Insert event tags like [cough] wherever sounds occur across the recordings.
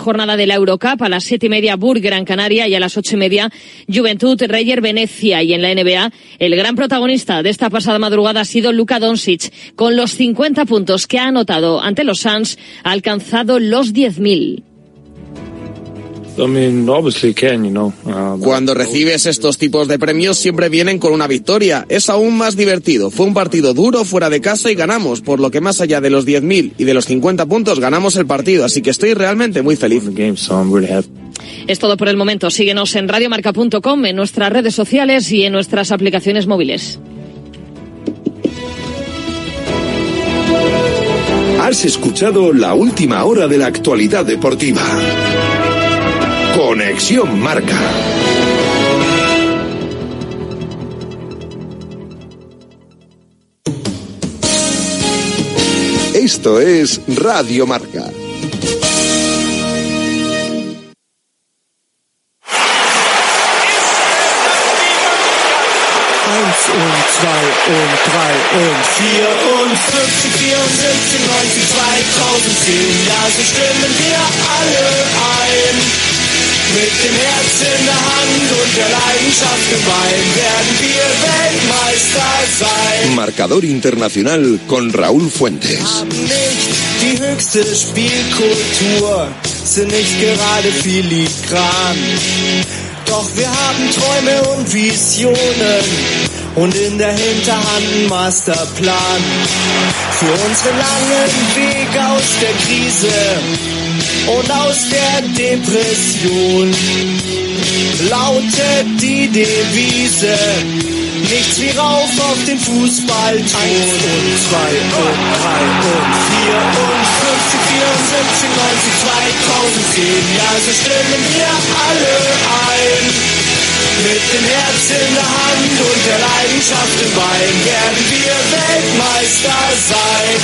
jornada de la Eurocup a las siete y media Burg Gran Canaria y a las ocho y media Juventud Reyer Venecia y en la NBA el gran protagonista de esta pasada madrugada ha sido Luka Doncic con los 50 puntos que ha anotado ante los Suns ha alcanzado los 10.000. Cuando recibes estos tipos de premios siempre vienen con una victoria. Es aún más divertido. Fue un partido duro fuera de casa y ganamos, por lo que más allá de los 10.000 y de los 50 puntos ganamos el partido, así que estoy realmente muy feliz. Es todo por el momento. Síguenos en radiomarca.com, en nuestras redes sociales y en nuestras aplicaciones móviles. Has escuchado la última hora de la actualidad deportiva. Conexión Marca. Esto es Radio Marca. und und und vier und 50, 74, 90, 2010. Ja, so stimmen wir alle ein. Mit dem Herz in der Hand und der Leidenschaft im Bein werden wir Weltmeister sein. Marcador Internacional con Raúl Fuentes. Haben nicht die höchste Spielkultur, sind nicht gerade filigran. Doch wir haben Träume und Visionen und in der Hinterhand einen Masterplan für unseren langen Weg aus der Krise und aus der Depression. Lautet die Devise, nichts wie rauf auf den Fußball. Eins und zwei und drei und vier und 50, 74, 90, 2010. Ja, so stimmen wir alle ein. Mit dem Herz in der Hand und der Leidenschaft im Bein werden wir Weltmeister sein.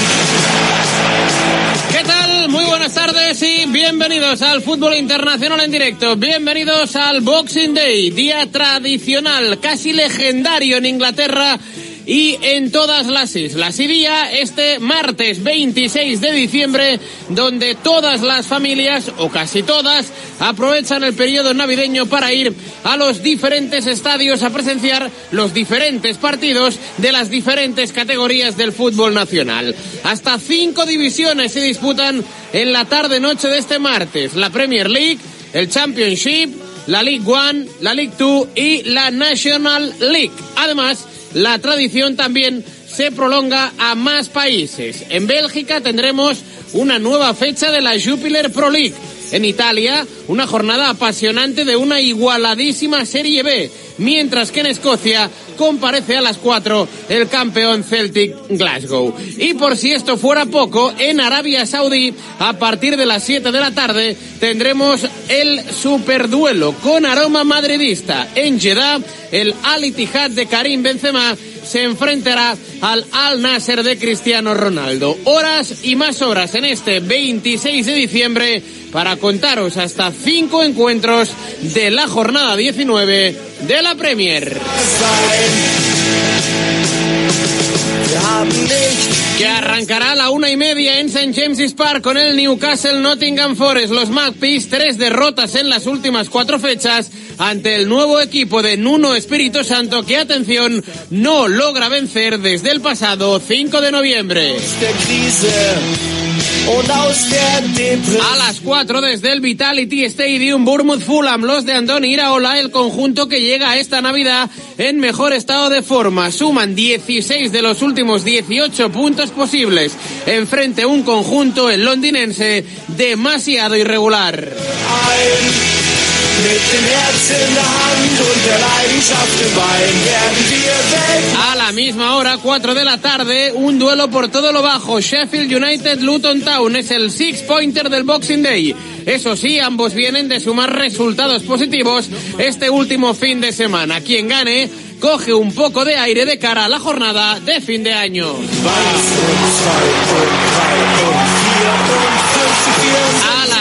¿Qué tal? Muy buenas tardes y bienvenidos al fútbol internacional en directo. Bienvenidos al Boxing Day, día tradicional, casi legendario en Inglaterra y en todas las islas. Y día este martes 26 de diciembre, donde todas las familias, o casi todas, aprovechan el periodo navideño para ir a los diferentes estadios a presenciar los diferentes partidos de las diferentes categorías del fútbol nacional. Hasta cinco divisiones se disputan en la tarde-noche de este martes. La Premier League, el Championship, la League One, la League Two y la National League. Además, la tradición también se prolonga a más países. En Bélgica tendremos una nueva fecha de la Jupiler Pro League. En Italia, una jornada apasionante de una igualadísima Serie B, mientras que en Escocia comparece a las 4 el campeón Celtic Glasgow. Y por si esto fuera poco, en Arabia Saudí, a partir de las 7 de la tarde, tendremos el superduelo con aroma madridista. En Jeddah, el Al Ittihad de Karim Benzema se enfrentará al Al Nasser de Cristiano Ronaldo. Horas y más horas en este 26 de diciembre para contaros hasta cinco encuentros de la jornada 19 de la Premier. Que arrancará a la una y media en St. James's Park con el Newcastle Nottingham Forest. Los Magpies, tres derrotas en las últimas cuatro fechas ante el nuevo equipo de Nuno Espíritu Santo que, atención, no logra vencer desde el pasado 5 de noviembre. A las 4 desde el Vitality Stadium, Bournemouth Fulham, los de Andoni Iraola, el conjunto que llega esta Navidad en mejor estado de forma. Suman 16 de los últimos 18 puntos posibles. Enfrente un conjunto, el londinense, demasiado irregular. A la misma hora, 4 de la tarde, un duelo por todo lo bajo. Sheffield United Luton Town es el six pointer del Boxing Day. Eso sí, ambos vienen de sumar resultados positivos este último fin de semana. Quien gane coge un poco de aire de cara a la jornada de fin de año.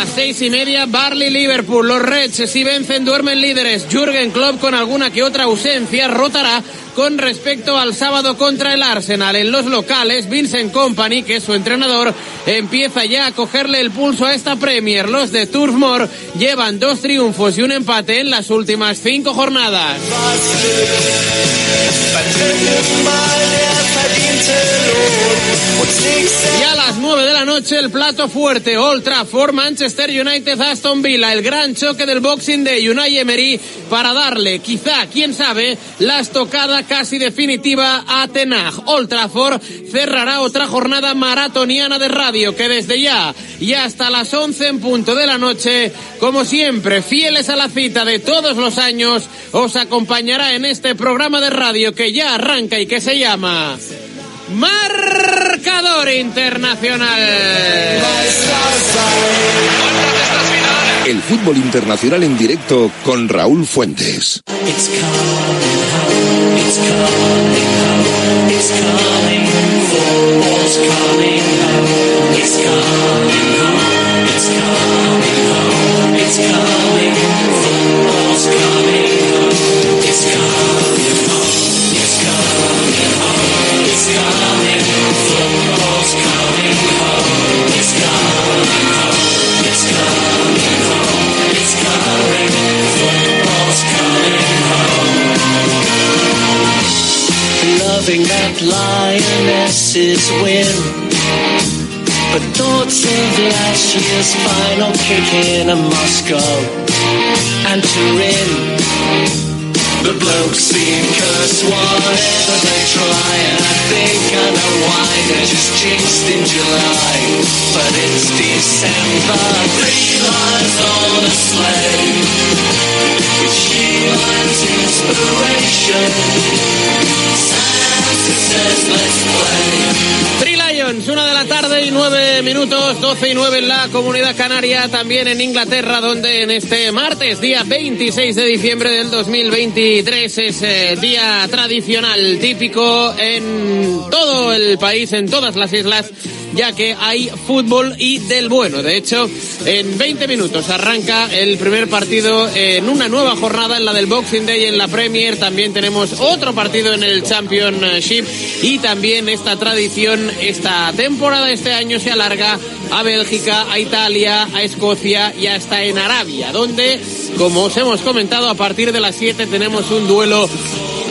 Seis y media, Barley Liverpool. Los Reds, si vencen, duermen líderes. Jürgen Klopp, con alguna que otra ausencia, rotará con respecto al sábado contra el Arsenal. En los locales, Vincent Company, que es su entrenador, empieza ya a cogerle el pulso a esta Premier. Los de Turf Moor llevan dos triunfos y un empate en las últimas cinco jornadas. Y a las 9 de la noche el plato fuerte, Old Trafford, Manchester United, Aston Villa, el gran choque del Boxing de Unai Emery para darle, quizá, quién sabe, la estocada casi definitiva a Tenag. Cerrará otra jornada maratoniana de radio que desde ya y hasta las 11 en punto de la noche, como siempre, fieles a la cita de todos los años, os acompañará en este programa de radio que ya arranca y que se llama Marcador Internacional. El fútbol internacional en directo con Raúl Fuentes. Lionesses win. But thoughts of last year's final kick in a Moscow and Turin. The blokes seem cursed whatever they try And I think I know why They're just jinxed in July. But it's December Three lines on a sleigh. With She-Man's inspiration. Santa says let's play Three Lions, una de la tarde y nueve minutos, 12 y 9 en la comunidad canaria, también en Inglaterra, donde en este martes, día 26 de diciembre del 2023, es eh, día tradicional, típico en todo el país, en todas las islas, ya que hay fútbol y del bueno. De hecho, en 20 minutos arranca el primer partido en una nueva jornada, en la del Boxing Day en la Premier. También tenemos otro partido en el Championship y también esta tradición, esta temporada, este año se alarga a Bélgica, a Italia, a Escocia y hasta en Arabia, donde, como os hemos comentado, a partir de las 7 tenemos un duelo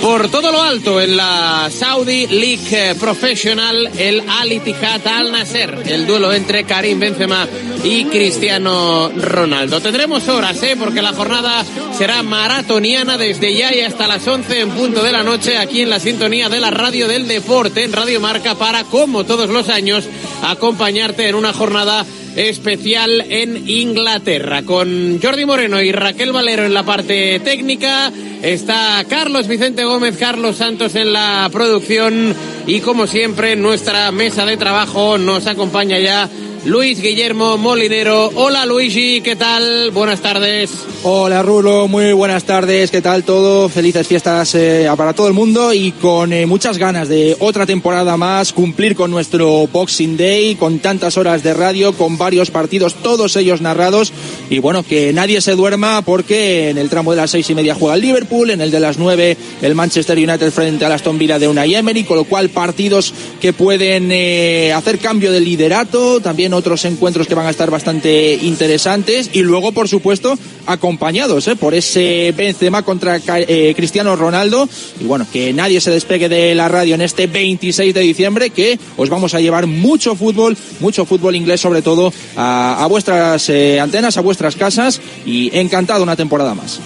por todo lo alto en la Saudi League eh, Professional, el Al Ittihad Al Nasser, el duelo entre Karim Benzema y Cristiano Ronaldo. Tendremos horas, ¿eh? porque la jornada será maratoniana desde ya y hasta las 11 en punto de la noche aquí en la sintonía de la radio del deporte, en Radio Marca, para, como todos los años, acompañarte en una jornada especial en Inglaterra. Con Jordi Moreno y Raquel Valero en la parte técnica, está Carlos Vicente Gómez, Carlos Santos en la producción y como siempre nuestra mesa de trabajo nos acompaña ya Luis Guillermo Molinero. Hola Luigi, ¿qué tal? Buenas tardes. Hola Rulo, muy buenas tardes, ¿qué tal todo? Felices fiestas eh, para todo el mundo y con eh, muchas ganas de otra temporada más, cumplir con nuestro Boxing Day, con tantas horas de radio, con varios partidos, todos ellos narrados y bueno, que nadie se duerma porque en el tramo de las seis y media juega el Liverpool, en el de las nueve el Manchester United frente al Aston Villa de Unai Emery, con lo cual partidos que pueden eh, hacer cambio de liderato, también otros encuentros que van a estar bastante interesantes y luego, por supuesto, acompañados eh, por ese Benzema contra eh, Cristiano Ronaldo. Y bueno, que nadie se despegue de la radio en este 26 de diciembre que os vamos a llevar mucho fútbol, mucho fútbol inglés sobre todo a, vuestras eh, antenas, a vuestras casas y encantado una temporada más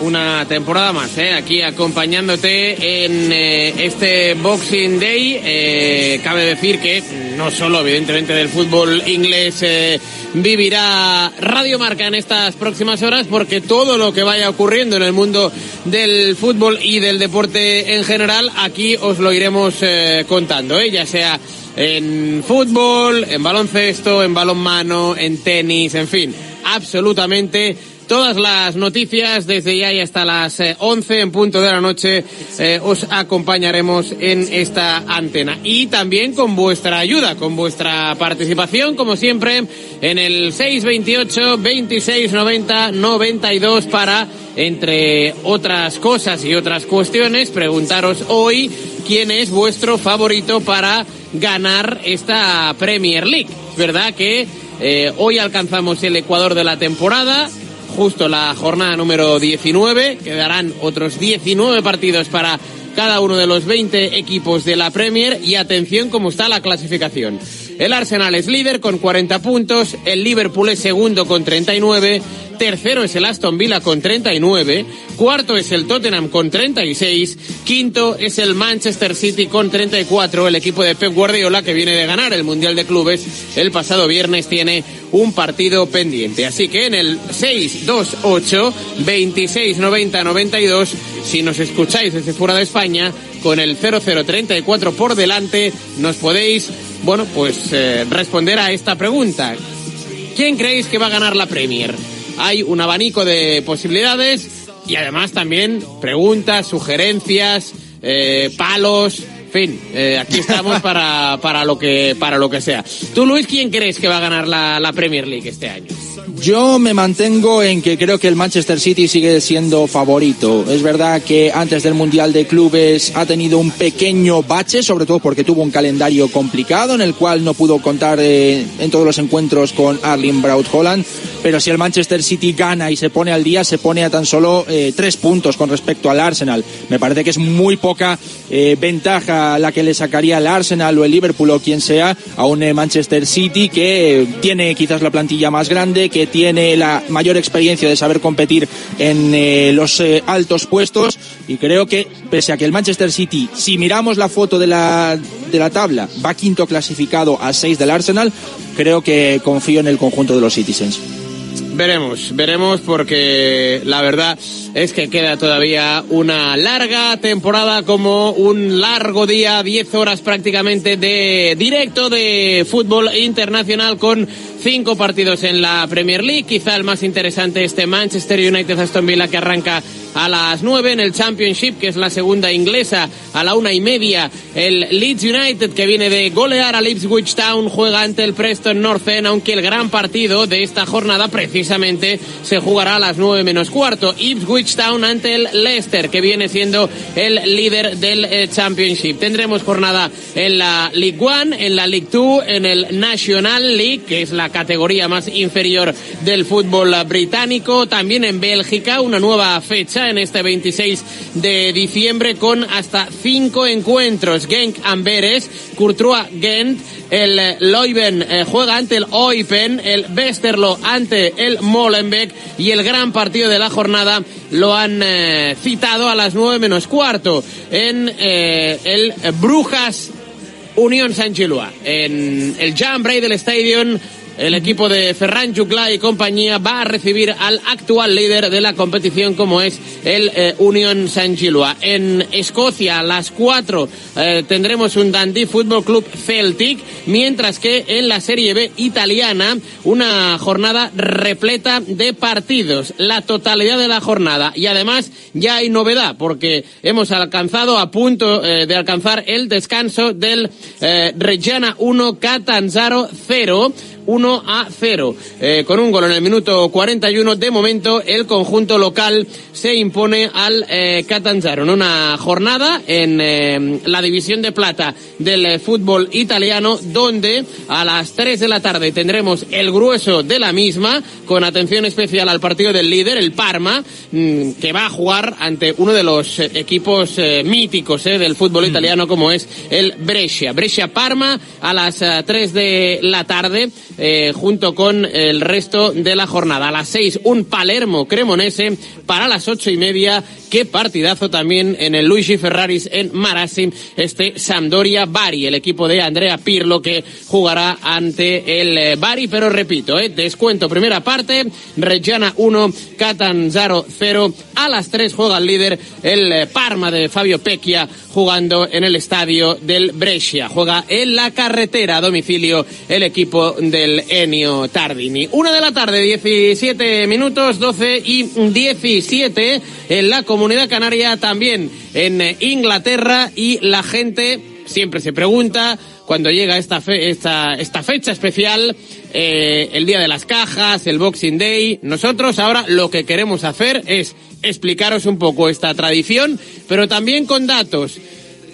una temporada más, ¿eh? aquí acompañándote en eh, este Boxing Day. Eh, cabe decir que no solo, evidentemente, del fútbol inglés eh, vivirá Radio Marca en estas próximas horas, porque todo lo que vaya ocurriendo en el mundo del fútbol y del deporte en general, aquí os lo iremos eh, contando, ya sea en fútbol, en baloncesto, en balonmano, en tenis, en fin, absolutamente todas las noticias desde ya y hasta las 11 en punto de la noche os acompañaremos en esta antena y también con vuestra ayuda, con vuestra participación como siempre en el 628 26 90 92 para entre otras cosas y otras cuestiones, preguntaros hoy quién es vuestro favorito para ganar esta Premier League. ¿Verdad que eh, hoy alcanzamos el ecuador de la temporada? Justo la jornada número 19, quedarán otros 19 partidos para cada uno de los 20 equipos de la Premier y atención cómo está la clasificación. El Arsenal es líder con 40 puntos, el Liverpool es segundo con 39, tercero es el Aston Villa con 39, cuarto es el Tottenham con 36, quinto es el Manchester City con 34, el equipo de Pep Guardiola que viene de ganar el Mundial de Clubes el pasado viernes tiene un partido pendiente. Así que en el 628 26 90 92, si nos escucháis desde fuera de España, con el 0034 por delante, nos podéis, bueno, pues eh, responder a esta pregunta. ¿Quién creéis que va a ganar la Premier? hay un abanico de posibilidades y además también preguntas, sugerencias, eh, palos, fin, eh, aquí estamos [laughs] para, para, lo que, para lo que sea. Tú, Luis, ¿quién crees que va a ganar la, la Premier League este año? Yo me mantengo en que creo que el Manchester City sigue siendo favorito. Es verdad que antes del Mundial de Clubes ha tenido un pequeño bache, sobre todo porque tuvo un calendario complicado en el cual no pudo contar eh, en todos los encuentros con Arling Braut Holland. Pero si el Manchester City gana y se pone al día, se pone a tan solo eh, tres puntos con respecto al Arsenal. Me parece que es muy poca eh, ventaja la que le sacaría el Arsenal o el Liverpool o quien sea a un Manchester City que tiene quizás la plantilla más grande, que tiene la mayor experiencia de saber competir en eh, los eh, altos puestos y creo que pese a que el Manchester City, si miramos la foto de la, de la tabla, va quinto clasificado a seis del Arsenal, creo que confío en el conjunto de los Citizens. Veremos, veremos porque la verdad es que queda todavía una larga temporada como un largo día, 10 horas prácticamente de directo de fútbol internacional con cinco partidos en la Premier League. Quizá el más interesante este Manchester United Aston Villa que arranca a las nueve en el Championship, que es la segunda inglesa, a la una y media. El Leeds United, que viene de golear a Ipswich Town, juega ante el Preston North End, aunque el gran partido de esta jornada precisamente se jugará a las nueve menos cuarto. Ipswich Town ante el Leicester, que viene siendo el líder del eh, Championship. Tendremos jornada en la League One, en la League Two, en el National League, que es la categoría más inferior del fútbol británico, también en Bélgica, una nueva fecha en este 26 de diciembre con hasta cinco encuentros. Genk Amberes, Courtois Gent, el Leuven eh, juega ante el Oipen, el Westerlo ante el Molenbeek y el gran partido de la jornada lo han eh, citado a las nueve menos cuarto en eh, el Brujas Unión San Gilua, en el Jan del Stadium el equipo de Ferran Juclà y compañía va a recibir al actual líder de la competición como es el eh, Union San Gilua. En Escocia a las 4 eh, tendremos un Dundee Football Club Celtic, mientras que en la Serie B italiana una jornada repleta de partidos, la totalidad de la jornada. Y además ya hay novedad porque hemos alcanzado a punto eh, de alcanzar el descanso del Reggiana 1 Catanzaro 0 1 a 0. Eh, con un gol en el minuto 41, de momento el conjunto local se impone al eh, Catanzaro en una jornada en eh, la división de plata del eh, fútbol italiano, donde a las 3 de la tarde tendremos el grueso de la misma, con atención especial al partido del líder, el Parma, mm, que va a jugar ante uno de los equipos míticos del fútbol mm. italiano, como es el Brescia. Brescia-Parma a las 3 de la tarde. Eh, junto con el resto de la jornada. A las seis, un Palermo Cremonese para las ocho y media. Qué partidazo también en el Luigi Ferraris en Marassi, este Sampdoria Bari, el equipo de Andrea Pirlo que jugará ante el eh, Bari, pero repito, eh, descuento primera parte, Reggiana 1, Catanzaro 0, a las 3 juega el líder el eh, Parma de Fabio Pecchia jugando en el estadio del Brescia, juega en la carretera a domicilio el equipo del Enio Tardini. Una de la tarde, 17 minutos, 12 y 17 en la comunidad canaria, también en Inglaterra y la gente siempre se pregunta cuando llega esta, esta, esta fecha especial, eh, el día de las cajas, el Boxing Day. Nosotros ahora lo que queremos hacer es explicaros un poco esta tradición, pero también con datos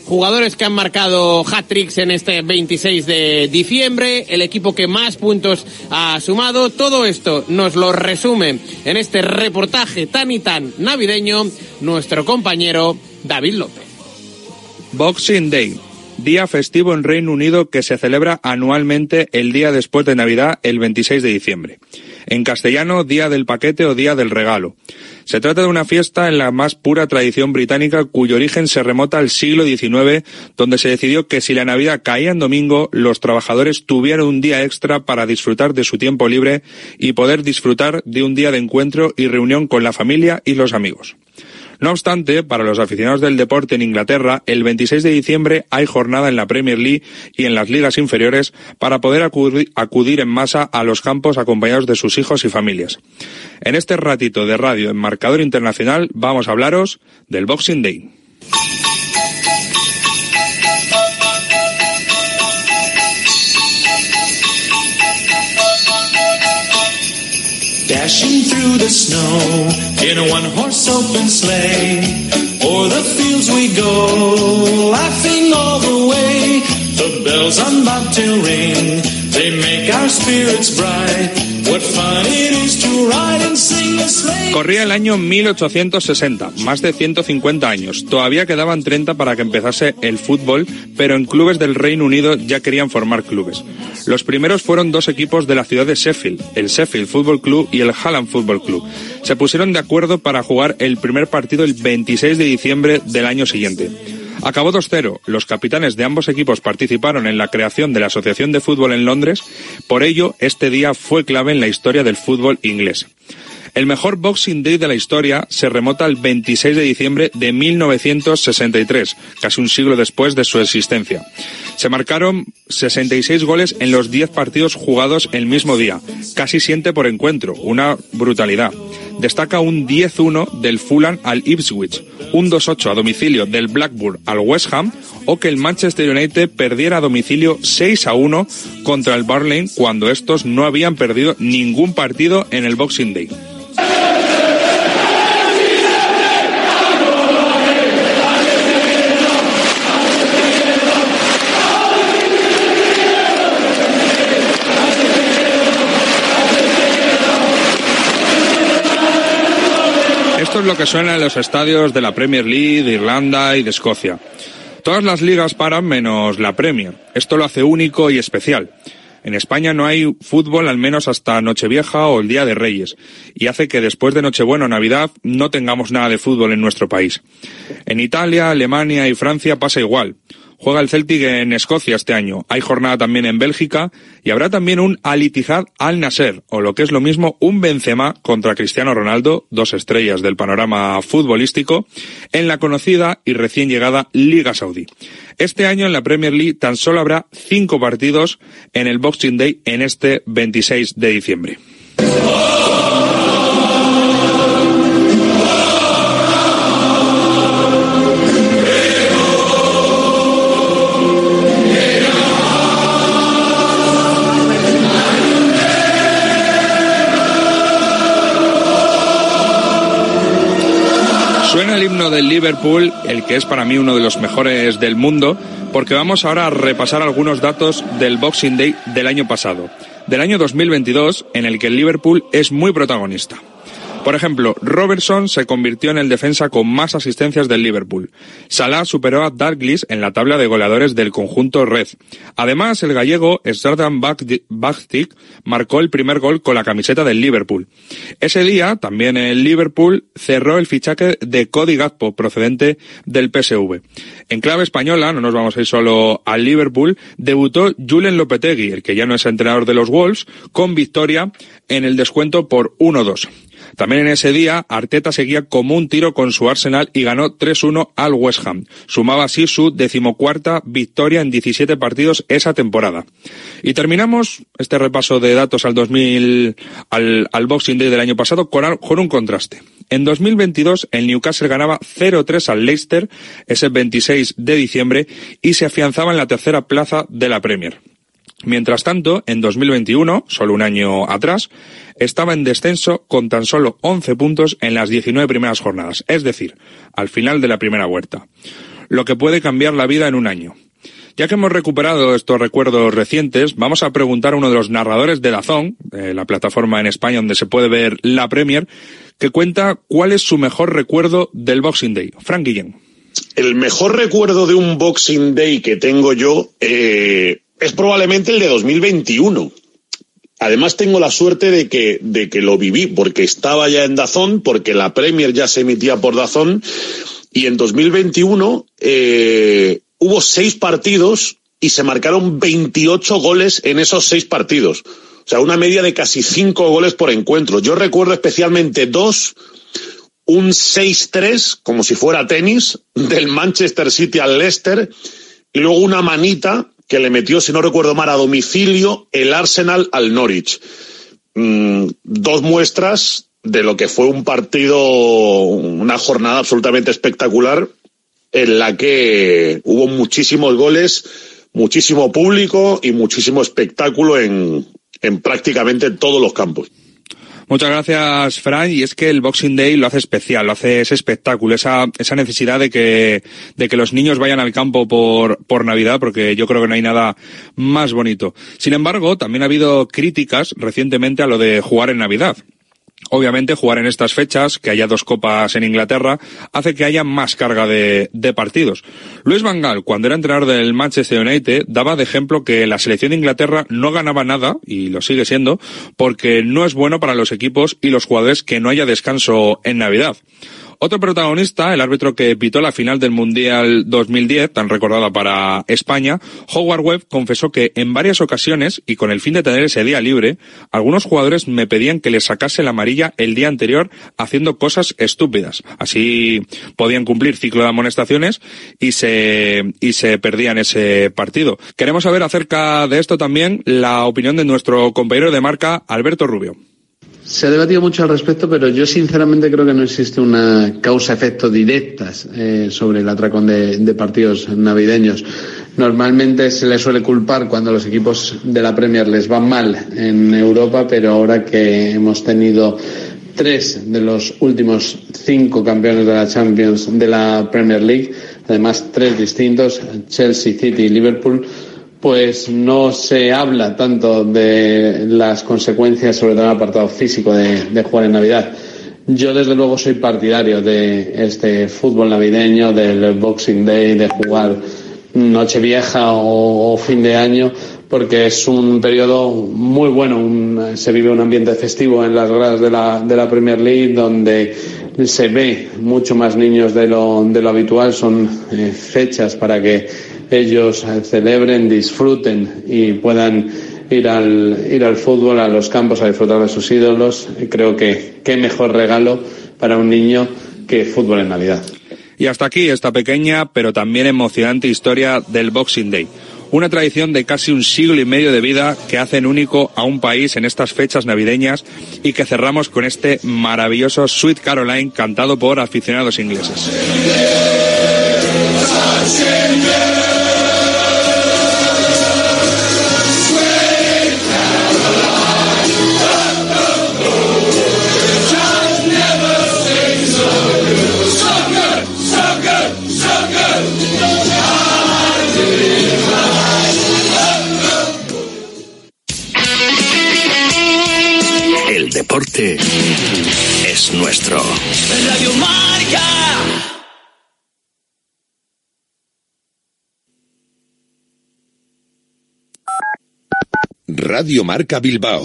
jugadores que han marcado hat-tricks en este 26 de diciembre, el equipo que más puntos ha sumado. Todo esto nos lo resume en este reportaje tan y tan navideño nuestro compañero David López. Boxing Day, día festivo en Reino Unido que se celebra anualmente el día después de Navidad, el 26 de diciembre. En castellano, Día del Paquete o Día del Regalo. Se trata de una fiesta en la más pura tradición británica cuyo origen se remota al siglo XIX, donde se decidió que si la Navidad caía en domingo, los trabajadores tuvieran un día extra para disfrutar de su tiempo libre y poder disfrutar de un día de encuentro y reunión con la familia y los amigos. No obstante, para los aficionados del deporte en Inglaterra, el 26 de diciembre hay jornada en la Premier League y en las ligas inferiores para poder acudir, en masa a los campos acompañados de sus hijos y familias. En este ratito de radio en Marcador Internacional vamos a hablaros del Boxing Day. Dashing through the snow in a one horse open sleigh. O'er the fields we go, laughing all the way. The bells on bobtail ring, they make our spirits bright. Corría el año 1860, más de 150 años. Todavía quedaban 30 para que empezase el fútbol, pero en clubes del Reino Unido ya querían formar clubes. Los primeros fueron dos equipos de la ciudad de Sheffield, el Sheffield Football Club y el Hallam Football Club. Se pusieron de acuerdo para jugar el primer partido el 26 de diciembre del año siguiente. Acabó 2-0. Los capitanes de ambos equipos participaron en la creación de la Asociación de Fútbol en Londres. Por ello, este día fue clave en la historia del fútbol inglés. El mejor Boxing Day de la historia se remota al 26 de diciembre de 1963, casi un siglo después de su existencia. Se marcaron 66 goles en los 10 partidos jugados el mismo día, casi siente por encuentro, una brutalidad. Destaca un 10-1 del Fulham al Ipswich, un 2-8 a domicilio del Blackburn al West Ham o que el Manchester United perdiera a domicilio 6-1 contra el Barley cuando estos no habían perdido ningún partido en el Boxing Day. Esto es lo que suena en los estadios de la Premier League, de Irlanda y de Escocia. Todas las ligas paran menos la Premier. Esto lo hace único y especial. En España no hay fútbol al menos hasta Nochevieja o el Día de Reyes, y hace que después de Nochebuena o Navidad no tengamos nada de fútbol en nuestro país. En Italia, Alemania y Francia pasa igual. Juega el Celtic en Escocia este año. Hay jornada también en Bélgica y habrá también un Al Al Nasser, o lo que es lo mismo, un Benzema contra Cristiano Ronaldo, dos estrellas del panorama futbolístico, en la conocida y recién llegada Liga Saudí. Este año en la Premier League tan solo habrá cinco partidos en el Boxing Day en este 26 de diciembre. Suena el himno del Liverpool, el que es para mí uno de los mejores del mundo, porque vamos ahora a repasar algunos datos del Boxing Day del año pasado, del año 2022, en el que el Liverpool es muy protagonista. Por ejemplo, Robertson se convirtió en el defensa con más asistencias del Liverpool. Salah superó a Dalglish en la tabla de goleadores del conjunto Red. Además, el gallego Stradan Bachtik marcó el primer gol con la camiseta del Liverpool. Ese día, también el Liverpool cerró el fichaje de Cody Gakpo, procedente del PSV. En clave española, no nos vamos a ir solo al Liverpool, debutó Julen Lopetegui, el que ya no es entrenador de los Wolves, con victoria en el descuento por 1-2. También en ese día, Arteta seguía como un tiro con su Arsenal y ganó 3-1 al West Ham. Sumaba así su decimocuarta victoria en 17 partidos esa temporada. Y terminamos este repaso de datos al 2000, al, al Boxing Day del año pasado con, con un contraste. En 2022, el Newcastle ganaba 0-3 al Leicester ese 26 de diciembre y se afianzaba en la tercera plaza de la Premier. Mientras tanto, en 2021, solo un año atrás, estaba en descenso con tan solo 11 puntos en las 19 primeras jornadas, es decir, al final de la primera vuelta. Lo que puede cambiar la vida en un año. Ya que hemos recuperado estos recuerdos recientes, vamos a preguntar a uno de los narradores de Dazón, eh, la plataforma en España donde se puede ver la Premier, que cuenta cuál es su mejor recuerdo del Boxing Day. Frank Guillén. El mejor recuerdo de un Boxing Day que tengo yo eh, es probablemente el de 2021. Además tengo la suerte de que, de que lo viví, porque estaba ya en Dazón, porque la Premier ya se emitía por Dazón, y en 2021 eh, hubo seis partidos y se marcaron 28 goles en esos seis partidos. O sea, una media de casi cinco goles por encuentro. Yo recuerdo especialmente dos, un 6-3, como si fuera tenis, del Manchester City al Leicester, y luego una manita que le metió, si no recuerdo mal, a domicilio el Arsenal al Norwich. Mm, dos muestras de lo que fue un partido, una jornada absolutamente espectacular en la que hubo muchísimos goles, muchísimo público y muchísimo espectáculo en, en prácticamente todos los campos. Muchas gracias, Fran. Y es que el Boxing Day lo hace especial, lo hace ese espectáculo, esa, esa necesidad de que, de que los niños vayan al campo por, por Navidad, porque yo creo que no hay nada más bonito. Sin embargo, también ha habido críticas recientemente a lo de jugar en Navidad. Obviamente jugar en estas fechas, que haya dos copas en Inglaterra, hace que haya más carga de, de, partidos. Luis Van Gaal, cuando era entrenador del Manchester United, daba de ejemplo que la selección de Inglaterra no ganaba nada, y lo sigue siendo, porque no es bueno para los equipos y los jugadores que no haya descanso en Navidad. Otro protagonista, el árbitro que pitó la final del Mundial 2010, tan recordada para España, Howard Webb confesó que en varias ocasiones, y con el fin de tener ese día libre, algunos jugadores me pedían que les sacase la amarilla el día anterior haciendo cosas estúpidas. Así podían cumplir ciclo de amonestaciones y se, y se perdían ese partido. Queremos saber acerca de esto también la opinión de nuestro compañero de marca, Alberto Rubio. Se ha debatido mucho al respecto, pero yo sinceramente creo que no existe una causa-efecto directas eh, sobre el atracón de, de, partidos navideños. Normalmente se le suele culpar cuando los equipos de la Premier les van mal en Europa, pero ahora que hemos tenido tres de los últimos cinco campeones de la Champions de la Premier League, además tres distintos, Chelsea, City y Liverpool, pues no se habla tanto de las consecuencias, sobre todo en el apartado físico, de, jugar en Navidad. Yo, desde luego, soy partidario de este fútbol navideño, del Boxing Day, de jugar Nochevieja o, o fin de año, porque es un periodo muy bueno. Se vive un ambiente festivo en las gradas de la, de la Premier League, donde se ve mucho más niños de lo, de lo habitual. Son eh, fechas para que ellos celebren, disfruten y puedan ir al, ir al fútbol, a los campos, a disfrutar de sus ídolos. Creo que qué mejor regalo para un niño que fútbol en Navidad. Y hasta aquí esta pequeña pero también emocionante historia del Boxing Day. Una tradición de casi un siglo y medio de vida que hacen único a un país en estas fechas navideñas y que cerramos con este maravilloso Sweet Caroline cantado por aficionados ingleses. Radio Marca Bilbao.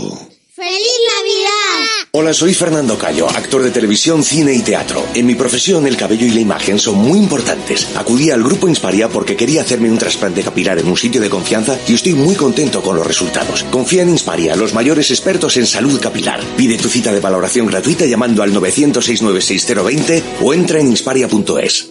¡Feliz Navidad! Hola, soy Fernando Cayo, actor de televisión, cine y teatro. En mi profesión, el cabello y la imagen son muy importantes. Acudí al grupo Insparia porque quería hacerme un trasplante capilar en un sitio de confianza y estoy muy contento con los resultados. Confía en Insparia, los mayores expertos en salud capilar. Pide tu cita de valoración gratuita llamando al 900-696-020 o entra en insparia.es.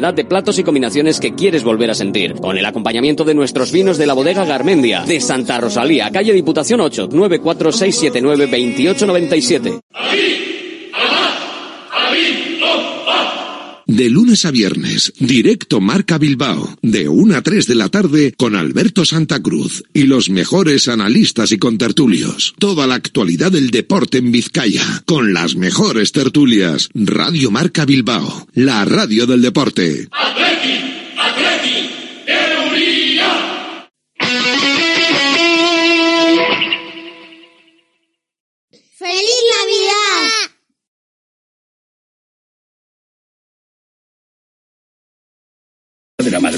de platos y combinaciones que quieres volver a sentir. Con el acompañamiento de nuestros vinos de la bodega Garmendia, de Santa Rosalía, calle Diputación 8, 94679 2897. De lunes a viernes, directo Marca Bilbao, de 1 a 3 de la tarde con Alberto Santa Cruz y los mejores analistas y contertulios. Toda la actualidad del deporte en Vizcaya, con las mejores tertulias. Radio Marca Bilbao, la radio del deporte. ¡Feliz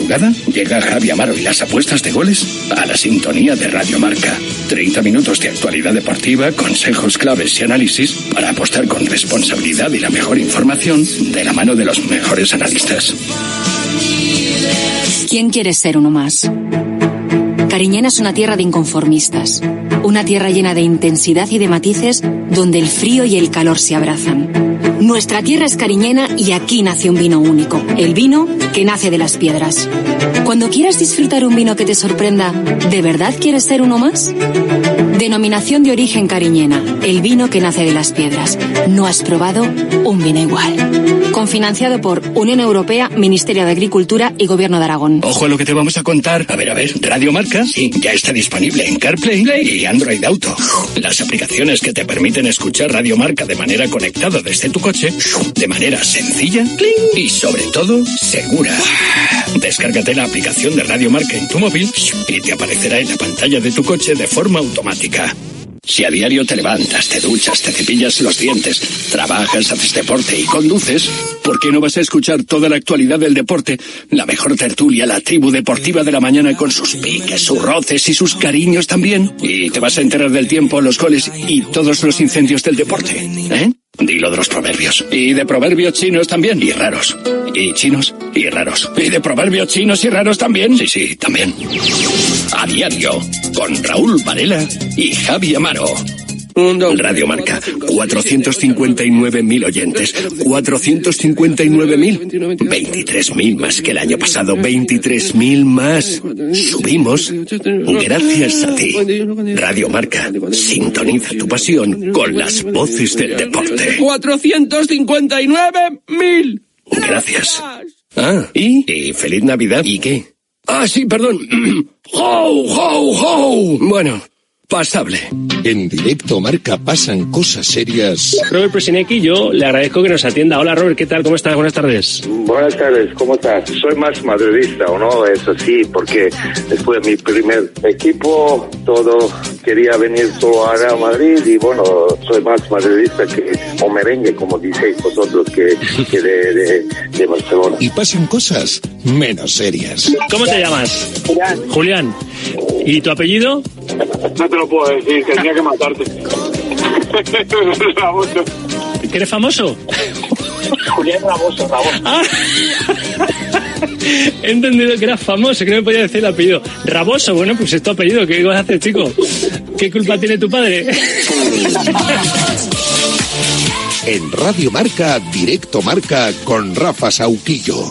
madrugada llega Javi Amaro y las apuestas de goles a la sintonía de Radio Marca. 30 minutos de actualidad deportiva, consejos claves y análisis para apostar con responsabilidad y la mejor información de la mano de los mejores analistas. ¿Quién quiere ser uno más? Cariñena es una tierra de inconformistas, una tierra llena de intensidad y de matices donde el frío y el calor se abrazan. Nuestra tierra es cariñena y aquí nace un vino único, el vino que nace de las piedras. Cuando quieras disfrutar un vino que te sorprenda, ¿de verdad quieres ser uno más? Denominación de origen cariñena, el vino que nace de las piedras. No has probado un vino igual. Confinanciado por Unión Europea, Ministerio de Agricultura y Gobierno de Aragón. Ojo a lo que te vamos a contar. A ver, a ver, Radio Marca, sí, ya está disponible en CarPlay y Android Auto. Las aplicaciones que te permiten escuchar Radio Marca de manera conectada desde tu coche, de manera sencilla y sobre todo segura. Descárgate la aplicación de Radio Marca en tu móvil y te aparecerá en la pantalla de tu coche de forma automática. Si a diario te levantas, te duchas, te cepillas los dientes, trabajas, haces deporte y conduces, ¿por qué no vas a escuchar toda la actualidad del deporte? La mejor tertulia, la tribu deportiva de la mañana con sus piques, sus roces y sus cariños también. Y te vas a enterar del tiempo, los goles y todos los incendios del deporte. ¿Eh? Dilo de los proverbios. Y de proverbios chinos también. Y raros. Y chinos y raros. Y de proverbios chinos y raros también. Sí, sí, también. A diario. Con Raúl Varela y Javi Amaro. Radio Marca, 459.000 oyentes, 459.000, 23.000 más que el año pasado, 23.000 más. Subimos gracias a ti. Radio Marca, sintoniza tu pasión con las voces del deporte. 459.000. Gracias. Ah, ¿y? ¿y feliz Navidad? ¿Y qué? Ah, sí, perdón. [clears throat] ¡Ho, ho, ho! Bueno, pasable. En directo Marca pasan cosas serias. Robert Presinecki, yo le agradezco que nos atienda. Hola Robert, ¿qué tal? ¿Cómo estás? Buenas tardes. Buenas tardes, ¿cómo estás? Soy más madridista, ¿o no? Eso sí, porque después de mi primer equipo, todo quería venir solo a Real Madrid y bueno, soy más madridista que, o merengue, como diceis vosotros, que, que de, de, de Barcelona. Y pasan cosas menos serias. ¿Cómo te llamas? Julián. Julián. ¿Y tu apellido? No te lo puedo decir, tendría que matarte. Raboso. ¿Que eres famoso? Julián Raboso, Raboso. Ah. [laughs] He entendido que eras famoso, que no me podía decir el apellido. Raboso, bueno, pues es tu apellido, ¿qué vas a hacer, chico? ¿Qué culpa tiene tu padre? En Radio Marca, directo Marca con Rafa Sauquillo.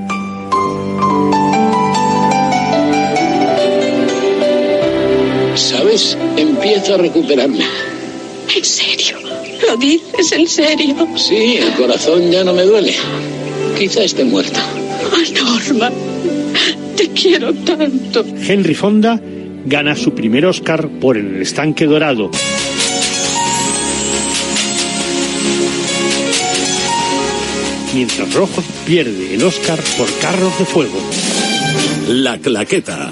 Empiezo a recuperarme. ¿En serio? ¿Lo dices en serio? Sí, el corazón ya no me duele. Quizá esté muerto. Oh, Norma, te quiero tanto. Henry Fonda gana su primer Oscar por El estanque dorado. Mientras Rojo pierde el Oscar por Carros de Fuego. La Claqueta.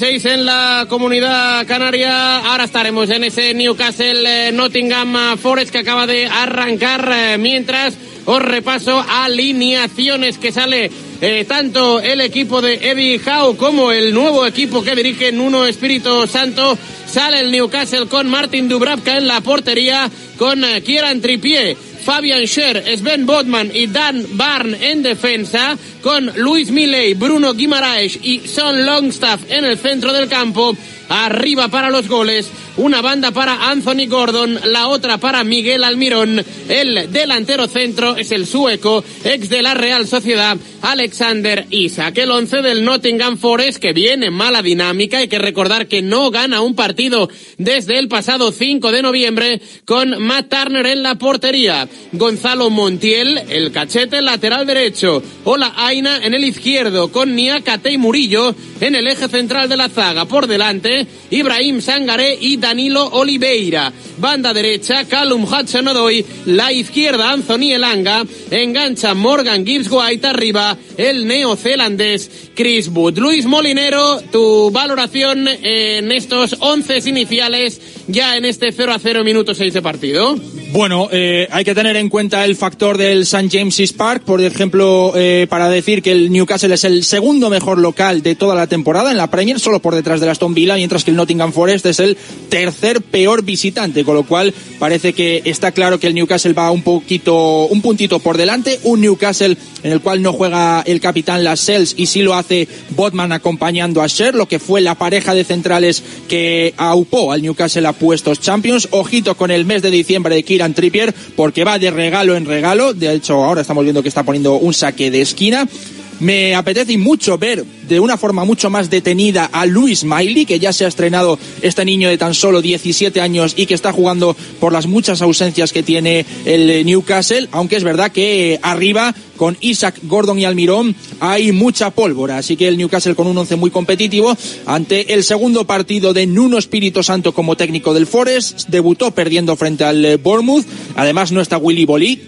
16 en la comunidad canaria. Ahora estaremos en ese Newcastle eh, Nottingham Forest que acaba de arrancar. Eh, mientras os repaso alineaciones que sale eh, tanto el equipo de Eddie Howe como el nuevo equipo que dirige Nuno Espíritu Santo. Sale el Newcastle con Martin Dubravka en la portería, con eh, Kieran Tripié. Fabian Scher, Sven Bodman y Dan Barn en defensa con Luis Milley, Bruno Guimaraes y Son Longstaff en el centro del campo. Arriba para los goles, una banda para Anthony Gordon, la otra para Miguel Almirón. El delantero centro es el sueco, ex de la Real Sociedad, Alexander Isak. El once del Nottingham Forest, que viene en mala dinámica. Hay que recordar que no gana un partido desde el pasado 5 de noviembre, con Matt Turner en la portería. Gonzalo Montiel, el cachete lateral derecho. Ola Aina en el izquierdo, con Niakate y Murillo en el eje central de la zaga. Por delante, Ibrahim Sangaré y Danilo Oliveira. Banda derecha, Callum Hudson-Odoi. La izquierda, Anthony Elanga. Engancha Morgan Gibbs-White arriba. El neozelandés Chris Wood. Luis Molinero, tu valoración en estos once iniciales ya en este 0 a 0 minuto 6 de partido. Bueno, eh, hay que tener en cuenta el factor del St. James's Park, por ejemplo, eh, para decir que el Newcastle es el segundo mejor local de toda la temporada en la Premier, solo por detrás de Aston Villa, mientras que el Nottingham Forest es el tercer peor visitante, con lo cual parece que está claro que el Newcastle va un poquito, un puntito por delante, un Newcastle en el cual no juega el capitán Lascelles y sí lo hace Botman acompañando a Sher, lo que fue la pareja de centrales que aupó al Newcastle a puestos Champions. Ojito con el mes de diciembre de Kieran Trippier, porque va de regalo en regalo. De hecho, ahora estamos viendo que está poniendo un saque de esquina. Me apetece mucho ver de una forma mucho más detenida a Luis Miley, que ya se ha estrenado este niño de tan solo 17 años y que está jugando por las muchas ausencias que tiene el Newcastle, aunque es verdad que arriba con Isaac, Gordon y Almirón hay mucha pólvora, así que el Newcastle con un once muy competitivo ante el segundo partido de Nuno Espíritu Santo como técnico del Forest, debutó perdiendo frente al Bournemouth, además no está Willy Bolí,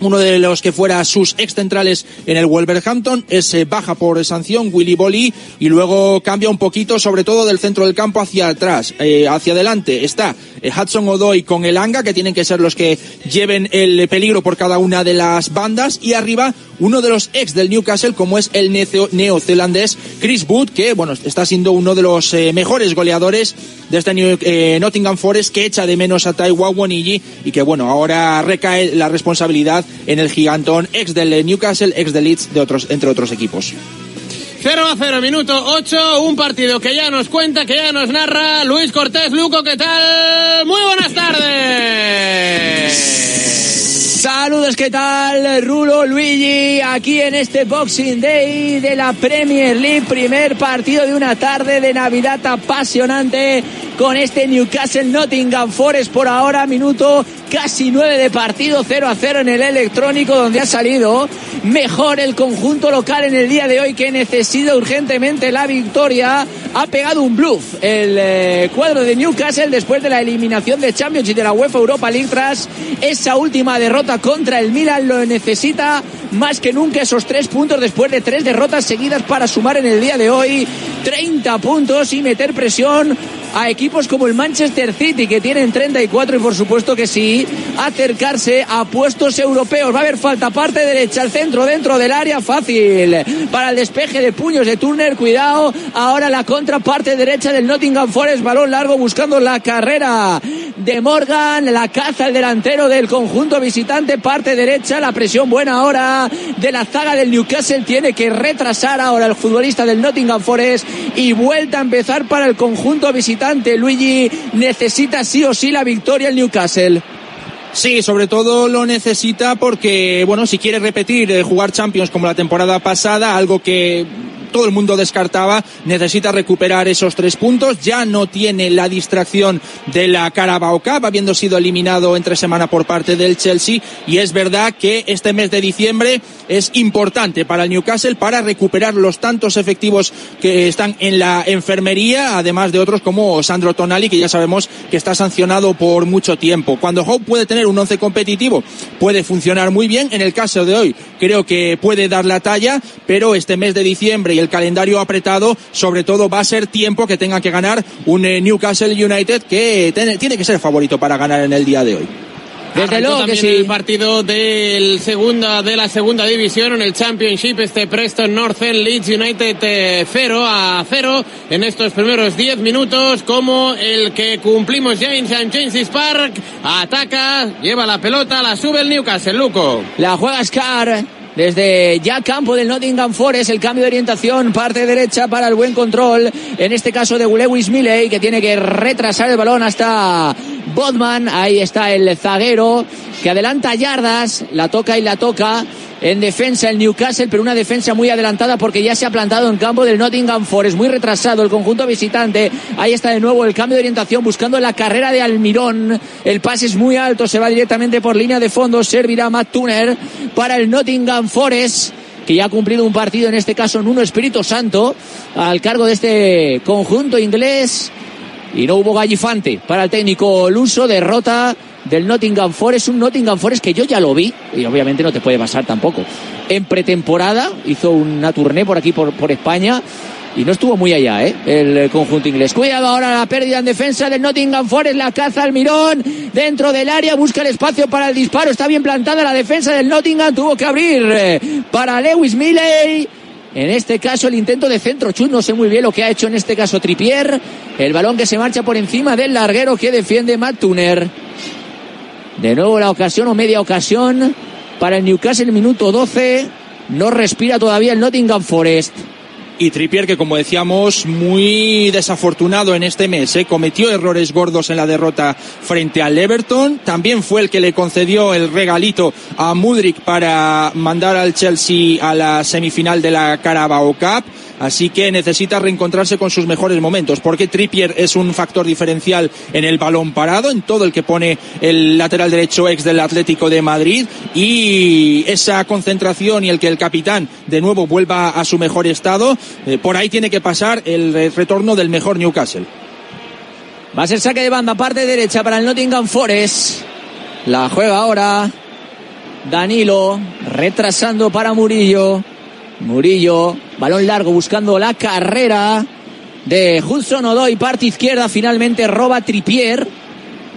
uno de los que fuera sus ex centrales en el Wolverhampton. Es baja por sanción Willy Bolly y luego cambia un poquito sobre todo del centro del campo hacia atrás eh, hacia adelante. Está eh, Hudson Odoi con el Anga que tienen que ser los que lleven el peligro por cada una de las bandas y arriba uno de los ex del Newcastle como es el neo- neozelandés Chris Wood que bueno está siendo uno de los eh, mejores goleadores de este New- eh, Nottingham Forest que echa de menos a Taiwan Wanigi y que bueno ahora recae la responsabilidad en el gigantón ex del Newcastle, ex del Leeds, de otros, entre otros equipos. 0 a 0, minuto 8, un partido que ya nos cuenta, que ya nos narra Luis Cortés. Luco, ¿qué tal? Muy buenas tardes. Saludos, ¿qué tal? Rulo, Luigi, aquí en este Boxing Day de la Premier League, primer partido de una tarde de Navidad apasionante con este Newcastle Nottingham Forest por ahora, minuto casi 9 de partido, 0 a 0 en el electrónico donde ha salido mejor el conjunto local en el día de hoy que necesita urgentemente la victoria. Ha pegado un bluff el eh, cuadro de Newcastle después de la eliminación de Champions y de la UEFA Europa League tras esa última derrota contra el Milan. Lo necesita más que nunca esos tres puntos después de tres derrotas seguidas para sumar en el día de hoy 30 puntos y meter presión a equipos como el Manchester City que tienen 34 y por supuesto que sí acercarse a puestos europeos. Va a haber falta parte derecha al centro dentro del área fácil para el despeje de puños de Turner. Cuidado, ahora la contraparte derecha del Nottingham Forest, balón largo buscando la carrera de Morgan, la caza el delantero del conjunto visitante, parte derecha, la presión buena ahora de la zaga del Newcastle tiene que retrasar ahora el futbolista del Nottingham Forest y vuelta a empezar para el conjunto visitante. Luigi necesita sí o sí la victoria el Newcastle. Sí, sobre todo lo necesita porque, bueno, si quiere repetir eh, jugar Champions como la temporada pasada, algo que todo el mundo descartaba, necesita recuperar esos tres puntos, ya no tiene la distracción de la Carabao Cup, habiendo sido eliminado entre semana por parte del Chelsea, y es verdad que este mes de diciembre es importante para el Newcastle para recuperar los tantos efectivos que están en la enfermería, además de otros como Sandro Tonali, que ya sabemos que está sancionado por mucho tiempo. Cuando Hope puede tener un once competitivo, puede funcionar muy bien. En el caso de hoy, creo que puede dar la talla, pero este mes de diciembre y el calendario apretado, sobre todo va a ser tiempo que tenga que ganar un eh, Newcastle United que tiene que ser favorito para ganar en el día de hoy. Desde luego que sí. el partido del segunda, de la segunda división en el Championship, este Preston Northern Leeds United 0 a 0 en estos primeros 10 minutos, como el que cumplimos ya en St. James's Park. Ataca, lleva la pelota, la sube el Newcastle, Luco. La juega Scar desde ya campo del Nottingham Forest, el cambio de orientación, parte derecha para el buen control, en este caso de Lewis Milley, que tiene que retrasar el balón hasta Bodman, ahí está el zaguero, que adelanta yardas, la toca y la toca, en defensa el Newcastle, pero una defensa muy adelantada porque ya se ha plantado en campo del Nottingham Forest, muy retrasado el conjunto visitante. Ahí está de nuevo el cambio de orientación buscando la carrera de Almirón. El pase es muy alto, se va directamente por línea de fondo, servirá Matt Tuner para el Nottingham Forest que ya ha cumplido un partido, en este caso en uno Espíritu Santo, al cargo de este conjunto inglés. Y no hubo gallifante para el técnico Luso, derrota del Nottingham Forest, un Nottingham Forest que yo ya lo vi, y obviamente no te puede pasar tampoco. En pretemporada hizo una tournée por aquí, por, por España, y no estuvo muy allá, ¿eh? El conjunto inglés. Cuidado ahora la pérdida en defensa del Nottingham Forest, la caza al mirón dentro del área, busca el espacio para el disparo, está bien plantada la defensa del Nottingham, tuvo que abrir eh, para Lewis Milley. En este caso el intento de centro chut, no sé muy bien lo que ha hecho en este caso Tripier. El balón que se marcha por encima del larguero que defiende Matt Tuner. De nuevo la ocasión o media ocasión para el Newcastle, minuto 12. No respira todavía el Nottingham Forest. Y Trippier, que como decíamos, muy desafortunado en este mes, ¿eh? cometió errores gordos en la derrota frente al Everton. También fue el que le concedió el regalito a Mudrik para mandar al Chelsea a la semifinal de la Carabao Cup así que necesita reencontrarse con sus mejores momentos, porque Trippier es un factor diferencial en el balón parado, en todo el que pone el lateral derecho ex del Atlético de Madrid, y esa concentración y el que el capitán de nuevo vuelva a su mejor estado, eh, por ahí tiene que pasar el retorno del mejor Newcastle. Va a ser saque de banda, parte derecha para el Nottingham Forest. La juega ahora Danilo, retrasando para Murillo. Murillo, balón largo buscando la carrera de Hudson Odoy, parte izquierda, finalmente roba Tripier.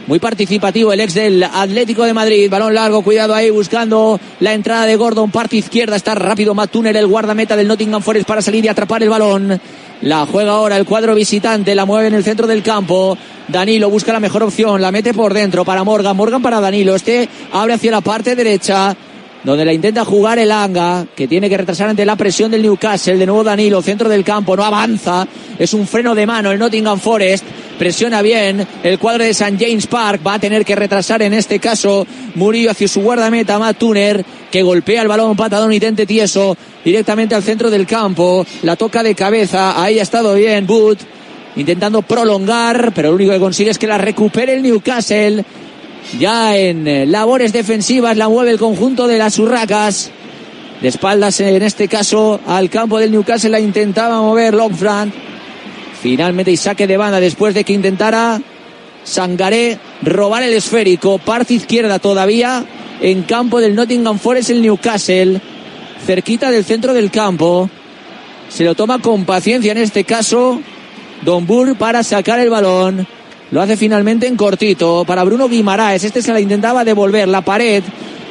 Muy participativo el ex del Atlético de Madrid. Balón largo, cuidado ahí, buscando la entrada de Gordon, parte izquierda. Está rápido Matuner, el guardameta del Nottingham Forest, para salir y atrapar el balón. La juega ahora el cuadro visitante, la mueve en el centro del campo. Danilo busca la mejor opción, la mete por dentro para Morgan, Morgan para Danilo. Este abre hacia la parte derecha donde la intenta jugar el Anga, que tiene que retrasar ante la presión del Newcastle, de nuevo Danilo, centro del campo, no avanza, es un freno de mano el Nottingham Forest, presiona bien el cuadro de St. James Park, va a tener que retrasar en este caso Murillo hacia su guardameta, Matt Tuner, que golpea el balón patadón y tente tieso directamente al centro del campo, la toca de cabeza, ahí ha estado bien Boot, intentando prolongar, pero lo único que consigue es que la recupere el Newcastle ya en eh, labores defensivas la mueve el conjunto de las Urracas. De espaldas en este caso al campo del Newcastle la intentaba mover Longfront. Finalmente y saque de banda después de que intentara Sangaré robar el esférico. Parte izquierda todavía en campo del Nottingham Forest el Newcastle. Cerquita del centro del campo. Se lo toma con paciencia en este caso Don Burr para sacar el balón. Lo hace finalmente en cortito para Bruno Guimaraes. Este se la intentaba devolver. La pared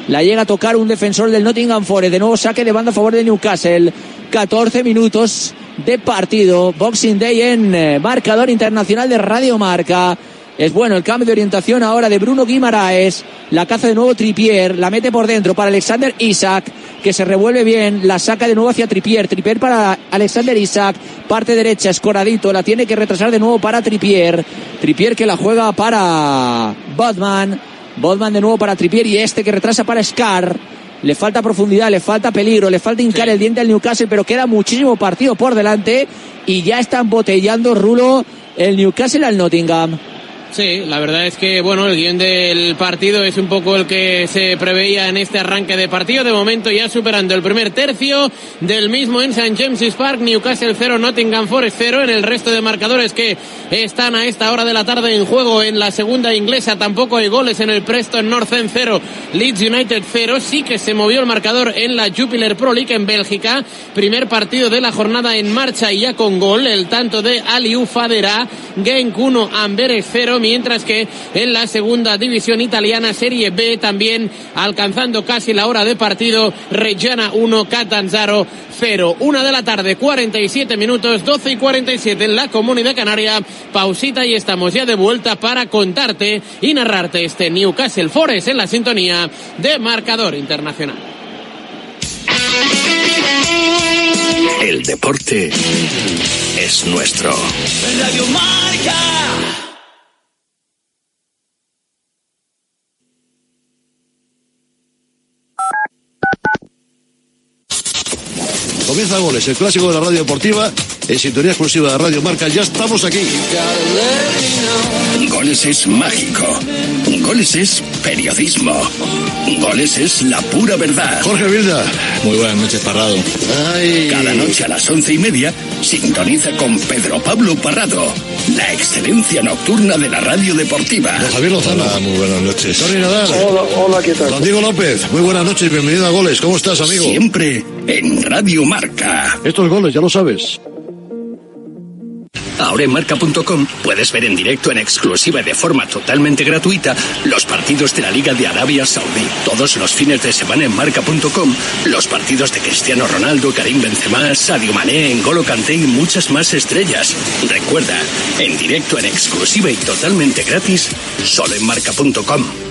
la llega a tocar un defensor del Nottingham Forest. De nuevo saque de banda a favor de Newcastle. 14 minutos de partido. Boxing Day en eh, marcador internacional de Radio Marca. Es bueno el cambio de orientación ahora de Bruno Guimaraes. La caza de nuevo Tripier. La mete por dentro para Alexander Isaac. Que se revuelve bien. La saca de nuevo hacia Tripier. Tripier para Alexander Isaac. Parte derecha, escoradito. La tiene que retrasar de nuevo para Tripier. Tripier que la juega para Bodman. Bodman de nuevo para Tripier. Y este que retrasa para Scar. Le falta profundidad, le falta peligro, le falta hincar el diente al Newcastle, pero queda muchísimo partido por delante y ya están botellando Rulo el Newcastle al Nottingham. Sí, la verdad es que bueno, el guion del partido es un poco el que se preveía en este arranque de partido. De momento ya superando el primer tercio del mismo en St. James's Park, Newcastle 0, Nottingham Forest 0. En el resto de marcadores que están a esta hora de la tarde en juego en la segunda inglesa tampoco hay goles en el Preston North End 0, Leeds United 0. Sí que se movió el marcador en la Jupiler Pro League en Bélgica. Primer partido de la jornada en marcha y ya con gol. El tanto de Aliu Fadera, Genk 1, Amberes 0 mientras que en la segunda división italiana Serie B también alcanzando casi la hora de partido Reggiana 1 Catanzaro 0. Una de la tarde, 47 minutos, 12 y 47 en la Comunidad Canaria. Pausita y estamos ya de vuelta para contarte y narrarte este Newcastle Forest en la sintonía de Marcador Internacional. El deporte es nuestro. Radio Marca. Comienza Goles, el clásico de la radio deportiva, en sintonía exclusiva de Radio Marca. Ya estamos aquí. Goles es mágico. Goles es periodismo. Goles es la pura verdad. Jorge Vilda. Muy buenas noches, Parrado. Cada noche a las once y media sintoniza con Pedro Pablo Parrado. La excelencia nocturna de la radio deportiva. Don Javier Lozano. Hola, muy buenas noches. Tony Nadal. Hola, hola, ¿qué tal? Don Diego López. Muy buenas noches, bienvenido a Goles. ¿Cómo estás, amigo? Siempre en Radio Marca. Estos goles, ya lo sabes. Ahora en marca.com puedes ver en directo en exclusiva y de forma totalmente gratuita los partidos de la Liga de Arabia Saudí. Todos los fines de semana en marca.com los partidos de Cristiano Ronaldo, Karim Benzema, Sadio Mané, N'Golo Kanté y muchas más estrellas. Recuerda, en directo en exclusiva y totalmente gratis, solo en marca.com.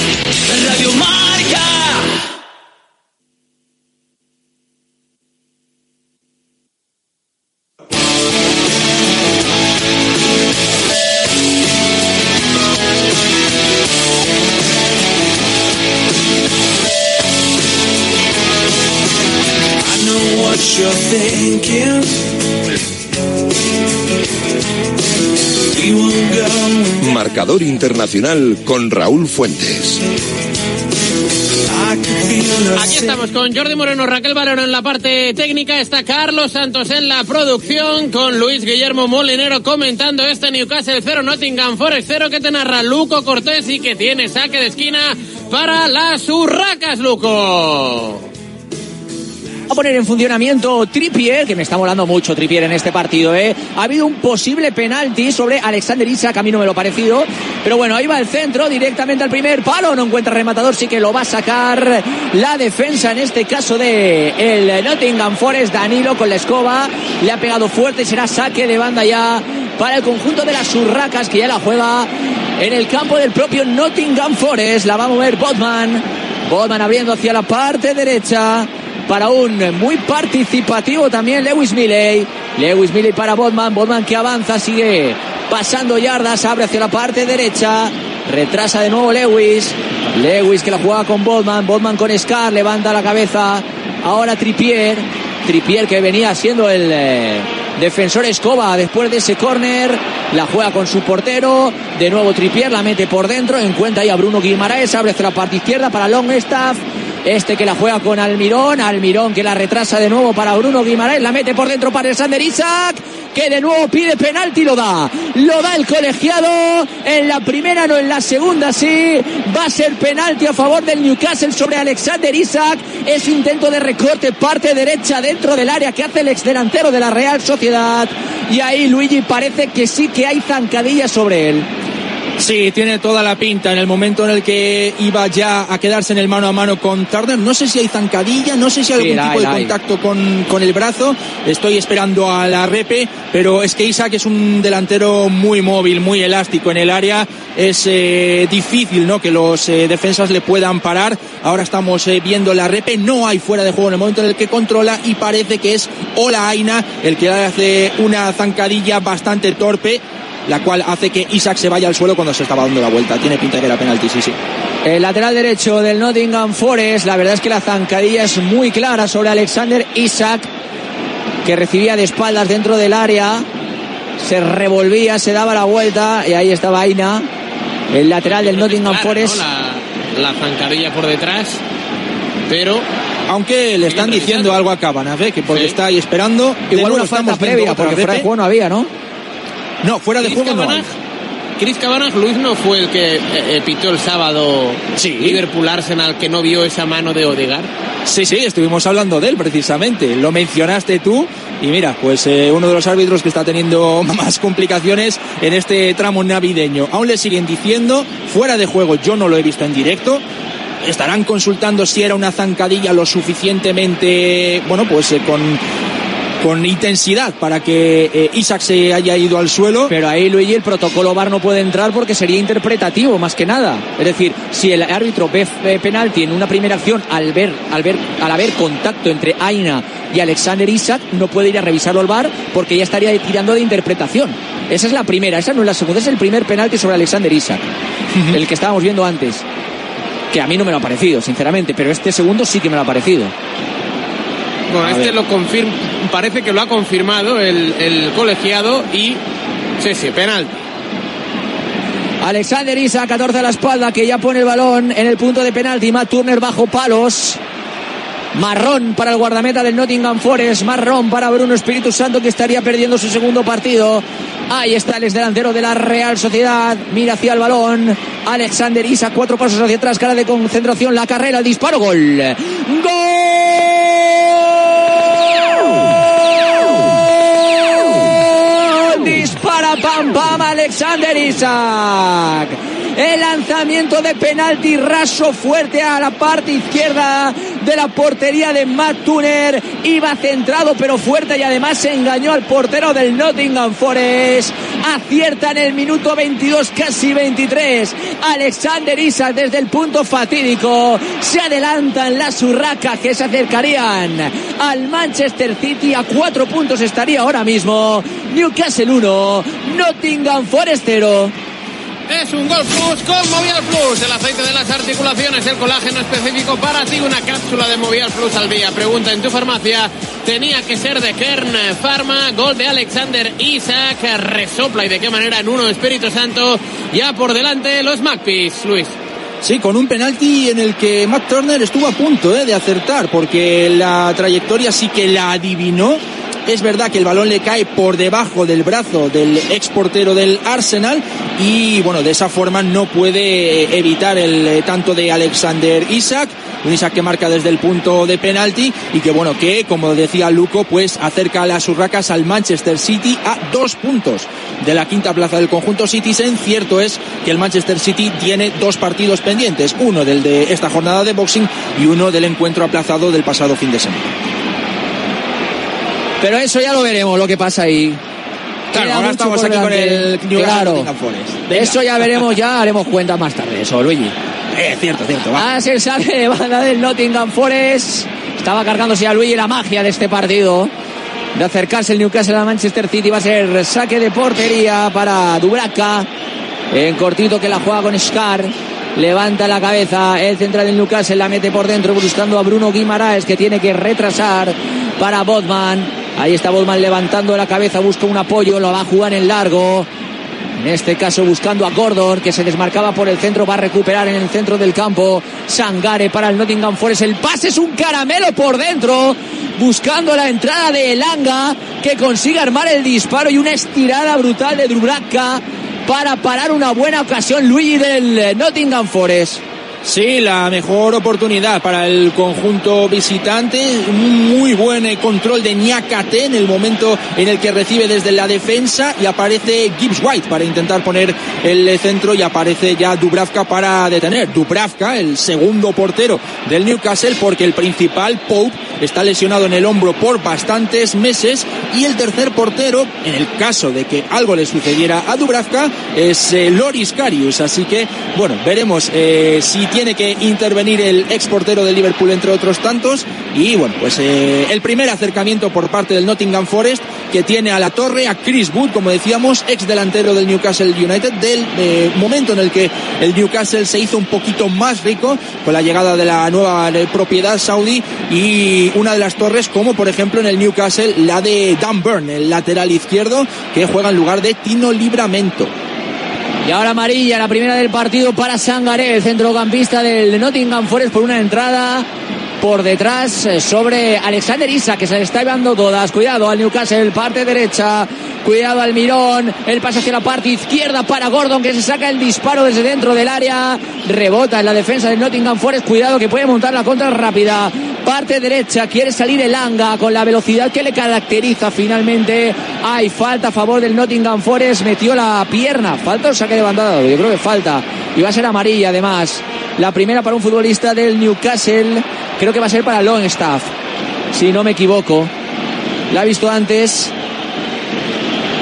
Radio Marca. I know what you're thinking. Marcador Internacional con Raúl Fuentes. Aquí estamos con Jordi Moreno, Raquel Barero en la parte técnica, está Carlos Santos en la producción, con Luis Guillermo Molinero comentando este Newcastle 0, Nottingham Forest 0 que te narra Luco Cortés y que tiene saque de esquina para las urracas, Luco. A poner en funcionamiento Trippier, que me está molando mucho Trippier en este partido, ¿eh? Ha habido un posible penalti sobre Alexander Isak, a mí no me lo ha parecido, pero bueno, ahí va el centro, directamente al primer palo, no encuentra rematador, sí que lo va a sacar la defensa, en este caso de el Nottingham Forest, Danilo con la escoba, le ha pegado fuerte, será saque de banda ya para el conjunto de las urracas, que ya la juega en el campo del propio Nottingham Forest, la va a mover Botman, Botman abriendo hacia la parte derecha, para un muy participativo también Lewis Milley. Lewis Milley para Botman. Botman que avanza, sigue pasando yardas, abre hacia la parte derecha. Retrasa de nuevo Lewis. Lewis que la juega con Botman. Botman con Scar, levanta la cabeza. Ahora Tripier. Tripier que venía siendo el eh, defensor Escoba después de ese córner. La juega con su portero. De nuevo Tripier la mete por dentro. Encuentra ahí a Bruno Guimaraes. Abre hacia la parte izquierda para Longstaff. Este que la juega con Almirón. Almirón que la retrasa de nuevo para Bruno Guimaraes. La mete por dentro para Alexander Isaac. que de nuevo pide penalti, lo da. Lo da el colegiado. En la primera, no en la segunda, sí. Va a ser penalti a favor del Newcastle sobre Alexander Isaac. Es intento de recorte, parte derecha dentro del área que hace el ex delantero de la Real Sociedad. Y ahí Luigi parece que sí que hay zancadilla sobre él. Sí, tiene toda la pinta en el momento en el que iba ya a quedarse en el mano a mano con Turner. No sé si hay zancadilla, no sé si hay algún tipo hay, de hay. contacto con, con el brazo. Estoy esperando a la repe, pero es que Isaac es un delantero muy móvil, muy elástico en el área. Es eh, difícil ¿no? que los eh, defensas le puedan parar. Ahora estamos eh, viendo la repe. No hay fuera de juego en el momento en el que controla y parece que es Ola Aina el que hace una zancadilla bastante torpe la cual hace que Isaac se vaya al suelo cuando se estaba dando la vuelta. Tiene pinta de que era penalti, sí, sí. El lateral derecho del Nottingham Forest, la verdad es que la zancadilla es muy clara sobre Alexander Isaac, que recibía de espaldas dentro del área, se revolvía, se daba la vuelta y ahí estaba Aina, el lateral del Nottingham Clara, Forest. ¿no? La, la zancadilla por detrás, pero Aunque le están diciendo algo a Cabanas, ¿eh? que porque Sí. está ahí esperando. Igual una falta previa, porque fuera de juego no había, ¿no? No, fuera de Chris juego no hay. Chris Cabanagh, Luis no fue el que eh, eh, pitó el sábado Liverpool Arsenal que no vio esa mano de Odegaard. Sí, sí, estuvimos hablando de él precisamente. Lo mencionaste tú y mira, pues eh, uno de los árbitros que está teniendo [laughs] más complicaciones en este tramo navideño. Aún le siguen diciendo, fuera de juego, yo no lo he visto en directo. Estarán consultando si era una zancadilla lo suficientemente, bueno, pues eh, con, con intensidad para que eh, Isaac se haya ido al suelo. Pero ahí Luigi el protocolo VAR no puede entrar porque sería interpretativo más que nada. Es decir, si el árbitro ve eh, penalti en una primera acción al ver al ver al haber contacto entre Aina y Alexander Isaac no puede ir a revisarlo al VAR porque ya estaría tirando de interpretación. Esa es la primera, esa no es la segunda, es el primer penalti sobre Alexander Isaac, el que estábamos viendo antes. Que a mí no me lo ha parecido, sinceramente, pero este segundo sí que me lo ha parecido. A este ver. lo confirma, parece que lo ha confirmado el, el colegiado y sí, sí, penalti. Alexander Isa, 14 a la espalda, que ya pone el balón en el punto de penalti. Matt Turner bajo palos. Marrón para el guardameta del Nottingham Forest. Marrón para Bruno Espíritu Santo, que estaría perdiendo su segundo partido. Ahí está el delantero de la Real Sociedad. Mira hacia el balón. Alexander Isa, cuatro pasos hacia atrás, cara de concentración. La carrera, el disparo, gol. ¡Gol! Pam pam Alexander Isaac. El lanzamiento de penalti raso fuerte a la parte izquierda de la portería de Matt Turner. Iba centrado pero fuerte y además engañó al portero del Nottingham Forest. Acierta en el minuto 22, casi 23. Alexander Isaac desde el punto fatídico. Se adelantan las urracas que se acercarían al Manchester City. A cuatro puntos estaría ahora mismo. Newcastle 1, Nottingham Forest 0. Es un Golf Plus con Movial Plus, el aceite de las articulaciones, el colágeno específico para ti, una cápsula de Movial Plus al día. Pregunta en tu farmacia, tenía que ser de Kern Pharma, gol de Alexander Isaac, resopla y de qué manera en uno Espíritu Santo, ya por delante los Magpies, Luis. Sí, con un penalti en el que Matt Turner estuvo a punto eh, de acertar, porque la trayectoria sí que la adivinó. Es verdad que el balón le cae por debajo del brazo del ex portero del Arsenal y bueno, de esa forma no puede evitar el eh, tanto de Alexander Isaac, un Isaac que marca desde el punto de penalti y que bueno, que como decía Luco, pues acerca las urracas al Manchester City a dos puntos de la quinta plaza del conjunto Citizen. Cierto es que el Manchester City tiene dos partidos pendientes, uno del de esta jornada de boxing y uno del encuentro aplazado del pasado fin de semana. Pero eso ya lo veremos, lo que pasa ahí. Claro, ahora estamos aquí con el Claro. De eso ya veremos, ya haremos cuenta más tarde, eso, Luigi. Eh, cierto, cierto. Va. Ah, se sale de banda del Nottingham Forest. Estaba cargándose a Luigi la magia de este partido. De acercarse el Newcastle a Manchester City va a ser saque de portería para Dubraca. En cortito que la juega con Scar. Levanta la cabeza. El central del Newcastle la mete por dentro buscando a Bruno Guimaraes que tiene que retrasar para Bodman. Ahí está Bodman levantando la cabeza, busca un apoyo, lo va a jugar en largo. En este caso buscando a Gordon, que se desmarcaba por el centro, va a recuperar en el centro del campo. Sangare para el Nottingham Forest. El pase es un caramelo por dentro, buscando la entrada de Elanga, que consigue armar el disparo y una estirada brutal de Dubravka para parar una buena ocasión Luigi del Nottingham Forest. Sí, la mejor oportunidad para el conjunto visitante. Un muy buen eh, control de Ñacate en el momento en el que recibe desde la defensa y aparece Gibbs White para intentar poner el centro y aparece ya Dubravka para detener. Dubravka, el segundo portero del Newcastle, porque el principal, Pope, está lesionado en el hombro por bastantes meses y el tercer portero, en el caso de que algo le sucediera a Dubravka, es eh, Loris Karius. Así que, bueno, veremos eh, si tiene que intervenir el exportero de Liverpool entre otros tantos y bueno pues eh, el primer acercamiento por parte del Nottingham Forest que tiene a la torre a Chris Wood como decíamos ex delantero del Newcastle United del eh, momento en el que el Newcastle se hizo un poquito más rico con la llegada de la nueva eh, propiedad saudí y una de las torres como por ejemplo en el Newcastle la de Dan Burn el lateral izquierdo que juega en lugar de Tino Libramento y ahora amarilla, la primera del partido para Sangaré, el centrocampista del Nottingham Forest por una entrada por detrás eh, sobre Alexander Isa, que se le está llevando todas. Cuidado al Newcastle, parte derecha. Cuidado al Mirón. El pase hacia la parte izquierda para Gordon, que se saca el disparo desde dentro del área. Rebota en la defensa del Nottingham Forest. Cuidado que puede montar la contra rápida. Parte derecha, quiere salir el Anga con la velocidad que le caracteriza finalmente. Hay falta a favor del Nottingham Forest. Metió la pierna. ¿Falta o saque de bandada? Yo creo que falta. Y va a ser amarilla además. La primera para un futbolista del Newcastle. Creo que va a ser para Longstaff. Si no me equivoco. La ha visto antes.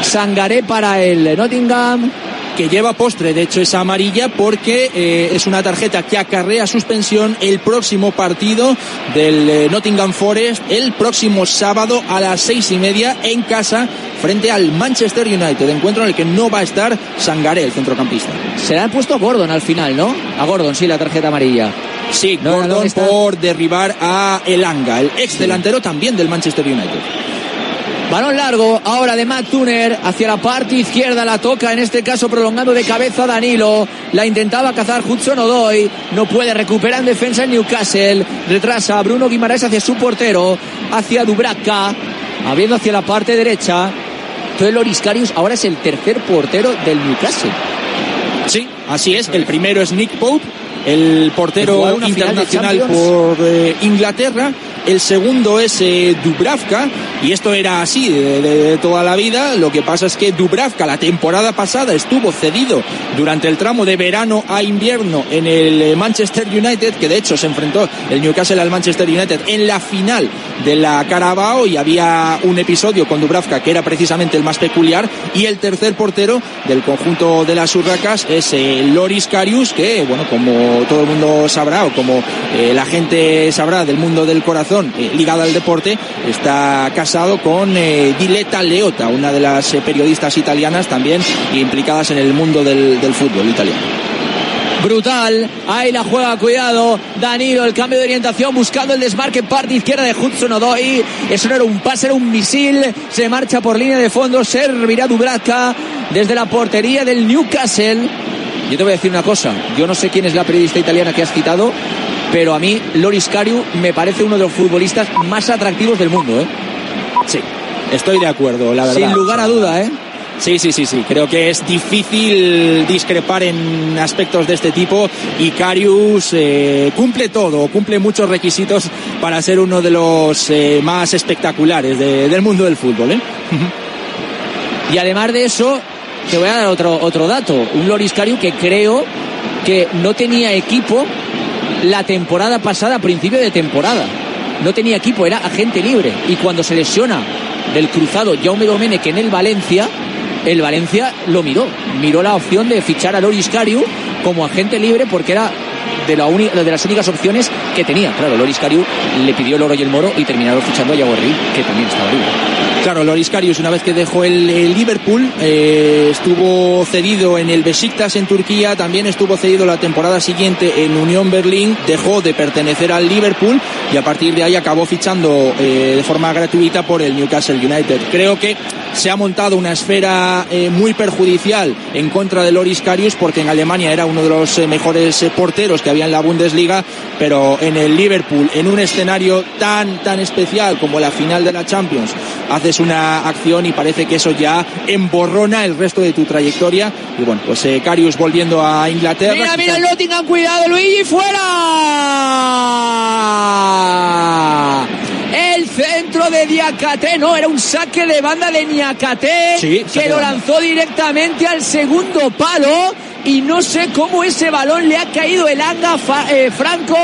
Sangaré para el Nottingham que lleva postre, de hecho es amarilla porque eh, es una tarjeta que acarrea suspensión el próximo partido del eh, Nottingham Forest el próximo sábado a las seis y media en casa frente al Manchester United, encuentro en el que no va a estar Sangaré, el centrocampista. Se le ha puesto a Gordon al final, ¿no? A Gordon, sí, la tarjeta amarilla. Sí, No, Gordon por derribar a Elanga, el ex delantero también del Manchester United. Balón largo, ahora de Matt Turner hacia la parte izquierda, la toca en este caso prolongando de cabeza Danilo, la intentaba cazar Hudson Odoy, no puede recuperar en defensa en Newcastle, retrasa a Bruno Guimaraes hacia su portero, hacia Dubravka, abriendo hacia la parte derecha, entonces Loris Karius ahora es el tercer portero del Newcastle. Sí, así es, el primero es Nick Pope, el portero internacional por eh, Inglaterra. El segundo es eh, Dubravka, y esto era así de, toda la vida. Lo que pasa es que Dubravka la temporada pasada estuvo cedido durante el tramo de verano a invierno en el eh, Manchester United, que de hecho se enfrentó el Newcastle al Manchester United en la final de la Carabao y había un episodio con Dubravka que era precisamente el más peculiar. Y el tercer portero del conjunto de las Urracas es eh, Loris Karius, que, bueno, como todo el mundo sabrá o como eh, la gente sabrá del mundo del corazón eh, ligado al deporte, está casado con eh, Diletta Leota, una de las eh, periodistas italianas también implicadas en el mundo del, del fútbol italiano. Brutal, ahí la juega, cuidado. Danilo, el cambio de orientación, buscando el desmarque, parte izquierda de Hudson Odoi. Eso no era un pase, era un misil. Se marcha por línea de fondo, servirá Dubravka desde la portería del Newcastle. Yo te voy a decir una cosa, yo no sé quién es la periodista italiana que has citado, pero a mí Loris Kariu me parece uno de los futbolistas más atractivos del mundo, ¿eh? Sí, estoy de acuerdo, la verdad. Sin lugar a duda, ¿eh? Sí, sí, sí, sí. Creo que es difícil discrepar en aspectos de este tipo y Carius eh, cumple todo, cumple muchos requisitos para ser uno de los eh, más espectaculares de- del mundo del fútbol. ¿eh? Y además de eso, te voy a dar otro, otro dato. Un Loris Kariu que creo que no tenía equipo la temporada pasada, principio de temporada. No tenía equipo, era agente libre. Y cuando se lesiona del cruzado Jaume Domenech en el Valencia, el Valencia lo miró. Miró la opción de fichar a Loris Kariu como agente libre porque era de, las únicas opciones que tenía. Claro, Loris Kariu le pidió el oro y el moro y terminaron fichando a Herrera, que también estaba libre. Claro, Loris Karius una vez que dejó el, Liverpool eh, estuvo cedido en el Besiktas en Turquía, también estuvo cedido la temporada siguiente en Unión Berlín, dejó de pertenecer al Liverpool y a partir de ahí acabó fichando eh, de forma gratuita por el Newcastle United. Creo que se ha montado una esfera eh, muy perjudicial en contra de Loris Karius porque en Alemania era uno de los mejores eh, que había en la Bundesliga, pero en el Liverpool, en un escenario tan, tan especial como la final de la Champions, haces una acción y parece que eso ya emborrona el resto de tu trayectoria. Y bueno, pues eh, Karius volviendo a Inglaterra. Mira, mira el Nottingham, cuidado Luigi, fuera. El centro de Diacate, no, era un saque de banda de Niacate Sí, que lo lanzó directamente al segundo palo y no sé cómo ese balón le ha caído el anga eh, Franco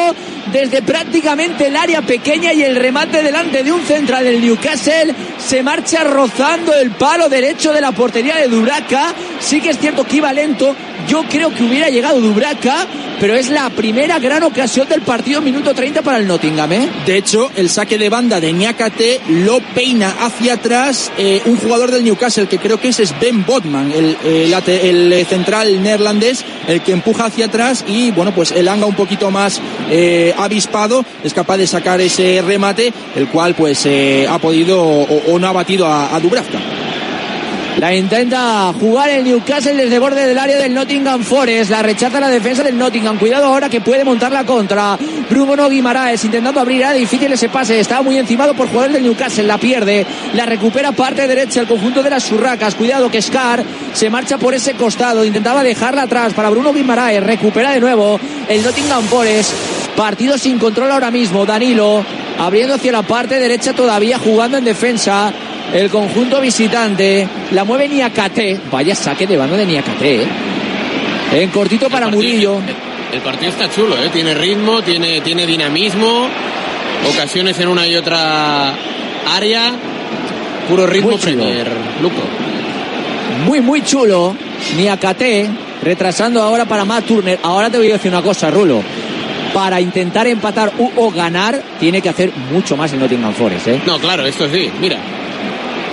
desde prácticamente el área pequeña y el remate delante de un central del Newcastle se marcha rozando el palo derecho de la portería de Duraca. Sí que es cierto que iba lento. Yo creo que hubiera llegado Duraca, pero es la primera gran ocasión del partido, minuto 30 para el Nottingham, ¿eh? De hecho, el saque de banda de Niakate lo peina hacia atrás eh, un jugador del Newcastle, que creo que ese es Ben Botman, el, el, eh, central neerlandés, el que empuja hacia atrás y, bueno, pues el anga un poquito más eh, avispado es capaz de sacar ese remate, el cual pues eh, ha podido o, no ha batido a Dubravka. La intenta jugar el Newcastle desde borde del área del Nottingham Forest. La rechaza la defensa del Nottingham. Cuidado ahora que puede montar la contra. Bruno Guimaraes intentando abrir. Era difícil ese pase. Estaba muy encimado por jugadores del Newcastle. La pierde. La recupera parte derecha el conjunto de las Urracas. Cuidado que Scar se marcha por ese costado. Intentaba dejarla atrás para Bruno Guimaraes. Recupera de nuevo el Nottingham Forest. Partido sin control ahora mismo. Danilo abriendo hacia la parte derecha todavía jugando en defensa. El conjunto visitante la mueve Niakate. Vaya saque de banda de Niakate. ¿eh? En cortito para Murillo. El partido está chulo, ¿eh? tiene ritmo, tiene, tiene dinamismo, ocasiones en una y otra área. Puro ritmo Muy. Premier, Luco. Muy, muy chulo. Niakate retrasando ahora para Matt Turner. Ahora te voy a decir una cosa, Rulo. Para intentar empatar o ganar, tiene que hacer mucho más el Nottingham Forest. ¿eh? No, claro, esto sí, mira.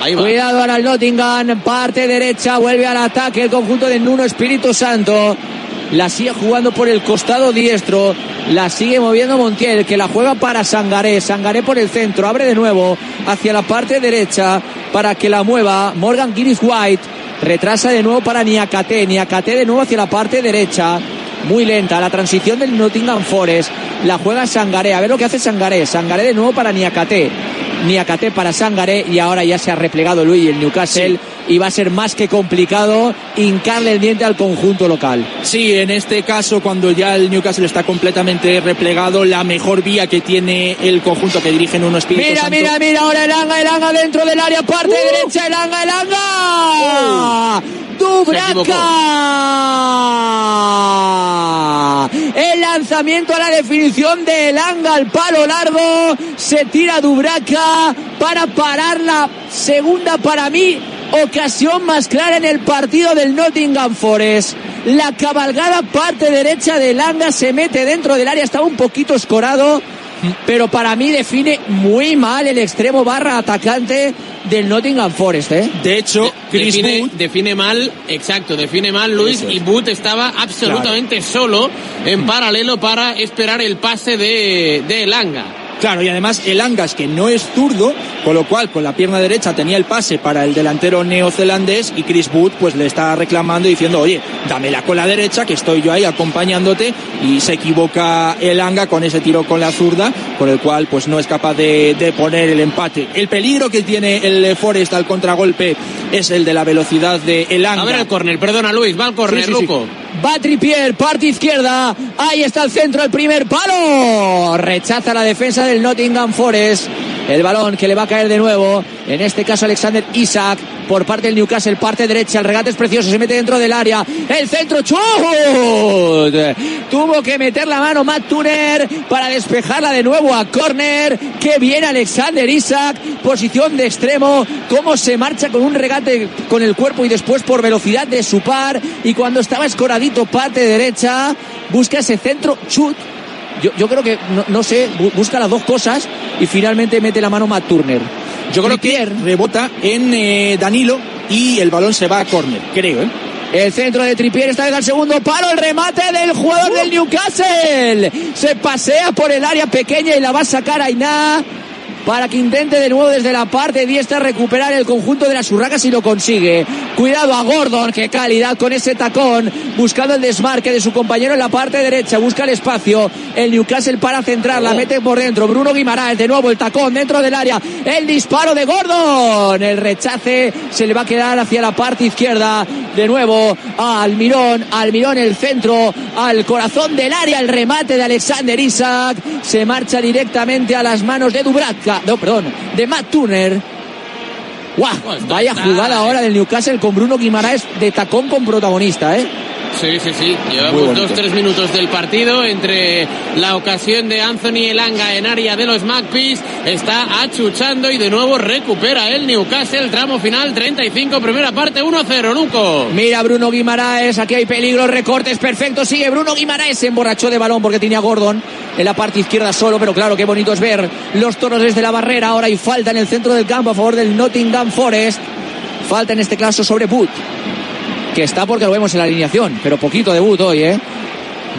Cuidado ahora el Nottingham, parte derecha, vuelve al ataque el conjunto de Nuno Espíritu Santo. La sigue jugando por el costado diestro, la sigue moviendo Montiel, que la juega para Sangaré. Sangaré por el centro, abre de nuevo hacia la parte derecha para que la mueva Morgan Guinness White. Retrasa de nuevo para Niakate, Niakate de nuevo hacia la parte derecha. Muy lenta la transición del Nottingham Forest. La juega Sangaré. A ver lo que hace Sangaré. Sangaré de nuevo para Niakate. Niakate para Sangaré y ahora ya se ha replegado Luis el Newcastle y va a ser más que complicado hincarle el diente al conjunto local. Sí, en este caso, cuando ya el Newcastle está completamente replegado, la mejor vía que tiene el conjunto que dirigen uno Espíritu Mira, Santo. mira, mira, ahora el anga, el anga dentro del área, parte derecha, el anga, el anga. Dubraca. El lanzamiento a la definición del anga al palo largo. Se tira Dubraca para parar la segunda para mí ocasión más clara en el partido del Nottingham Forest. La cabalgada parte derecha del anga se mete dentro del área, estaba un poquito escorado pero para mí define muy mal el extremo barra atacante del Nottingham Forest, ¿eh? De hecho, Chris define, Wood define mal, exacto, define mal Luis es. y Boot estaba absolutamente solo en paralelo para esperar el pase de, de Elanga. Claro, y además el Angas, que no es zurdo, con lo cual con la pierna derecha tenía el pase para el delantero neozelandés y Chris Wood pues le está reclamando diciendo, oye, dámela con la derecha, que estoy yo ahí acompañándote, y se equivoca el Anga con ese tiro con la zurda, con el cual pues no es capaz de, de poner el empate. El peligro que tiene el Forest al contragolpe es el de la velocidad de el Anga. A ver el córner, perdona Luis, va al córner, Sí, sí, sí. Luco. Va Trippier, parte izquierda. Ahí está el centro, el primer palo. Rechaza la defensa del Nottingham Forest. El balón que le va a caer de nuevo. En este caso Alexander Isaac por parte del Newcastle, parte derecha. El regate es precioso, se mete dentro del área. El centro, chut. Tuvo que meter la mano Matt Turner para despejarla de nuevo a córner. Qué bien Alexander Isaac, posición de extremo. Cómo se marcha con un regate con el cuerpo y después por velocidad de su par. Y cuando estaba escoradito, parte derecha, busca ese centro, chut. Yo, yo creo que, no, no sé, bu- busca las dos cosas y finalmente mete la mano Matt Turner. Yo creo que rebota en eh, Danilo y el balón se va a córner, creo, ¿eh? El centro de Tripier está en el segundo palo. El remate del jugador del Newcastle. Se pasea por el área pequeña y la va a sacar Ainá para que intente de nuevo desde la parte diestra recuperar el conjunto de las urracas y lo consigue. Cuidado a Gordon, qué calidad con ese tacón, buscando el desmarque de su compañero en la parte derecha, busca el espacio. El Newcastle para centrar, la mete por dentro. Bruno Guimaraes, de nuevo el tacón dentro del área. El disparo de Gordon, el rechace se le va a quedar hacia la parte izquierda. De nuevo a Almirón, Almirón el centro, al corazón del área, el remate de Alexander Isaac. Se marcha directamente a las manos de Dubravka no, perdón, de Matt Turner. ¡Guau! Vaya jugada ahora del Newcastle con Bruno Guimaraes de tacón con protagonista, ¿eh? Sí, sí, sí. Llevamos dos, tres minutos del partido entre la ocasión de Anthony Elanga en área de los Magpies. Está achuchando y de nuevo recupera el Newcastle. Tramo final 35, primera parte 1-0, Luco. Mira Bruno Guimaraes, aquí hay peligro, recortes perfectos. Sigue Bruno Guimaraes, se emborrachó de balón porque tenía Gordon en la parte izquierda solo, pero claro, qué bonito es ver los toros desde la barrera. Ahora hay falta en el centro del campo a favor del Nottingham Forest. Falta en este caso sobre Boot que está porque lo vemos en la alineación, pero poquito debut hoy, ¿eh?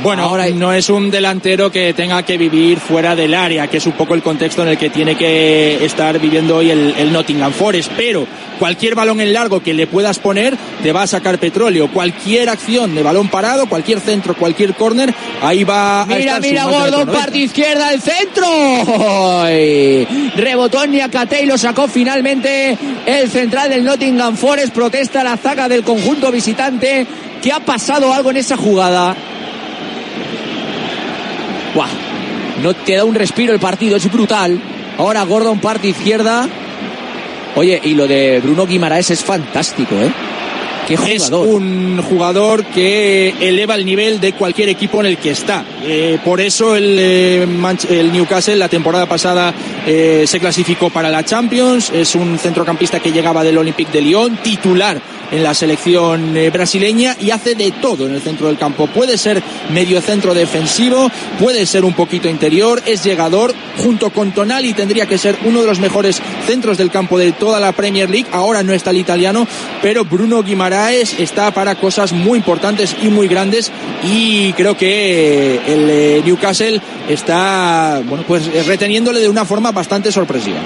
Bueno, ahora no es un delantero que tenga que vivir fuera del área, que es un poco el contexto en el que tiene que estar viviendo hoy el, el, Nottingham Forest, pero cualquier balón en largo que le puedas poner te va a sacar petróleo. Cualquier acción de balón parado, cualquier centro, cualquier córner, ahí va mira, a estar Mira, Gordon, parte izquierda, el centro. Rebotó Niakate y lo sacó finalmente el central del Nottingham Forest. Protesta la zaga del conjunto visitante. que ha pasado algo en esa jugada? Buah, no te da un respiro el partido, es brutal. Ahora Gordon parte izquierda. Oye, y lo de Bruno Guimaraes es fantástico, ¿eh? Qué jugador. Es un jugador que eleva el nivel de cualquier equipo en el que está. Eh, por eso el, eh, el, Newcastle la temporada pasada eh, se clasificó para la Champions. Es un centrocampista que llegaba del Olympique de Lyon, titular en la selección eh, brasileña y hace de todo en el centro del campo. Puede ser medio centro defensivo, puede ser un poquito interior, es llegador. Junto con Tonali tendría que ser uno de los mejores centros del campo de toda la Premier League. Ahora no está el italiano, pero Bruno Guimaraes está para cosas muy importantes y muy grandes y creo que el eh, Newcastle está bueno pues reteniéndole de una forma bastante sorpresiva.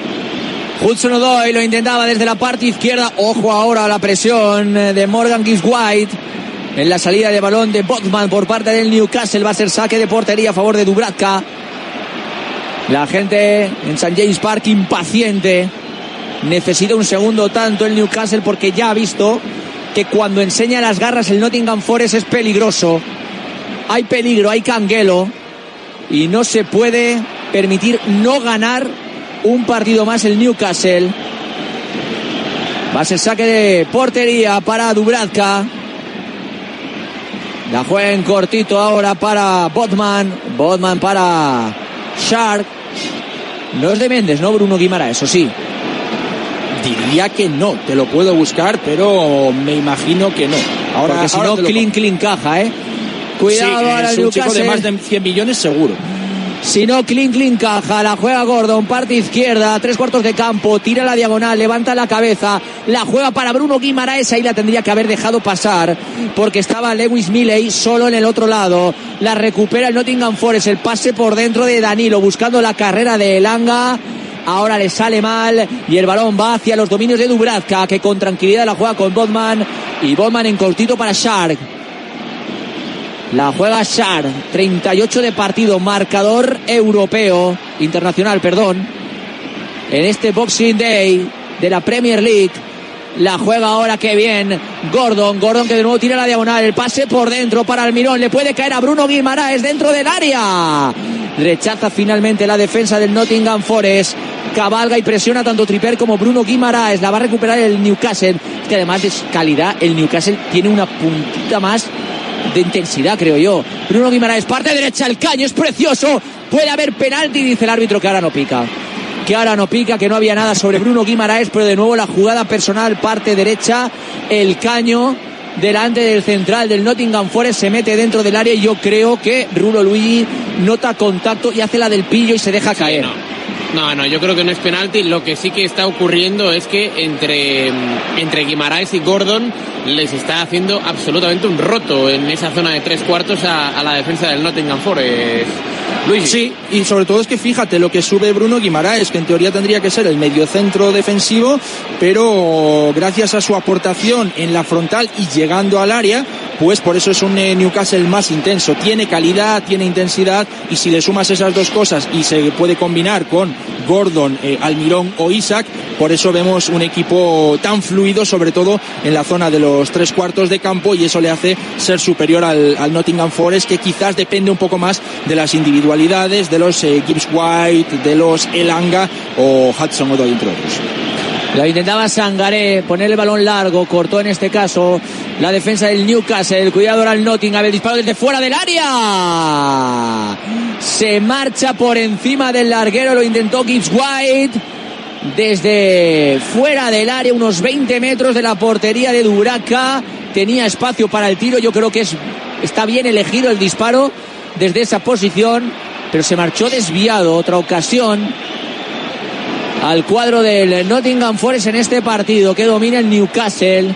Hudson Odoi lo intentaba desde la parte izquierda. Ojo ahora a la presión de Morgan Gibbs White. En la salida de balón de Botman por parte del Newcastle va a ser saque de portería a favor de Dubravka. La gente en St. James Park impaciente. Necesita un segundo tanto el Newcastle porque ya ha visto que cuando enseña las garras el Nottingham Forest es peligroso. Hay peligro, hay canguelo. Y no se puede permitir no ganar un partido más el Newcastle. Va a ser saque de portería para Dubravka. La juega en cortito ahora para Botman. Botman para Shark. No es de Méndez, ¿no, Bruno Guimara? Eso sí. Diría que no, te lo puedo buscar, pero me imagino que no. Ahora, Porque si no, clean, clean caja, ¿eh? Cuidado sí, ahora es el un chico de más de 100 millones seguro. Si no, clean, clean caja. La juega Gordon, parte izquierda, tres cuartos de campo, tira la diagonal, levanta la cabeza. La juega para Bruno Guimaraes. Ahí la tendría que haber dejado pasar porque estaba Lewis Milley solo en el otro lado. La recupera el Nottingham Forest. El pase por dentro de Danilo buscando la carrera de Elanga. Ahora le sale mal y el balón va hacia los dominios de Dubravka que con tranquilidad la juega con Botman y Botman en cortito para Shark. La juega Shar, 38 de partido, marcador europeo, internacional, perdón. En este Boxing Day de la Premier League. La juega ahora, qué bien. Gordon, Gordon que de nuevo tira la diagonal. El pase por dentro para Almirón. Le puede caer a Bruno Guimaraes dentro del área. Rechaza finalmente la defensa del Nottingham Forest. Cabalga y presiona tanto Tripper como Bruno Guimaraes. La va a recuperar el Newcastle. Que además de calidad, el Newcastle tiene una puntita más de intensidad, creo yo. Bruno Guimaraes, parte derecha, el caño es precioso. Puede haber penalti, dice el árbitro que ahora no pica. Que ahora no pica, que no había nada sobre Bruno Guimaraes, pero de nuevo la jugada personal, parte derecha, el caño delante del central del Nottingham Forest se mete dentro del área y yo creo que Rulo Luigi nota contacto y hace la del pillo y se deja caer. No, no, yo creo que no es penalti. Lo que sí que está ocurriendo es que entre, entre Guimaraes y Gordon les está haciendo absolutamente un roto en esa zona de tres cuartos a, la defensa del Nottingham Forest. Luis. Sí, y sobre todo es que fíjate lo que sube Bruno Guimaraes, que en teoría tendría que ser el mediocentro defensivo, pero gracias a su aportación en la frontal y llegando al área, pues por eso es un eh, Newcastle más intenso. Tiene calidad, tiene intensidad y si le sumas esas dos cosas y se puede combinar con Gordon, eh, Almirón o Isaac, por eso vemos un equipo tan fluido, sobre todo en la zona de los tres cuartos de campo y eso le hace ser superior al, Nottingham Forest, que quizás depende un poco más de las individualidades de los eh, Gibbs White, de los Elanga o Hudson Odoi, entre otros. La intentaba Sangaré poner el balón largo, cortó en este caso la defensa del Newcastle. Cuidado ahora el Nottingham, el disparo desde fuera del área. Se marcha por encima del larguero, lo intentó Gibbs White. Desde fuera del área, unos 20 metros de la portería de Duraca. Tenía espacio para el tiro, yo creo que es, está bien elegido el disparo desde esa posición, pero se marchó desviado. Otra ocasión al cuadro del Nottingham Forest en este partido que domina el Newcastle.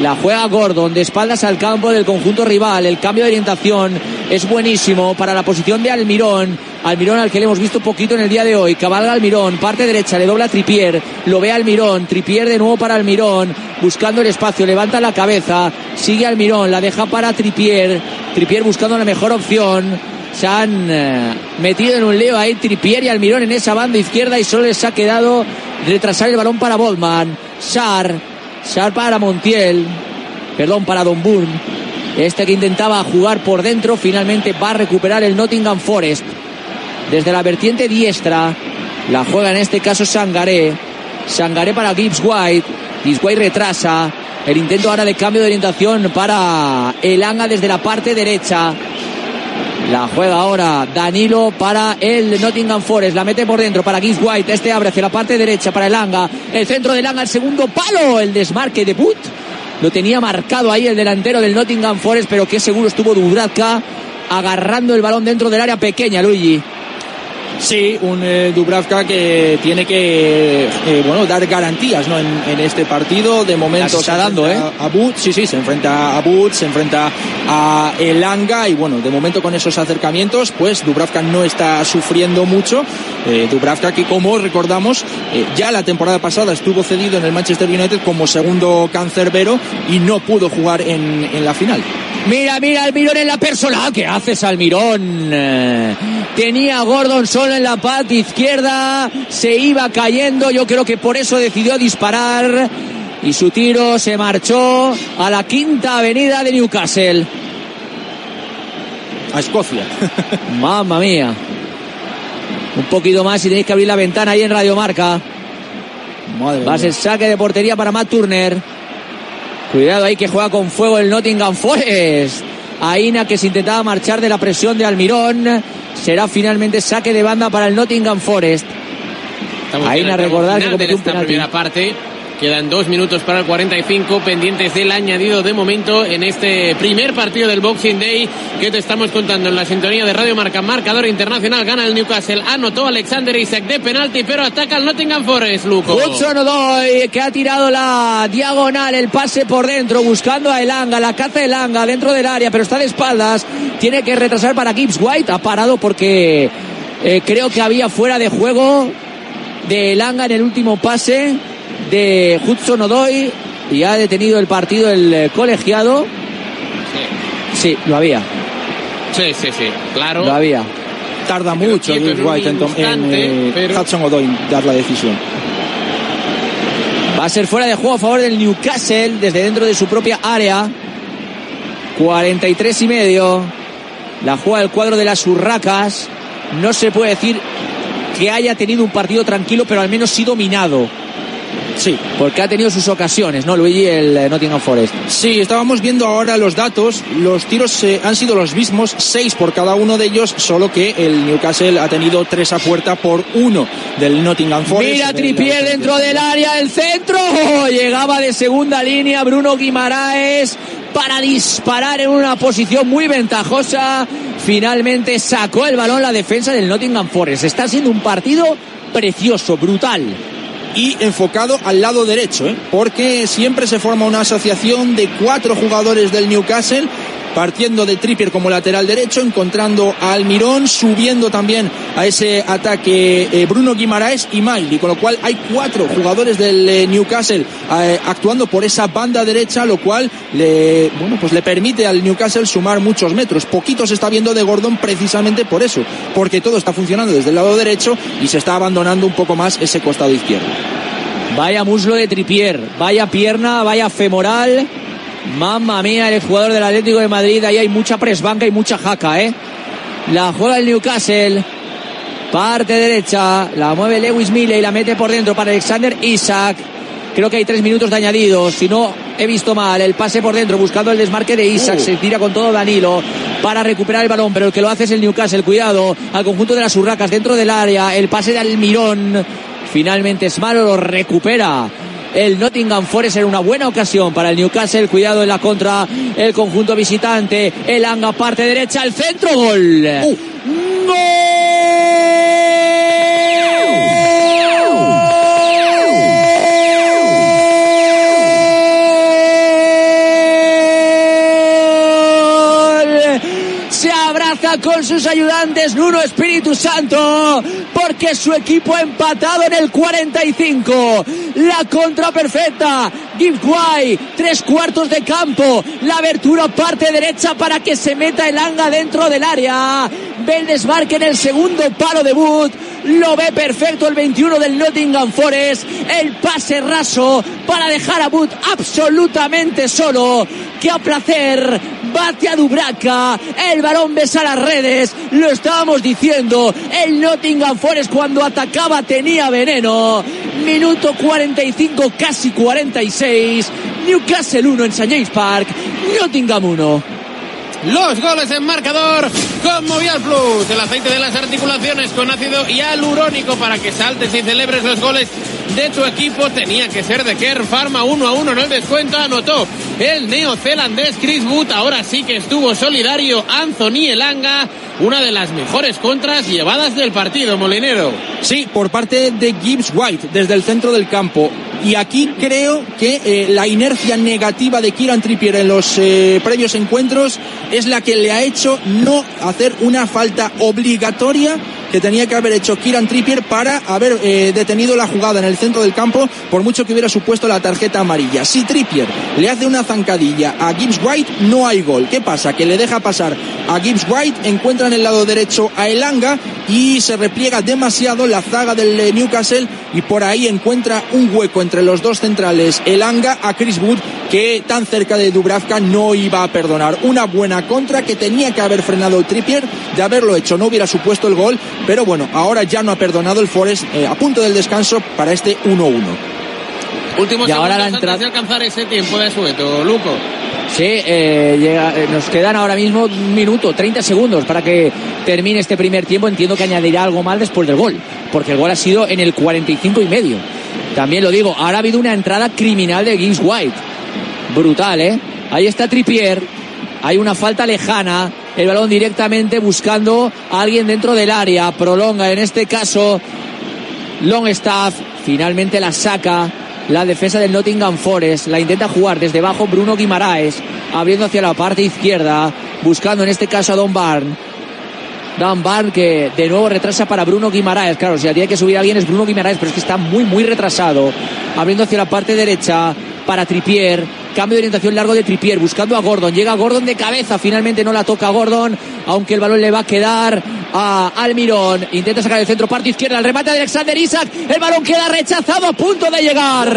La juega Gordon de espaldas al campo del conjunto rival. El cambio de orientación es buenísimo para la posición de Almirón. Almirón al que le hemos visto poquito en el día de hoy. Cabalga Almirón, parte derecha, le dobla a Tripier. Lo ve Almirón. Tripier de nuevo para Almirón. Buscando el espacio, levanta la cabeza. Sigue Almirón, la deja para Tripier. Tripier buscando la mejor opción. Se han eh, metido en un lío ahí Tripier y Almirón en esa banda izquierda y solo les ha quedado retrasar el balón para Boltman. Sar, Sar para Montiel, perdón, para Don Burn. Este que intentaba jugar por dentro finalmente va a recuperar el Nottingham Forest. Desde la vertiente diestra la juega en este caso Sangaré. Sangaré para Gibbs White. Gibbs White retrasa. El intento ahora de cambio de orientación para Elanga desde la parte derecha. La juega ahora Danilo para el Nottingham Forest. La mete por dentro para Gibbs White. Este abre hacia la parte derecha para Elanga. El centro de Elanga, el segundo palo. El desmarque de Put. Lo tenía marcado ahí el delantero del Nottingham Forest, pero qué seguro estuvo Dubravka agarrando el balón dentro del área pequeña, Luigi. Sí, un eh, Dubravka que tiene que eh, bueno dar garantías ¿no? en, en, este partido. De momento está dando, ¿eh? A But, sí, sí, se enfrenta a But, se enfrenta a Elanga y bueno, de momento con esos acercamientos, pues Dubravka no está sufriendo mucho. Eh, Dubravka que como recordamos, eh, ya la temporada pasada estuvo cedido en el Manchester United como segundo cancerbero y no pudo jugar en, en la final. Mira, mira, Almirón en la personal. ¿Qué haces, Almirón? Tenía a Gordon solo en la parte izquierda. Se iba cayendo. Yo creo que por eso decidió disparar. Y su tiro se marchó a la quinta avenida de Newcastle. A Escocia. [laughs] Mamma mía. Un poquito más y tenéis que abrir la ventana ahí en Radio Marca. Va a ser saque de portería para Matt Turner. Cuidado ahí que juega con fuego el Nottingham Forest. Aina que se intentaba marchar de la presión de Almirón. Será finalmente saque de banda para el Nottingham Forest. Aina recordar que cometió un penalti. primera parte. Quedan dos minutos para el 45, pendientes del añadido de momento en este primer partido del Boxing Day que te estamos contando en la sintonía de Radio Marca. Marcador internacional, gana el Newcastle, anotó Alexander Isaac de penalti, pero ataca el Nottingham Forest, Luco. Hudson Odoi que ha tirado la diagonal, el pase por dentro, buscando a Elanga, la caza Elanga dentro del área, pero está de espaldas. Tiene que retrasar para Gibbs White. Ha parado porque eh, creo que había fuera de juego de Elanga en el último pase de Hudson Odoi y ha detenido el partido el eh, colegiado. Sí, lo había, Sí, sí, sí, claro. lo había. Tarda Pero mucho quieto en White en, eh, pero- Hudson Odoi dar la decisión. Va a ser fuera de juego a favor del Newcastle desde dentro de su propia área. 43 y medio. La juega el cuadro de las Urracas. No se puede decir que haya tenido un partido tranquilo, pero al menos sí dominado. Sí. Porque ha tenido sus ocasiones, ¿no, Luigi? El eh, Nottingham Forest. Sí, estábamos viendo ahora los datos. Los tiros eh, han sido los mismos, seis por cada uno de ellos, solo que el Newcastle ha tenido tres a puerta por uno del Nottingham Forest. Mira Tripier dentro del área, el centro. [laughs] Llegaba de segunda línea Bruno Guimaraes para disparar en una posición muy ventajosa finalmente sacó el balón la defensa del Nottingham Forest. Está siendo un partido precioso, brutal. Y enfocado al lado derecho, ¿eh? porque siempre se forma una asociación de cuatro jugadores del Newcastle partiendo de Trippier como lateral derecho, encontrando a Almirón, subiendo también a ese ataque eh, Bruno Guimaraes y Miley, con lo cual hay cuatro jugadores del eh, Newcastle eh, actuando por esa banda derecha, lo cual le, bueno, pues le permite al Newcastle sumar muchos metros. Poquito se está viendo de Gordon precisamente por eso, porque todo está funcionando desde el lado derecho y se está abandonando un poco más ese costado izquierdo. Vaya muslo de Tripier, vaya pierna, vaya femoral. Mamma mía, el jugador del Atlético de Madrid. Ahí hay mucha presbanca y mucha jaca, ¿eh? La juega el Newcastle. Parte derecha. La mueve Lewis Mille y la mete por dentro para Alexander Isaac. Creo que hay tres minutos de añadidos. Si no he visto mal, el pase por dentro buscando el desmarque de Isaac. Uh. Se tira con todo Danilo para recuperar el balón, pero el que lo hace es el Newcastle. Cuidado al conjunto de las urracas dentro del área. El pase de Almirón. Finalmente es malo, lo recupera el Nottingham Forest era una buena ocasión para el Newcastle. Cuidado en la contra, el conjunto visitante. El Anga parte derecha, el centro, gol. ¡Gol! Con sus ayudantes Nuno Espíritu Santo porque su equipo empatado en el 45. La contra perfecta. Gibbs White, tres cuartos de campo. La abertura parte derecha para que se meta el Anga dentro del área. Ve el desmarque en el segundo palo de Wood. Lo ve perfecto el 21 del Nottingham Forest. El pase raso para dejar a Wood absolutamente solo. Que a placer bate a Dubraca. El balón besa las redes. Lo estábamos diciendo. El Nottingham Forest cuando atacaba tenía veneno. Minuto 45, casi 46. Newcastle 1 en St. James Park. Nottingham 1. Los goles en marcador con Movial Plus. El aceite de las articulaciones con ácido hialurónico para que saltes y celebres los goles de tu equipo. Tenía que ser de Kerr Pharma 1 a 1 en el descuento. Anotó el neozelandés Chris Wood. Ahora sí que estuvo solidario Anthony Elanga. Una de las mejores contras llevadas del partido, Molinero. Sí, por parte de Gibbs White, desde el centro del campo. Y aquí creo que eh, la inercia negativa de Kieran Trippier en los eh, previos encuentros es la que le ha hecho no hacer una falta obligatoria que tenía que haber hecho Kieran Trippier para haber eh, detenido la jugada en el centro del campo, por mucho que hubiera supuesto la tarjeta amarilla. Si Trippier le hace una zancadilla a Gibbs White, no hay gol. ¿Qué pasa? Que le deja pasar a Gibbs White, encuentra en el lado derecho a Elanga y se repliega demasiado la zaga del eh, Newcastle y por ahí encuentra un hueco entre los dos centrales, Elanga a Chris Wood, que tan cerca de Dubravka no iba a perdonar. Una buena contra que tenía que haber frenado Trippier, de haberlo hecho no hubiera supuesto el gol, pero bueno, ahora ya no ha perdonado el Forest eh, a punto del descanso para este 1-1. Últimos Y ahora la entrada- antes de alcanzar ese tiempo de sueto, Luco. Sí, eh, llega- eh, nos quedan ahora mismo un minuto, 30 segundos para que termine este primer tiempo. Entiendo que añadirá algo más después del gol, porque el gol ha sido en el 45 y medio. También lo digo, ahora ha habido una entrada criminal de Gibbs White. Brutal, ¿eh? Ahí está Trippier, hay una falta lejana, el balón directamente buscando a alguien dentro del área, prolonga en este caso Longstaff, finalmente la saca la defensa del Nottingham Forest, la intenta jugar desde abajo Bruno Guimaraes, abriendo hacia la parte izquierda, buscando en este caso a Don Barn. Don Barn que de nuevo retrasa para Bruno Guimaraes. Claro, si tiene que subir alguien es Bruno Guimaraes, pero es que está muy, muy retrasado. Abriendo hacia la parte derecha para Tripier. Cambio de orientación largo de Tripier, buscando a Gordon. Llega Gordon de cabeza, finalmente no la toca Gordon, aunque el balón le va a quedar a Almirón. Intenta sacar el centro, parte izquierda, el remate de Alexander Isaac. El balón queda rechazado a punto de llegar.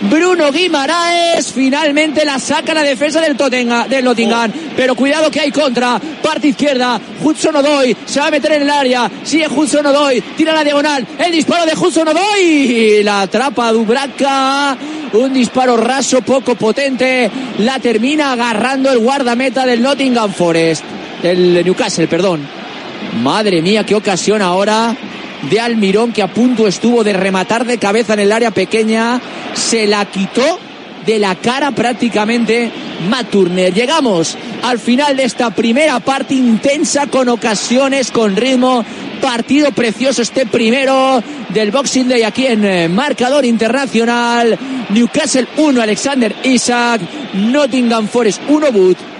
Bruno Guimaraes finalmente la saca la defensa del, Tottenham, del Nottingham. Pero cuidado que hay contra. Parte izquierda. Hudson Odoy se va a meter en el área. Sigue Hudson Odoy. Tira la diagonal. El disparo de Hudson Odoy. La atrapa Dubraca. Un disparo raso, poco potente. La termina agarrando el guardameta del Nottingham Forest. Del Newcastle, perdón. Madre mía, qué ocasión ahora de Almirón que a punto estuvo de rematar de cabeza en el área pequeña. Se la quitó de la cara prácticamente Matt Turner. Llegamos al final de esta primera parte intensa con ocasiones, con ritmo. Partido precioso este primero del Boxing Day aquí en eh, marcador internacional. Newcastle 1, Alexander Isaac. Nottingham Forest 1, Boot.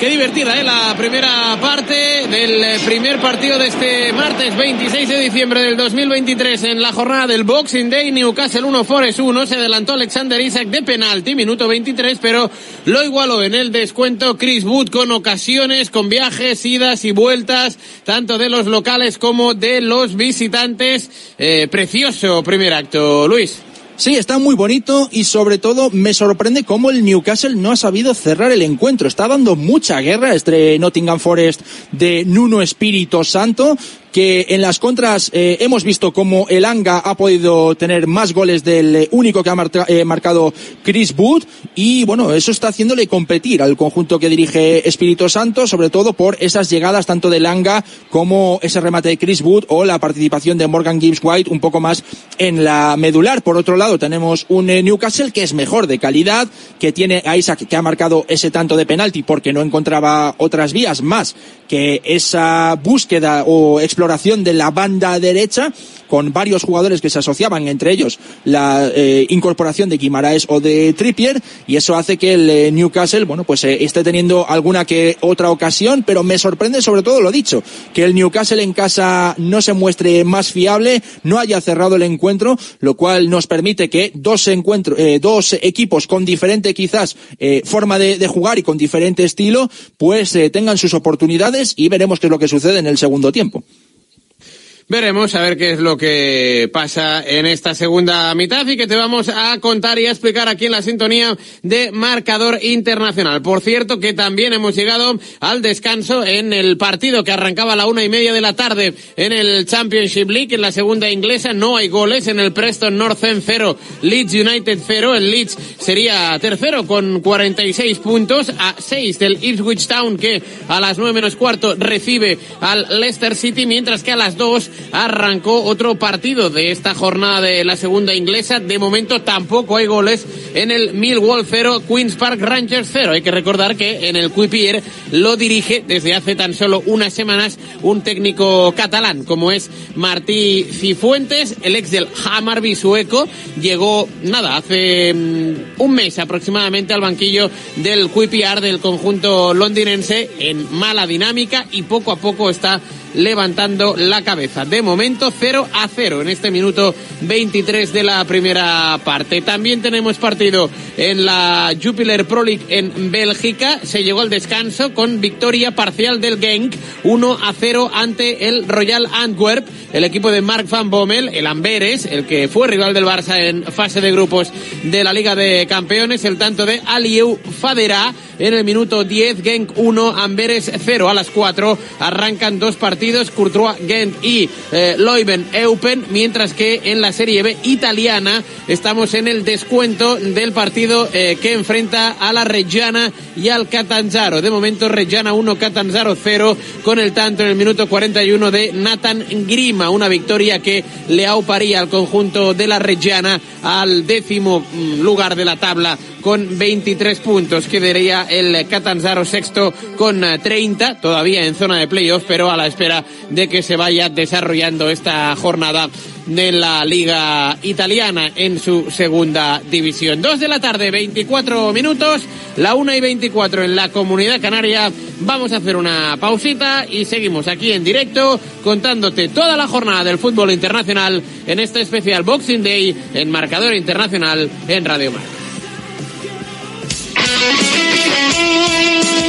Qué divertida, ¿eh? La primera parte del eh, primer partido de este martes 26 de diciembre del 2023 en la jornada del Boxing Day. Newcastle 1, Forest 1. Se adelantó Alexander Isaac de penalti, minuto 23, pero lo igualó en el descuento Chris Wood con ocasiones, con viajes, idas y vueltas, tanto de los locales como de los visitantes. Eh, precioso primer acto, Luis. Sí, está muy bonito y sobre todo me sorprende cómo el Newcastle no ha sabido cerrar el encuentro. Está dando mucha guerra entre Nottingham Forest de Nuno Espíritu Santo, que en las contras eh, hemos visto cómo el Anga ha podido tener más goles del eh, único que ha eh, marcado Chris Wood y bueno, eso está haciéndole competir al conjunto que dirige Espíritu Santo, sobre todo por esas llegadas tanto del Anga como ese remate de Chris Wood o la participación de Morgan Gibbs White un poco más en la medular. Por otro lado, tenemos un Newcastle que es mejor de calidad, que tiene a Isaac que ha marcado ese tanto de penalti porque no encontraba otras vías más que esa búsqueda o exploración de la banda derecha con varios jugadores que se asociaban, entre ellos la eh, incorporación de Guimaraes o de Trippier, y eso hace que el eh, Newcastle, bueno, pues eh, esté teniendo alguna que otra ocasión, pero me sorprende sobre todo lo dicho, que el Newcastle en casa no se muestre más fiable, no haya cerrado el encuentro, lo cual nos permite que dos encuentros, dos equipos con diferente quizás forma de, de, jugar y con diferente estilo, pues tengan sus oportunidades y veremos qué es lo que sucede en el segundo tiempo. Veremos a ver qué es lo que pasa en esta segunda mitad y que te vamos a contar y a explicar aquí en la sintonía de Marcador Internacional. Por cierto que también hemos llegado al descanso en el partido que arrancaba a la una y media de la tarde en el Championship League, en la segunda inglesa. No hay goles en el Preston North End 0, Leeds United 0. El Leeds sería tercero con 46 puntos a 6 del Ipswich Town que a las nueve menos cuarto recibe al Leicester City, mientras que a las dos arrancó otro partido de esta jornada de la segunda inglesa. De momento tampoco hay goles en el Millwall 0, Queens Park Rangers 0. Hay que recordar que en el Quipier lo dirige desde hace tan solo unas semanas un técnico catalán como es Martí Cifuentes, el ex del Hammarby sueco. Llegó, nada, hace um, un mes aproximadamente al banquillo del Quipier del conjunto londinense en mala dinámica y poco a poco está levantando la cabeza. De momento 0 a 0 en este minuto 23 de la primera parte. También tenemos partido en la Jupiler Pro League en Bélgica. Se llegó al descanso con victoria parcial del Genk 1 a 0 ante el Royal Antwerp. El equipo de Mark van Bommel, el Amberes, el que fue rival del Barça en fase de grupos de la Liga de Campeones, el tanto de Aliou Fadera en el minuto 10, Genk 1, Amberes 0 a las 4. Arrancan dos partidos, Courtois, Genk y eh, Leuven, Eupen, mientras que en la Serie B italiana estamos en el descuento del partido eh, que enfrenta a la Reggiana y al Catanzaro. De momento, Reggiana 1, Catanzaro 0, con el tanto en el minuto 41 de Nathan Grima, una victoria que le auparía al conjunto de la Reggiana al décimo mm, lugar de la tabla con 23 puntos. Quedaría el Catanzaro sexto con 30, todavía en zona de playoff, pero a la espera de que se vaya desarrollando esta jornada de la Liga Italiana en su segunda división. Dos de la tarde, 24 minutos, la una y 24 en la Comunidad Canaria. Vamos a hacer una pausita y seguimos aquí en directo contándote toda la jornada del fútbol internacional en este especial Boxing Day en Marcador Internacional en Radio Mar.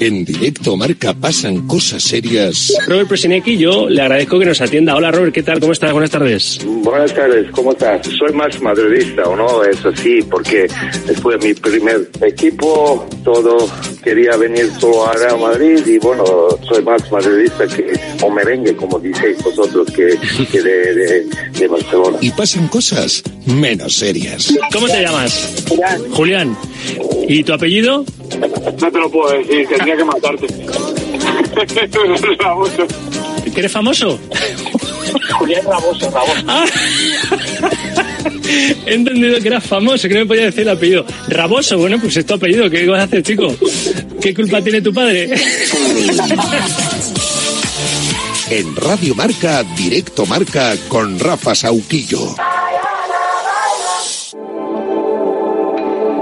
En directo marca pasan cosas serias. Robert Presinecki, yo le agradezco que nos atienda. Hola Robert, ¿qué tal? ¿Cómo estás? Buenas tardes. Buenas tardes, ¿cómo estás? Soy más madridista, ¿o no? Eso sí, porque después de mi primer equipo, todo quería venir solo a Real Madrid y bueno, soy más madridista que, o merengue, como dices vosotros, que, que de, de, de Barcelona. Y pasan cosas menos serias. ¿Cómo te llamas? Julián. ¿Y tu apellido? No te lo puedo decir, tendría que matarte. ¿Que eres famoso? Julián Raboso, Raboso. Ah. He entendido que eras famoso, que no me podía decir el apellido. Raboso, bueno, pues es tu apellido, ¿qué vas a hacer, chico? ¿Qué culpa tiene tu padre? En Radio Marca, Directo Marca con Rafa Sauquillo.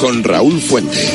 Con Raúl Fuentes.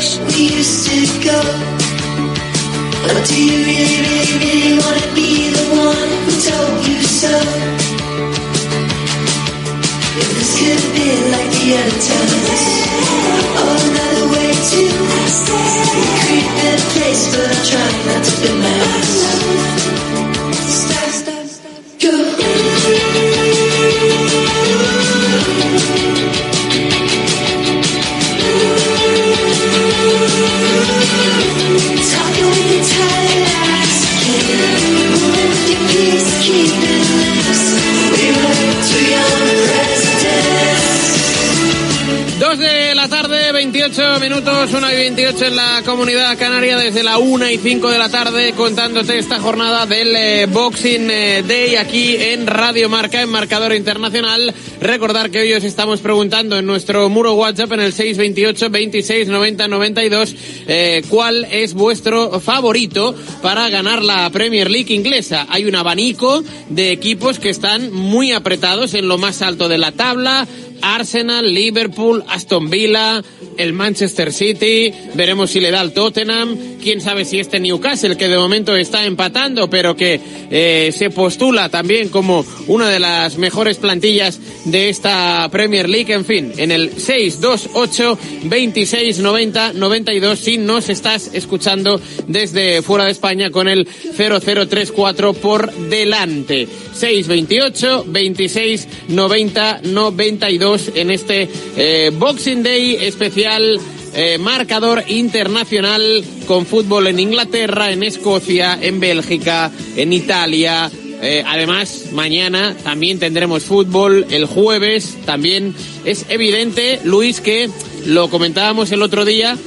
5 de la tarde, contándote esta jornada del eh, Boxing eh, Day aquí en Radio Marca, en Marcador Internacional. Recordar que hoy os estamos preguntando en nuestro muro WhatsApp en el 628 26 90 92 eh, cuál es vuestro favorito para ganar la Premier League inglesa. Hay un abanico de equipos que están muy apretados en lo más alto de la tabla. Arsenal, Liverpool, Aston Villa, el Manchester City, veremos si le da al Tottenham, quién sabe si este Newcastle, que de momento está empatando, pero que eh, se postula también como una de las mejores plantillas de esta Premier League, en fin, en el 628 26 90 92 si nos estás escuchando desde fuera de España con el 0034 por delante. 628 26 90 92 en este eh, Boxing Day especial eh, marcador internacional con fútbol en Inglaterra, en Escocia, en Bélgica, en Italia. Eh, además, mañana también tendremos fútbol, el jueves también. Es evidente, Luis, que lo comentábamos el otro día,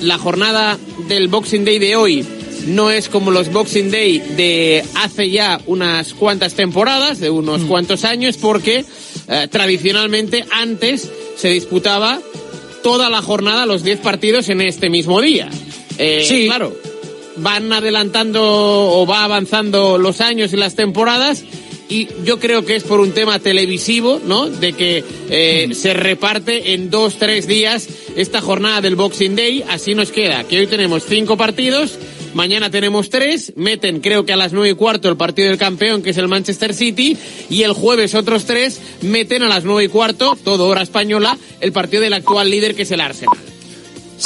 la jornada del Boxing Day de hoy no es como los Boxing Day de hace ya unas cuantas temporadas, de unos cuantos años, porque eh, tradicionalmente antes se disputaba toda la jornada, los 10 partidos en este mismo día. Eh, Sí. Claro, van adelantando o va avanzando los años y las temporadas. Y yo creo que es por un tema televisivo, ¿no? De que eh, se reparte en dos, tres días esta jornada del Boxing Day. Así nos queda, que hoy tenemos cinco partidos, mañana tenemos tres, meten creo que a las nueve y cuarto el partido del campeón, que es el Manchester City, y el jueves otros tres meten a las nueve y cuarto, todo hora española, el partido del actual líder, que es el Arsenal.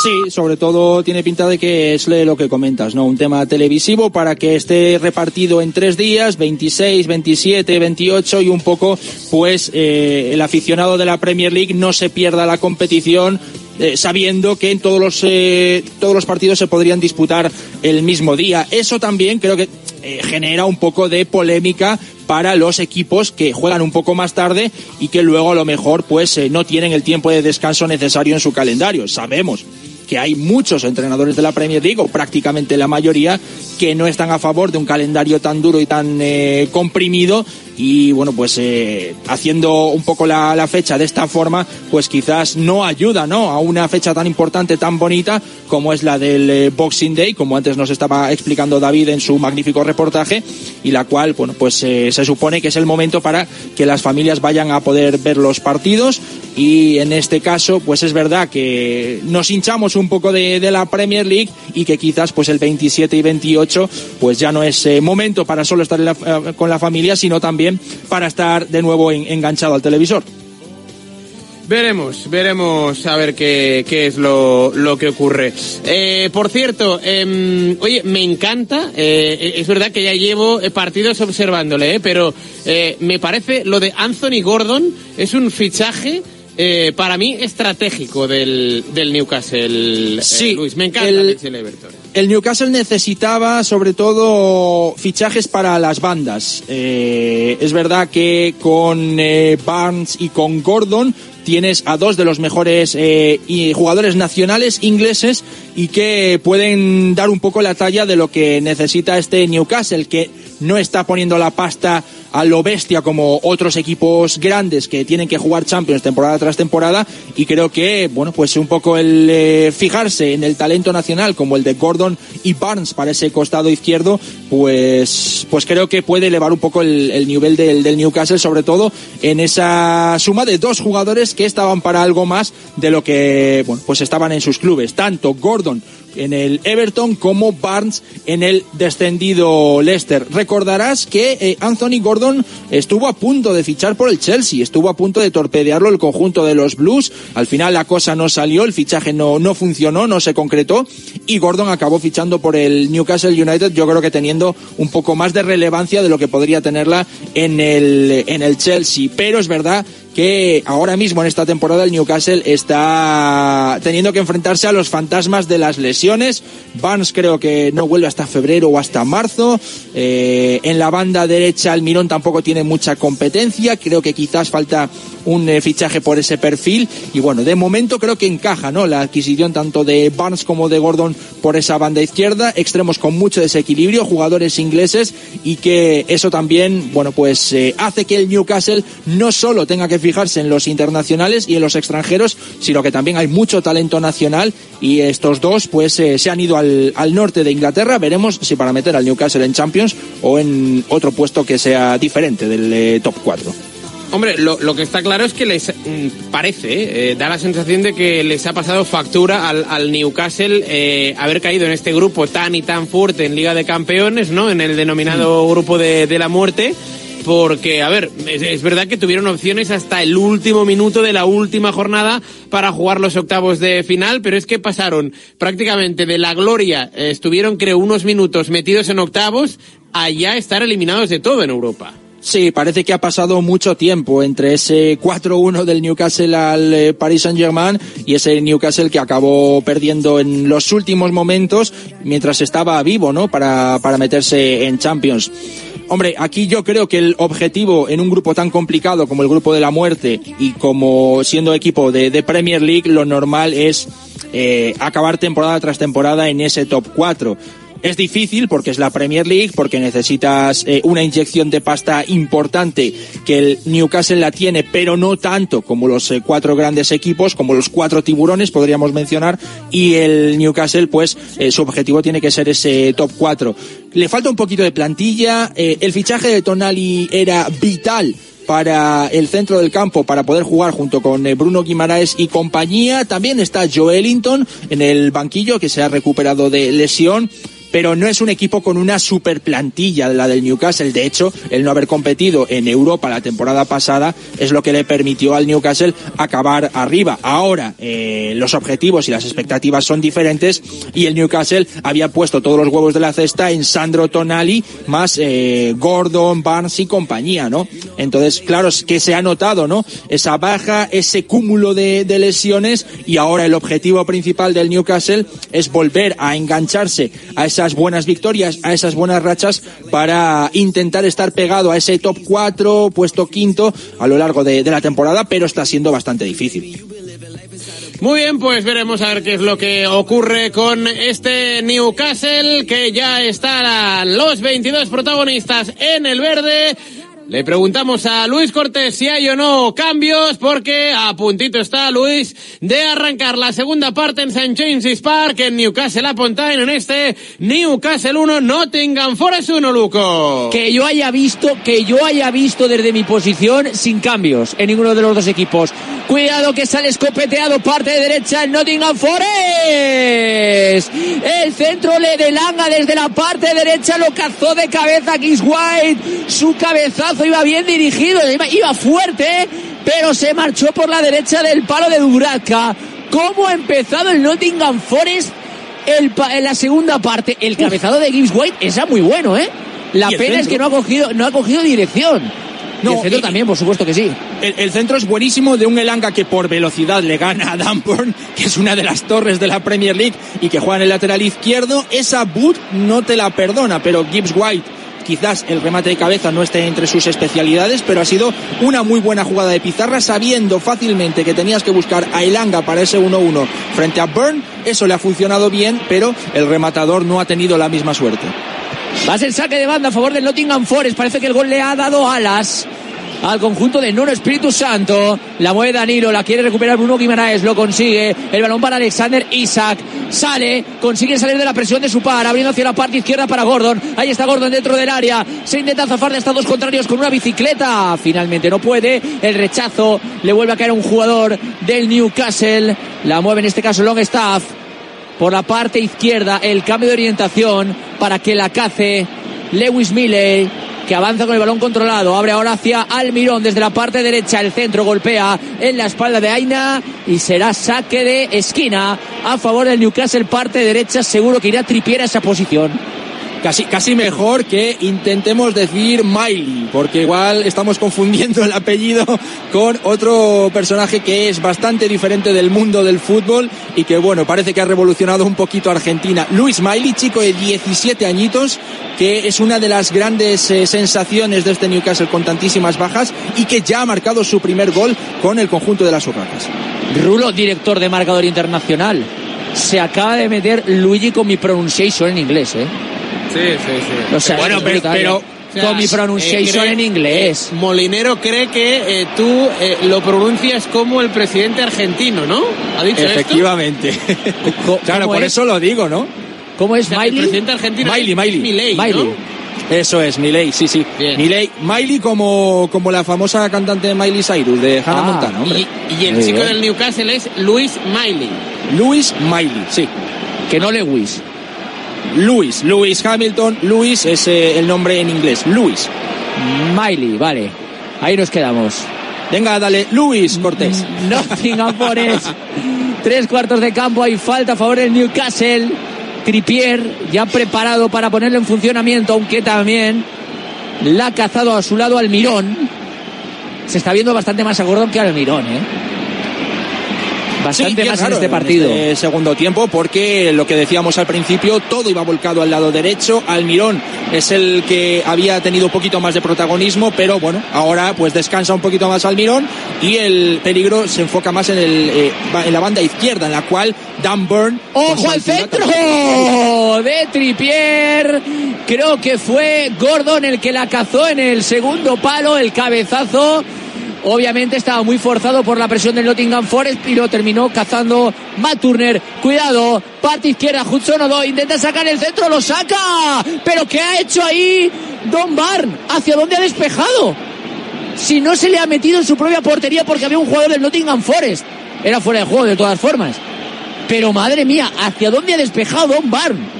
Sí, sobre todo tiene pinta de que es lo que comentas, ¿no? Un tema televisivo para que esté repartido en tres días, 26, 27, 28 y un poco, pues, eh, el aficionado de la Premier League no se pierda la competición eh, sabiendo que en todos los, eh, todos los partidos se podrían disputar el mismo día. Eso también creo que eh, genera un poco de polémica para los equipos que juegan un poco más tarde y que luego a lo mejor pues eh, no tienen el tiempo de descanso necesario en su calendario. Sabemos que hay muchos entrenadores de la Premier League, o prácticamente la mayoría, que no están a favor de un calendario tan duro y tan eh, comprimido y bueno pues eh, haciendo un poco la, la, fecha de esta forma pues quizás no ayuda no a una fecha tan importante tan bonita como es la del eh, Boxing Day como antes nos estaba explicando David en su magnífico reportaje y la cual bueno pues eh, se supone que es el momento para que las familias vayan a poder ver los partidos. Y en este caso pues es verdad que nos hinchamos un poco de, de la Premier League y que quizás pues el 27 y 28 pues ya no es momento para solo estar la, con la familia sino también para estar de nuevo en, enganchado al televisor. Veremos, veremos a ver qué, qué es lo, lo, que ocurre. Eh, por cierto, eh, oye, me encanta, eh, es verdad que ya llevo partidos observándole, pero eh, me parece lo de Anthony Gordon es un fichaje eh, para mí estratégico del, del Newcastle. Sí, Luis, me encanta el, Everton. El Newcastle necesitaba sobre todo fichajes para las bandas. Eh, es verdad que con eh, Barnes y con Gordon tienes a dos de los mejores eh, jugadores nacionales ingleses y que pueden dar un poco la talla de lo que necesita este Newcastle, que no está poniendo la pasta a lo bestia como otros equipos grandes que tienen que jugar Champions temporada tras temporada. Y creo que bueno pues un poco el eh, fijarse en el talento nacional como el de Gordon y Barnes para ese costado izquierdo pues pues creo que puede elevar un poco el, el nivel del, del Newcastle sobre todo en esa suma de dos jugadores que estaban para algo más de lo que bueno pues estaban en sus clubes. Tanto Gordon en el Everton como Barnes en el descendido Leicester. Recordarás que eh, Anthony Gordon estuvo a punto de fichar por el Chelsea, estuvo a punto de torpedearlo el conjunto de los Blues. Al final la cosa no salió, el fichaje no, no funcionó, no se concretó y Gordon acabó fichando por el Newcastle United, yo creo que teniendo un poco más de relevancia de lo que podría tenerla en el, en el Chelsea. Pero es verdad que ahora mismo en esta temporada el Newcastle está teniendo que enfrentarse a los fantasmas de las lesiones. Barnes creo que no vuelve hasta febrero o hasta marzo. Eh, en la banda derecha el Mirón tampoco tiene mucha competencia. Creo que quizás falta un eh, fichaje por ese perfil. Y bueno, de momento creo que encaja ¿no? la adquisición tanto de Barnes como de Gordon por esa banda izquierda. Extremos con mucho desequilibrio, jugadores ingleses y que eso también, bueno, pues eh, hace que el Newcastle no solo tenga que fijarse en los internacionales y en los extranjeros, sino que también hay mucho talento nacional y estos dos pues eh, se han ido al, al, norte de Inglaterra. Veremos si para meter al Newcastle en Champions o en otro puesto que sea diferente del top 4. Hombre, lo, lo, que está claro es que les mm, parece, eh, da la sensación de que les ha pasado factura al, al Newcastle eh, haber caído en este grupo tan y tan fuerte en Liga de Campeones, ¿no? En el denominado mm. grupo de, de la muerte porque, a ver, es, es, verdad que tuvieron opciones hasta el último minuto de la última jornada para jugar los octavos de final, pero es que pasaron prácticamente de la gloria, eh, estuvieron creo unos minutos metidos en octavos, a ya estar eliminados de todo en Europa. Sí, parece que ha pasado mucho tiempo entre ese 4-1 del Newcastle al eh, Paris Saint-Germain y ese Newcastle que acabó perdiendo en los últimos momentos mientras estaba vivo, ¿no? Para, para meterse en Champions. Hombre, aquí yo creo que el objetivo en un grupo tan complicado como el grupo de la muerte y como siendo equipo de, de Premier League, lo normal es eh, acabar temporada tras temporada en ese top 4. Es difícil porque es la Premier League, porque necesitas eh, una inyección de pasta importante que el Newcastle la tiene, pero no tanto como los eh, cuatro grandes equipos, como los cuatro tiburones, podríamos mencionar, y el Newcastle, pues eh, su objetivo tiene que ser ese top 4. Le falta un poquito de plantilla, el fichaje de Tonali era vital para el centro del campo para poder jugar junto con Bruno Guimaraes y compañía. También está Joelinton en el banquillo que se ha recuperado de lesión pero no es un equipo con una super plantilla la del Newcastle. De hecho, el no haber competido en Europa la temporada pasada es lo que le permitió al Newcastle acabar arriba. Ahora, eh, los objetivos y las expectativas son diferentes y el Newcastle había puesto todos los huevos de la cesta en Sandro Tonali más eh, Gordon, Barnes y compañía, ¿no? Entonces, claro, es que se ha notado, ¿no? Esa baja, ese cúmulo de, de lesiones y ahora el objetivo principal del Newcastle es volver a engancharse a esa esas buenas victorias, a esas buenas rachas para intentar estar pegado a ese top 4, puesto quinto a lo largo de, la temporada, pero está siendo bastante difícil. Muy bien, pues veremos a ver qué es lo que ocurre con este Newcastle, que ya están los 22 protagonistas en el verde. Le preguntamos a Luis Cortés si hay o no cambios, porque a puntito está Luis de arrancar la segunda parte en St. James's Park, en Newcastle upon Tyne, en este Newcastle 1, Nottingham Forest 1, Luco. Que yo haya visto, que yo haya visto desde mi posición sin cambios en ninguno de los dos equipos. Cuidado que sale escopeteado parte de derecha el Nottingham Forest. El centro le delanga desde la parte derecha, lo cazó de cabeza Kiss White. Su cabezazo iba bien dirigido, iba, fuerte, pero se marchó por la derecha del palo de Dubravka. ¿Cómo ha empezado el Nottingham Forest el en la segunda parte? El cabezado de Gibbs White es muy bueno, ¿eh? La pena es centro. que no ha cogido, no ha cogido dirección. No, el centro y- también, por supuesto que sí. El, el centro es buenísimo de un Elanga que por velocidad le gana a Dunburn, que es una de las torres de la Premier League y que juega en el lateral izquierdo. Esa boot no te la perdona, pero Gibbs White quizás el remate de cabeza no esté entre sus especialidades, pero ha sido una muy buena jugada de pizarra, sabiendo fácilmente que tenías que buscar a Elanga para ese 1-1 frente a Burn. Eso le ha funcionado bien, pero el rematador no ha tenido la misma suerte. Va a ser saque de banda a favor del Nottingham Forest. Parece que el gol le ha dado alas al conjunto de Nuno Espíritu Santo. La mueve Danilo, la quiere recuperar Bruno Guimaraes, lo consigue. El balón para Alexander Isaac. Sale, consigue salir de la presión de su par, abriendo hacia la parte izquierda para Gordon. Ahí está Gordon dentro del área. Se intenta zafar de estados contrarios con una bicicleta. Finalmente no puede. El rechazo le vuelve a caer a un jugador del Newcastle. La mueve en este caso Longstaff por la parte izquierda el cambio de orientación para que la cace Lewis Milley que avanza con el balón controlado. Abre ahora hacia Almirón desde la parte derecha. El centro golpea en la espalda de Aina y será saque de esquina a favor del Newcastle. Parte derecha seguro que irá tripiera esa posición Casi, casi mejor que intentemos decir Miley, porque igual estamos confundiendo el apellido con otro personaje que es bastante diferente del mundo del fútbol y que, bueno, parece que ha revolucionado un poquito Argentina. Luis Miley, chico de 17 añitos, que es una de las grandes eh, sensaciones de este Newcastle con tantísimas bajas y que ya ha marcado su primer gol con el conjunto de las Urracas. Rulo director de marcador internacional se acaba de meter Luigi con mi pronunciation en inglés eh Sí, sí, sí. O sea, Bueno, pero- pero- ¿eh? con mi pronunciation cree- en inglés. eh, Molinero cree que eh, tú eh, lo pronuncias como el presidente argentino, ¿no? ¿Ha dicho Efectivamente. [laughs] claro, por es? eso lo digo, ¿no? ¿Cómo es? O sea, el Miley? presidente argentino Miley, es Miley. Milei, ¿no? Miley. Eso es, Miley, sí, sí. Bien. Miley, Miley como, como la famosa cantante Miley Cyrus de Hannah Ah, Montana, hombre. Y, y el Muy chico bien. del Newcastle es Luis Miley. Luis Miley, sí. Que no Lewis. Luis, Luis Hamilton, Luis es eh, el nombre en inglés, Luis. Miley, vale. Ahí nos quedamos. Venga, dale, Luis Cortés. Nottingham [laughs] Forest. Tres cuartos de campo, hay falta a favor del Newcastle. Tripier ya preparado para ponerlo en funcionamiento, aunque también la ha cazado a su lado Almirón. Se está viendo bastante más a Gordon que a Almirón, ¿eh? Bastante Sí, más claro, en este partido. este segundo tiempo, porque lo que decíamos al principio, todo iba volcado al lado derecho. Almirón es el que había tenido un poquito más de protagonismo, pero bueno, ahora pues descansa un poquito más Almirón y el peligro se enfoca más en, el, eh, en la banda izquierda, en la cual Dan Burn. ¡Ojo al centro de Tripier! Creo que fue Gordon el que la cazó en el segundo palo, el cabezazo. Obviamente estaba muy forzado por la presión del Nottingham Forest y lo terminó cazando Matt Turner. Cuidado, parte izquierda, Hudson Odo intenta sacar el centro, lo saca. Pero ¿qué ha hecho ahí Don Barn? ¿Hacia dónde ha despejado? Si no se le ha metido en su propia portería porque había un jugador del Nottingham Forest. Era fuera de juego de todas formas. Pero madre mía, ¿hacia dónde ha despejado Don Barn?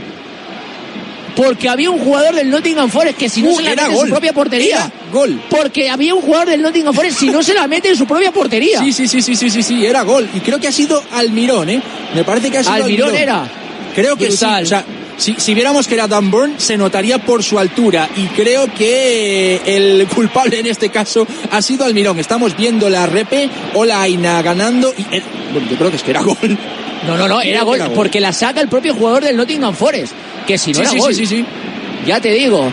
Porque había un jugador del Nottingham Forest que si no Uh, se la mete en gol. su propia portería. Era gol. Porque había un jugador del Nottingham Forest si no se la mete en su propia portería. Sí, sí, sí, sí, sí, sí, sí, era gol. Y creo que ha sido Almirón, ¿eh? Me parece que ha sido Almirón era. Creo que Brutal. sí. O sea, si, si viéramos que era Dan Burn, se notaría por su altura. Y creo que el culpable en este caso ha sido Almirón. Estamos viendo la repe o la Aina ganando. Y, eh, yo creo que es que era gol. No, no, no, era gol. porque la saca el propio jugador del Nottingham Forest. Que si no Sí, era sí, gol. sí, sí, sí. Ya te digo,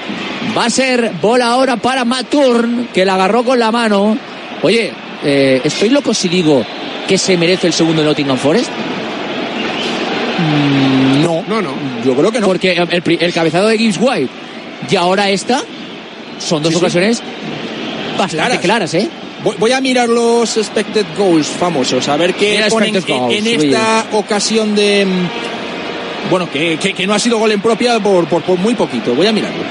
va a ser bola ahora para Maturn, que la agarró con la mano. Oye, eh, ¿estoy loco si digo que se merece el segundo Nottingham Forest? Mm, no. No, no. Yo creo que no. Porque el, el cabezado de Gibbs White y ahora esta son dos Sí, sí. ocasiones bastante claras, ¿eh? Voy, voy a mirar los expected goals famosos, a ver qué Mira ponen en, goals, en oye. esta ocasión de... Bueno, que, que- que no ha sido gol en propia por, por, por muy poquito. Voy a mirarlo.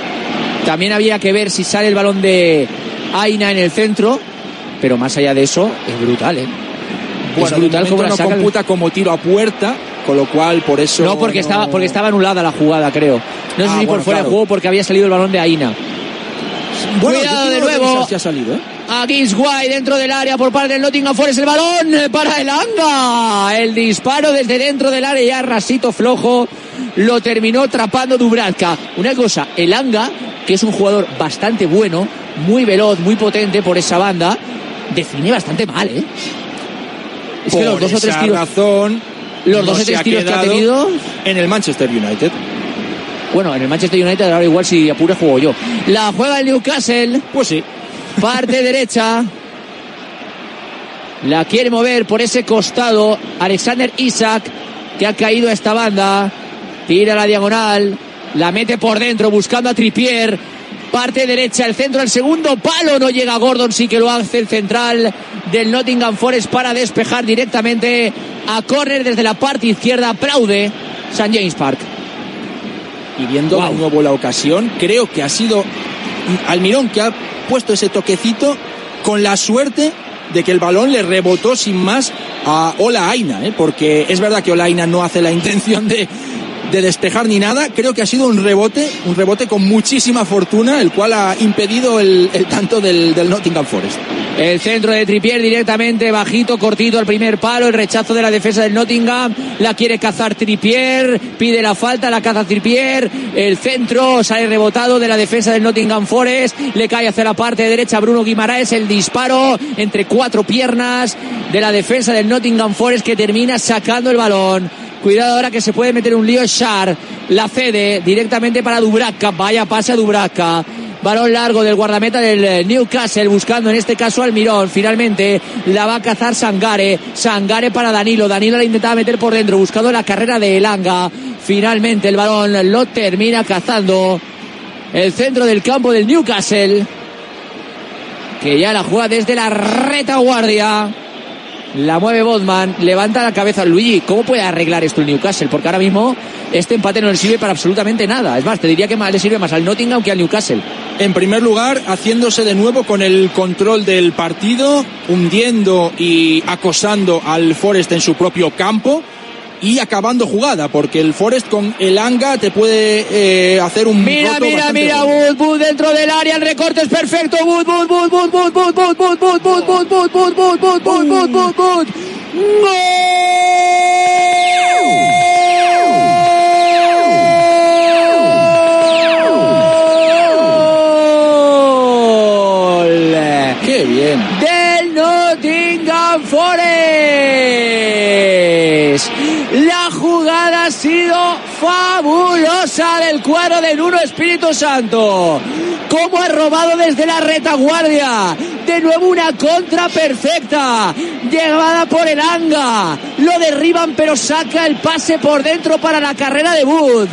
También había que ver si sale el balón de Aina en el centro, pero más allá de eso, es brutal, ¿eh? Bueno, es brutal como la no saca el- computa como tiro a puerta, con lo cual por eso... No, porque, Estaba, porque estaba anulada la jugada, creo. No sé Ah, si por fuera claro. de juego porque había salido el balón de Aina. Bueno, Cuidado de nuevo. si ha salido, ¿eh? A White dentro del área por parte del Nottingham Forest. El balón para el Anga. El disparo desde dentro del área ya rasito flojo. Lo terminó atrapando Dubravka. Una cosa, el Anga, que es un jugador bastante bueno, muy veloz, muy potente por esa banda, define bastante mal, ¿eh? Es que los dos o tres tiros. razón, los no dos o tres tiros que ha tenido. En el Manchester United. Bueno, en el Manchester United ahora igual si apure juego yo. La juega el Newcastle. Pues sí. Parte derecha. La quiere mover por ese costado Alexander Isaac, que ha caído a esta banda. Tira la diagonal. La mete por dentro buscando a Tripier. Parte derecha, el centro, el segundo palo. No llega Gordon, sí que lo hace el central del Nottingham Forest para despejar directamente a córner desde la parte izquierda. Aplaude St. James Park. y viendo de nuevo la ocasión, creo que ha sido Almirón que ha puesto ese toquecito con la suerte de que el balón le rebotó sin más a Ola Aina, ¿eh? porque es verdad que Ola Aina no hace la intención de, de despejar ni nada, creo que ha sido un rebote, un rebote con muchísima fortuna, el cual ha impedido el, tanto del, del Nottingham Forest. El centro de Tripier directamente bajito, cortito al primer palo. El rechazo de la defensa del Nottingham. La quiere cazar Tripier. Pide la falta, la caza Tripier. El centro sale rebotado de la defensa del Nottingham Forest. Le cae hacia la parte derecha Bruno Guimaraes. El disparo entre cuatro piernas de la defensa del Nottingham Forest que termina sacando el balón. Cuidado ahora que se puede meter un lío Shar. La cede directamente para Dubravka. Vaya pase a Dubravka. Balón largo del guardameta del eh, Newcastle buscando en este caso al Mirón. Finalmente la va a cazar Sangare. Sangare para Danilo. Danilo la intentaba meter por dentro buscando la carrera de Elanga. Finalmente el balón lo termina cazando el centro del campo del Newcastle. Que ya la juega desde la retaguardia. La mueve Bodman, levanta la cabeza Luigi. ¿Cómo puede arreglar esto el Newcastle? Porque ahora mismo este empate no le sirve para absolutamente nada. Es más, te diría que más le sirve más al Nottingham que al Newcastle. En primer lugar, haciéndose de nuevo con el control del partido, hundiendo y acosando al Forest en su propio campo y acabando jugada, porque el Forest con el Anga te puede eh, hacer un Mira, roto mira, mira. Wood, Wood dentro del área, el recorte es perfecto, Wood, Wood, Wood, Wood, Wood, Wood, Wood, Wood, Wood, Wood, Wood, Wood, Wood, Wood, Wood, Wood, Wood, Wood. ¡Qué bien! del Nottingham Forest. Fabulosa del cuadro de Nuno Espíritu Santo. Cómo ha robado desde la retaguardia. De nuevo una contra perfecta. Llevada por el Anga. Lo derriban pero saca el pase por dentro para la carrera de Wood.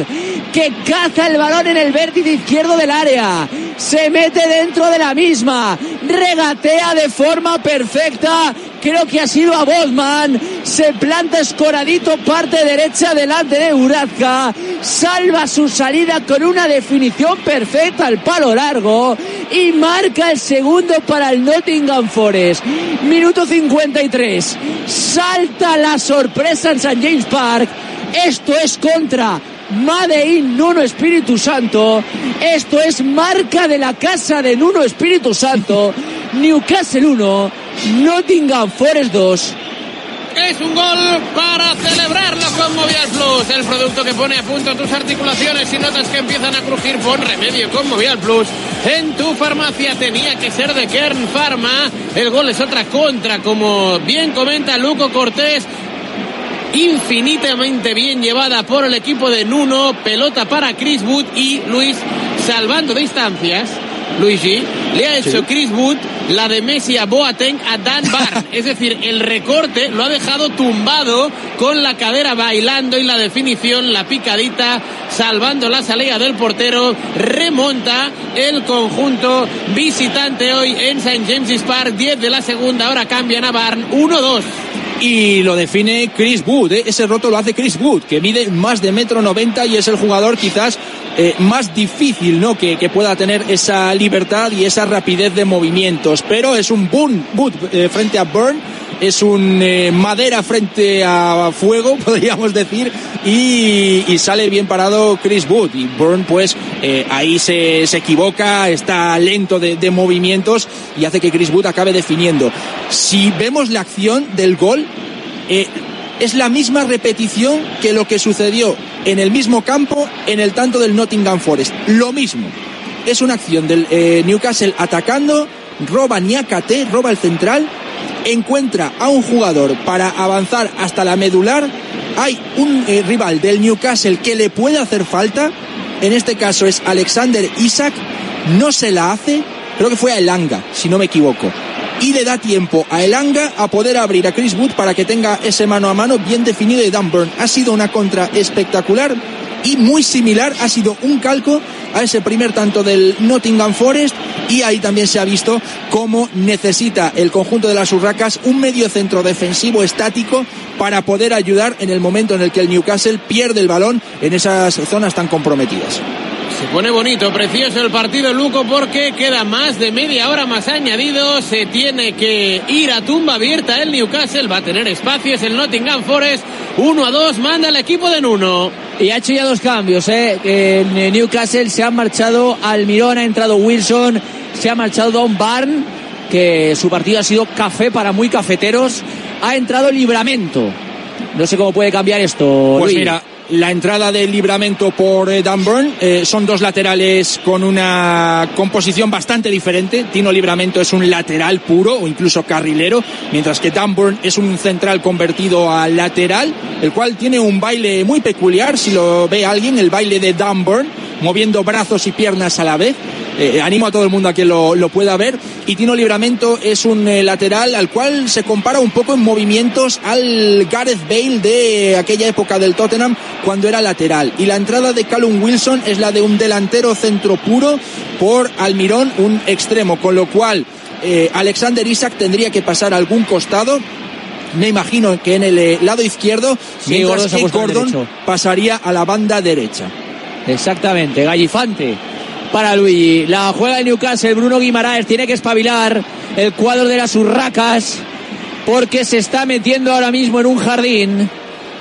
Que caza el balón en el vértice izquierdo del área. Se mete dentro de la misma. Regatea de forma perfecta. Creo que ha sido a Bodman. Se planta escoradito parte derecha delante de Urazca. Salva su salida con una definición perfecta al palo largo. Y marca el segundo para el Nottingham Forest. Minuto 53. Salta la sorpresa en St. James Park. Esto es contra Made in Nuno Espíritu Santo. Esto es marca de la casa de Nuno Espíritu Santo. Newcastle 1, Nottingham Forest 2. Es un gol para celebrarlo con Movial Plus, el producto que pone a punto tus articulaciones y notas que empiezan a crujir. Pon remedio con Movial Plus. En tu farmacia tenía que ser de Kern Pharma. El gol es otra contra, como bien comenta Luco Cortés. Infinitamente bien llevada por el equipo de Nuno. Pelota para Chris Wood y Luis salvando distancias. Luigi, le ha hecho Chris Wood la de Messi a Boateng a Dan [laughs] Barr. es decir, el recorte lo ha dejado tumbado con la cadera bailando y la definición, la picadita, salvando la salida del portero. Remonta el conjunto visitante hoy en St. James's Park. 10 de la segunda, ahora cambian a Barn. 1-2 y lo define Chris Wood. ¿eh? Ese roto lo hace Chris Wood, que mide más de metro noventa y es el jugador quizás eh, más difícil, ¿no? Que, que, pueda tener esa libertad y esa rapidez de movimientos. Pero es un boom, Wood eh, frente a Burn es un eh, madera frente a fuego, [laughs] podríamos decir, y, y, sale bien parado Chris Wood. Y Burn, pues, eh, ahí se, se, equivoca, está lento de, de, movimientos y hace que Chris Wood acabe definiendo. Si vemos la acción del gol, eh, es la misma repetición que lo que sucedió en el mismo campo en el tanto del Nottingham Forest. Lo mismo. Es una acción del Newcastle atacando, roba Niakate, roba el central, encuentra a un jugador para avanzar hasta la medular. Hay un eh, rival del Newcastle que le puede hacer falta. En este caso es Alexander Isaac. No se la hace. Creo que fue a Elanga, si no me equivoco. Y le da tiempo a Elanga a poder abrir a Chris Wood para que tenga ese mano a mano bien definido de Dan. Ha sido una contra espectacular y muy similar. Ha sido un calco a ese primer tanto del Nottingham Forest y ahí también se ha visto cómo necesita el conjunto de las Urracas un medio centro defensivo estático para poder ayudar en el momento en el que el Newcastle pierde el balón en esas zonas tan comprometidas. Se pone bonito, precioso el partido, Luco, porque queda más de media hora más añadido. Se tiene que ir a tumba abierta el Newcastle. Va a tener espacios el Nottingham Forest. 1 a 2, manda el equipo de Nuno. Y ha hecho ya dos cambios, ¿eh? En Newcastle se ha marchado Almirón, ha entrado Wilson, se ha marchado Don Barn, que su partido ha sido café para muy cafeteros. Ha entrado Libramento. No sé cómo puede cambiar esto. Pues Luis. mira, la entrada del libramento por eh, Dan Burn. Eh, son dos laterales con una composición bastante diferente. Tino Libramento es un lateral puro o incluso carrilero, mientras que Dan Burn es un central convertido a lateral, el cual tiene un baile muy peculiar. Si lo ve alguien, el baile de Dan Burn, moviendo brazos y piernas a la vez. Eh, animo a todo el mundo a que lo, lo pueda ver. Y Tino Libramento es un eh, lateral al cual se compara un poco en movimientos al Gareth Bale de aquella época del Tottenham cuando era lateral. Y la entrada de Callum Wilson es la de un delantero centro puro por Almirón, un extremo, con lo cual eh, Alexander Isaac tendría que pasar a algún costado me imagino que en el eh, lado izquierdo, Sí, mientras Gordon que Gordon pasaría a la banda derecha. Exactamente, Gallifante para Luigi. La juega el Newcastle, Bruno Guimaraes tiene que espabilar el cuadro de las urracas porque se está metiendo ahora mismo en un jardín.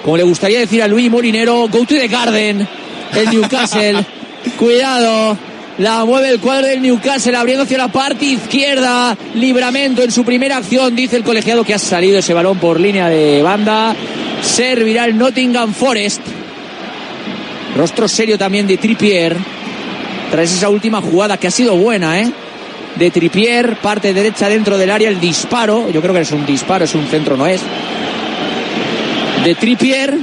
Como le gustaría decir a Luis Molinero, go to the garden, el Newcastle. [laughs] Cuidado, la mueve el cuadro del Newcastle abriendo hacia la parte izquierda. Libramento en su primera acción, dice el colegiado que ha salido ese balón por línea de banda. Servirá el Nottingham Forest. Rostro serio también de Trippier. Tras esa última jugada que ha sido buena, ¿eh? De Trippier, parte derecha dentro del área, el disparo. Yo creo que es un disparo, es un centro, no es. De Trippier,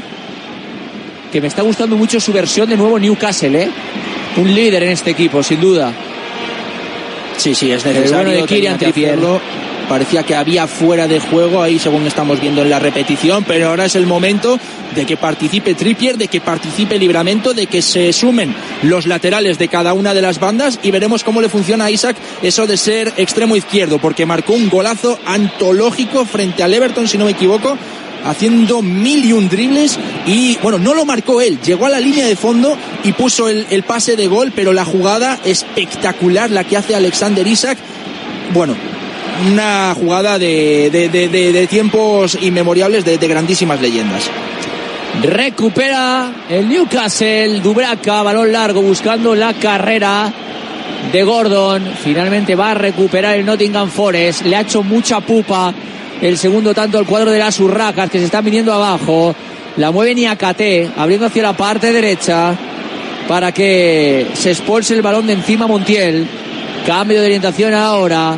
que me está gustando mucho su versión de nuevo Newcastle, ¿eh? Un líder en este equipo, sin duda. Sí, sí, es El necesario. bueno de Trippier. hacerlo. Parecía que había fuera de juego ahí según estamos viendo en la repetición, pero ahora es el momento de que participe Trippier, de que participe Libramento, de que se sumen los laterales de cada una de las bandas y veremos cómo le funciona a Isaac eso de ser extremo izquierdo, porque marcó un golazo antológico frente al Everton, si no me equivoco, haciendo mil y un dribles y bueno, no lo marcó él, llegó a la línea de fondo y puso el, el pase de gol, pero la jugada espectacular la que hace Alexander Isaac, bueno, una jugada de, de, de, de- tiempos inmemoriales de, de grandísimas leyendas. Recupera el Newcastle, Dubraca, balón largo buscando la carrera de Gordon. Finalmente va a recuperar el Nottingham Forest. Le ha hecho mucha pupa el segundo tanto al cuadro de las Urracas que se están viniendo abajo. La mueve Niakate, abriendo hacia la parte derecha para que se expulse el balón de encima Montiel. Cambio de orientación ahora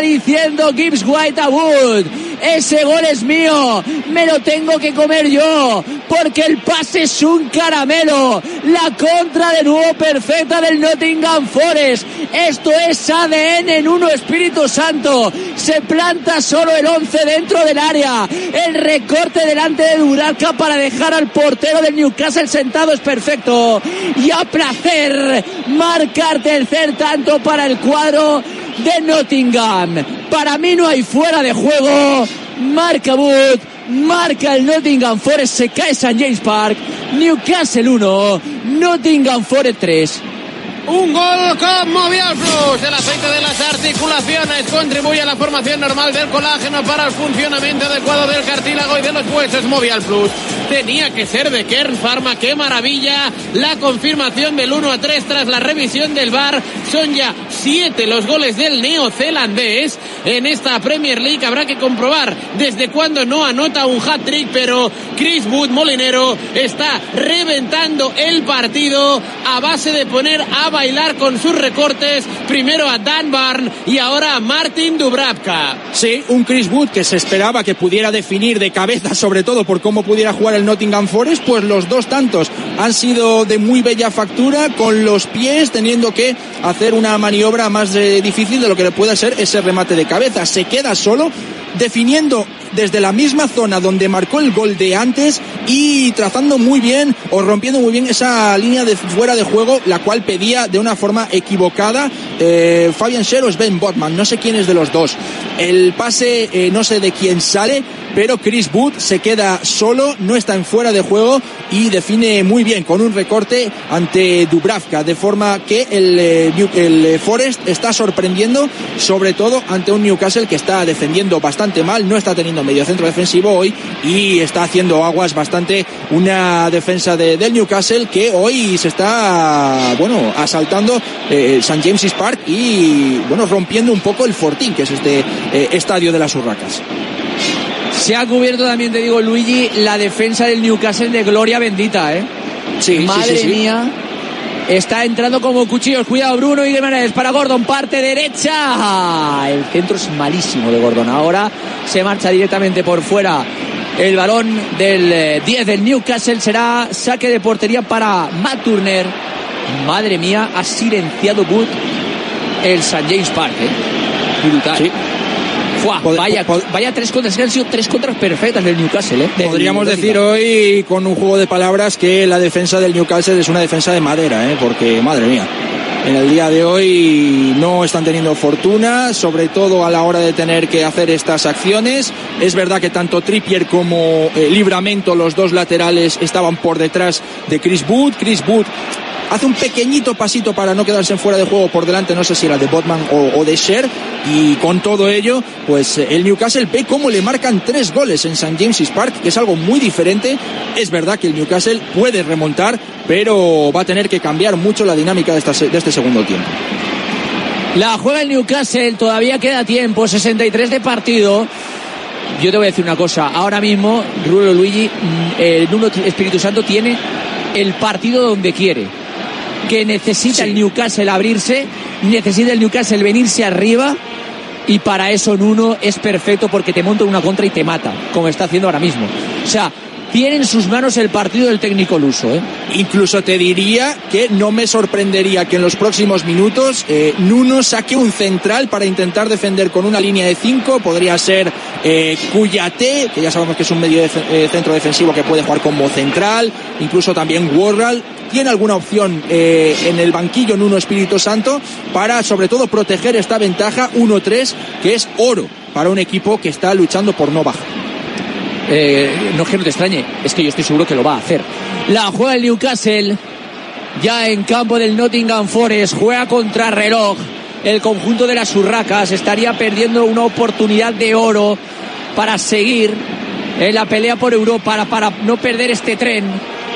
diciendo Gibbs White a Wood. Ese gol es mío, me lo tengo que comer yo, porque el pase es un caramelo. La contra de nuevo perfecta del Nottingham Forest. Esto es ADN en uno Espíritu Santo. Se planta solo el 11 dentro del área. El recorte delante de Duraca para dejar al portero del Newcastle sentado es perfecto. Y a placer marcar tercer tanto para el cuadro de Nottingham. Para mí no hay fuera de juego. Marca Wood, marca el Nottingham Forest, se cae St. James Park. Newcastle 1, Nottingham Forest 3. Un gol con Movial Plus. El aceite de las articulaciones contribuye a la formación normal del colágeno para el funcionamiento adecuado del cartílago y de los huesos. Movial Plus. Tenía que ser de Kern Pharma. ¡Qué maravilla! La confirmación del 1 a 3 tras la revisión del VAR. Son ya siete los goles del neozelandés en esta Premier League. Habrá que comprobar desde cuándo no anota un hat-trick, pero Chris Wood Molinero está reventando el partido a base de poner a bailar con sus recortes, primero a Dan Barn y ahora a Martin Dubravka. Sí, un Chris Wood que se esperaba que pudiera definir de cabeza, sobre todo por cómo pudiera jugar el Nottingham Forest, pues los dos tantos han sido de muy bella factura, con los pies teniendo que hacer una maniobra más eh, difícil de lo que le puede ser ese remate de cabeza. Se queda solo definiendo desde la misma zona donde marcó el gol de antes y trazando muy bien o rompiendo muy bien esa línea de fuera de juego, la cual pedía de una forma equivocada eh, Fabian Scher o Sven Botman, no sé quién es de los dos. El pase eh, no sé de quién sale, pero Chris Wood se queda solo, no está en fuera de juego y define muy bien con un recorte ante Dubravka, de forma que el, eh, el eh, Forest está sorprendiendo, sobre todo ante un Newcastle que está defendiendo bastante mal, no está teniendo medio centro defensivo hoy y está haciendo aguas bastante una defensa de- del Newcastle que hoy se está, bueno, asaltando eh, St. James's Park y, bueno, rompiendo un poco el fortín, que es este eh, estadio de las Urracas. Se ha cubierto también, te digo, Luigi, la defensa del Newcastle de gloria bendita, ¿eh? Sí, Madre sí, sí, sí. mía. Está entrando como cuchillos. Cuidado, Bruno y Guimarães para Gordon. Parte derecha. El centro es malísimo de Gordon. Ahora se marcha directamente por fuera. El balón del eh, 10 del Newcastle será saque de portería para Matt Turner. Madre mía, ha silenciado Wood el St. James Park. ¿eh? Brutal. Vaya, vaya tres contras, que han sido tres contras perfectas del Newcastle. ¿eh? Del Podríamos decir hoy con un juego de palabras que la defensa del Newcastle es una defensa de madera, ¿eh? porque madre mía. En el día de hoy no están teniendo fortuna, sobre todo a la hora de tener que hacer estas acciones. Es verdad que tanto Trippier como eh, Libramento, los dos laterales, estaban por detrás de Chris Wood. Chris Wood hace un pequeñito pasito para no quedarse fuera de juego por delante, no sé si era de Botman o, de Sher, y con todo ello, pues eh, el Newcastle ve cómo le marcan tres goles en St. James's Park, que es algo muy diferente. Es verdad que el Newcastle puede remontar, pero va a tener que cambiar mucho la dinámica de este segundo tiempo. La juega el Newcastle, todavía queda tiempo, 63 de partido. Yo te voy a decir una cosa, ahora mismo Rulo Luigi, mm, el Nuno Espíritu Santo tiene el partido donde quiere. Que necesita el Newcastle abrirse, necesita el Newcastle venirse arriba y para eso Nuno es perfecto porque te monta una contra y te mata, como está haciendo ahora mismo. O sea, tiene en sus manos el partido del técnico luso. ¿eh? Incluso te diría que no me sorprendería que en los próximos minutos eh, Nuno saque un central para intentar defender con una línea de cinco. Podría ser eh, Cuyate, que ya sabemos que es un medio de eh, centro defensivo que puede jugar como central. Incluso también Warral. Tiene alguna opción eh, en el banquillo Nuno Espíritu Santo para sobre todo proteger esta ventaja 1-3 que es oro para un equipo que está luchando por no bajar. Eh, no es que no te extrañe, es que yo estoy seguro que lo va a hacer. La juega el Newcastle. ya en campo del Nottingham Forest, juega contra reloj. El conjunto de las Urracas estaría perdiendo una oportunidad de oro para seguir en la pelea por Europa, para, no perder este tren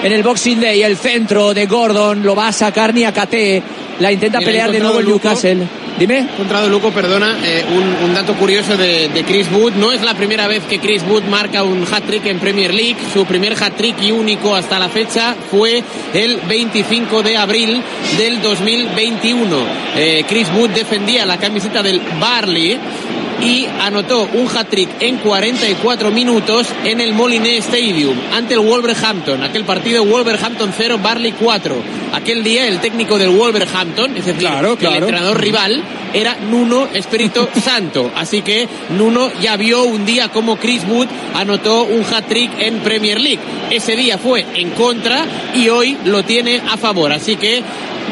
en el Boxing Day. El centro de Gordon lo va a sacar Niakate. La intenta Mira, pelear de nuevo el. Newcastle. Dime. Encontrado, Luco, perdona, eh, un, un dato curioso de, de Chris Wood. No es la primera vez que Chris Wood marca un hat-trick en Premier League. Su primer hat-trick y único hasta la fecha fue el 25 de abril del 2021. Eh, Chris Wood defendía la camiseta del Barley y anotó un hat-trick en 44 minutos en el Molineux Stadium ante el Wolverhampton. Aquel partido Wolverhampton 0, Barley 4. Aquel día el técnico del Wolverhampton, es decir, Claro, el claro. entrenador rival, era Nuno Espíritu [laughs] Santo. Así que Nuno ya vio un día como Chris Wood anotó un hat-trick en Premier League. Ese día fue en contra y hoy lo tiene a favor. Así que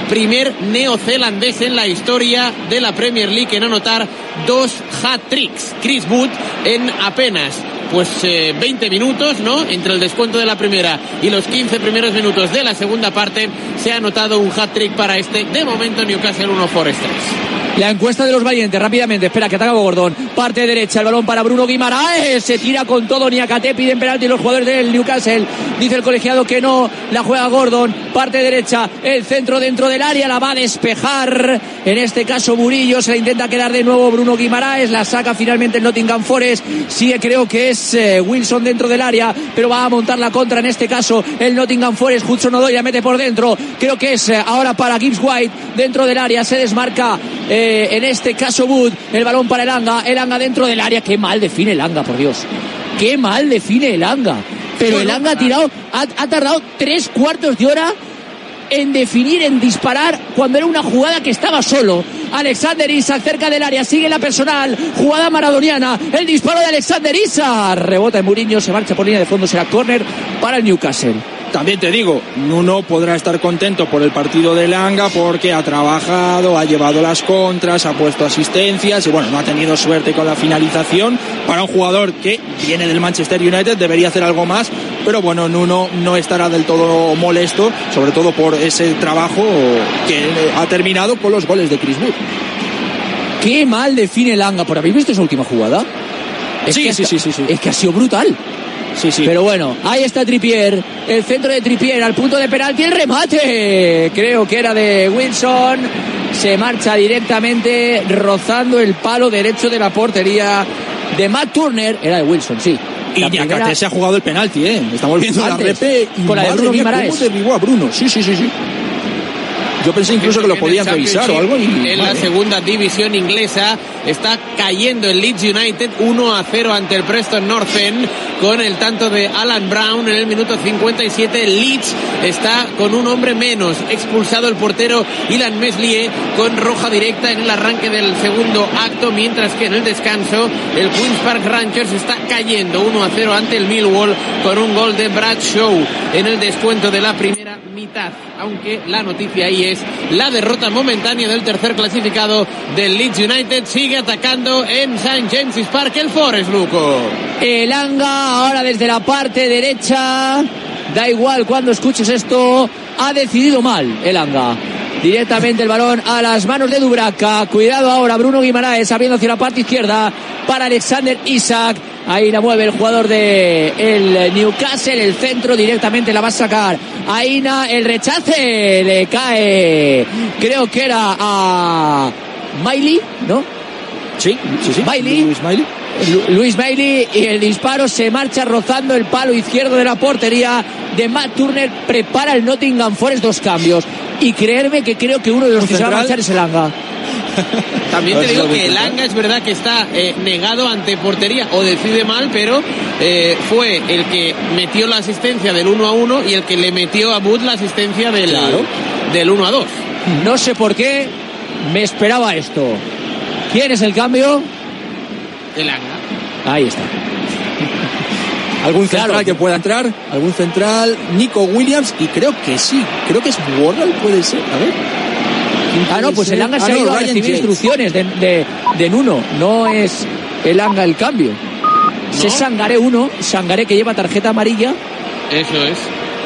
primer neozelandés en la historia de la Premier League en anotar dos hat-tricks. Chris Wood en apenas pues eh, 20 minutos, ¿no? Entre el descuento de la primera y los 15 primeros minutos de la segunda parte se ha anotado un hat-trick para este, de momento, Newcastle 1 Forest 3. La encuesta de los valientes, rápidamente, espera que ataca Gordon. Parte derecha, el balón para Bruno Guimaraes. Se tira con todo Niakate, piden penalti los jugadores del Newcastle. Dice el colegiado que no, la juega Gordon. Parte derecha, el centro dentro del área, la va a despejar. En este caso Murillo, se la intenta quedar de nuevo Bruno Guimaraes. La saca finalmente el Nottingham Forest. Sigue, creo que es eh, Wilson dentro del área, pero va a montar la contra en este caso el Nottingham Forest. Hudson Odoi la mete por dentro. Creo que es eh, ahora para Gibbs White dentro del área. Se desmarca eh, en este caso Wood. El balón para el Anga. El Anga dentro del área. Qué mal define el Anga, por Dios. Qué mal define el Anga. Pero el Anga ha tirado, ha, ha tardado tres cuartos de hora en definir, en disparar, cuando era una jugada que estaba solo. Alexander Isak cerca del área, sigue la personal, jugada maradoniana, el disparo de Alexander Isak. Rebota en Muriño, se marcha por línea de fondo, será córner para el Newcastle. También te digo, Nuno podrá estar contento por el partido de Langa porque ha trabajado, ha llevado las contras, ha puesto asistencias y bueno, no ha tenido suerte con la finalización. Para un jugador que viene del Manchester United debería hacer algo más, pero bueno, Nuno no estará del todo molesto, sobre todo por ese trabajo que ha terminado con los goles de Chris Wood. Qué mal define el Anga. ¿Por habéis visto esa última jugada? Es Sí, que sí, sí, sí, sí. Es que ha sido brutal. Sí, sí. Pero bueno, ahí está Tripier, el centro de Tripier al punto de penalti, el remate. Creo que era de Wilson. Se marcha directamente rozando el palo derecho de la portería de Matt Turner. Era de Wilson, sí. Y La Niakate primera- se ha jugado el penalti, ¿eh? Estamos viendo la Antes, repe y con la de Bruno cómo derribó a Bruno. Sí, sí, sí, sí. Yo pensé incluso que lo podían revisar o algo. Y, En la segunda división inglesa está cayendo el Leeds United 1 a 0 ante el Preston North End con el tanto de Alan Brown en el minuto 57. El Leeds está con un hombre menos. Expulsado el portero Ilan Meslier con roja directa en el arranque del segundo acto, mientras que en el descanso el Queen's Park Rangers está cayendo 1 a 0 ante el Millwall con un gol de Brad Shaw en el descuento de la primera mitad. Aunque la noticia ahí es la derrota momentánea del tercer clasificado del Leeds United. Sigue atacando en St. James's Park el Forest, Luco. El Anga ahora desde la parte derecha. Da igual cuando escuches esto. Ha decidido mal el Anga. Directamente el balón a las manos de Dubraca. Cuidado ahora Bruno Guimaraes abriendo hacia la parte izquierda para Alexander Isaac. Ahí la mueve el jugador de el Newcastle, el centro directamente la va a sacar. Aina, el rechace le cae. Creo que era a Miley, ¿no? Sí, sí, sí. Bailey. Luis Bailey. Lu- Luis Bailey y el disparo se marcha rozando el palo izquierdo de la portería de Matt Turner. Prepara el Nottingham Forest dos cambios. Y creerme que creo que uno de los ¿Un que se va a marchar es el Anga. [laughs] También te digo que el central. Anga es verdad que está eh, negado ante portería o decide mal, pero eh, fue el que metió la asistencia del 1 a 1 y el que le metió a Bud la asistencia del, Claro. del 1 a 2. No sé por qué me esperaba esto. ¿Quién es el cambio? El Anga. Ahí está. [laughs] ¿Algún Claro. central que pueda entrar? ¿Algún central? Nico Williams. Y creo que sí. Creo que es Wardle, puede ser. A ver. ¿Quién Ah, no, pues el Anga Ah, se ha no, ido a recibir instrucciones de, de, de Nuno. No es el Anga el cambio. Es Sangaré 1, Sangaré que lleva tarjeta amarilla. Eso es.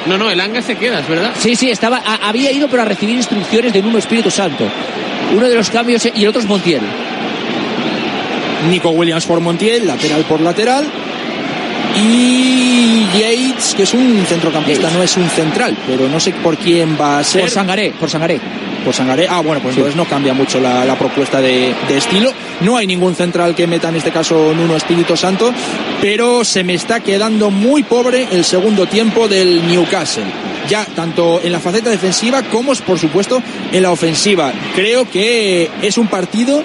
No, no, el Anga se queda, es verdad. Sí, sí, estaba, a- había ido pero a recibir instrucciones de Nuno Espíritu Santo. Uno de los cambios y el otro es Montiel. Nico Williams por Montiel, lateral por lateral. Y Yates, que es un centrocampista, no es un central, pero no sé por quién va a ser. Por Sangaré, por Sangaré. Por Sangaré. Ah, bueno, pues Sí. entonces no cambia mucho la, la propuesta de, de estilo. No hay ningún central que meta en este caso Nuno Espíritu Santo, pero se me está quedando muy pobre el segundo tiempo del Newcastle. Ya tanto en la faceta defensiva como, por supuesto, en la ofensiva. Creo que es un partido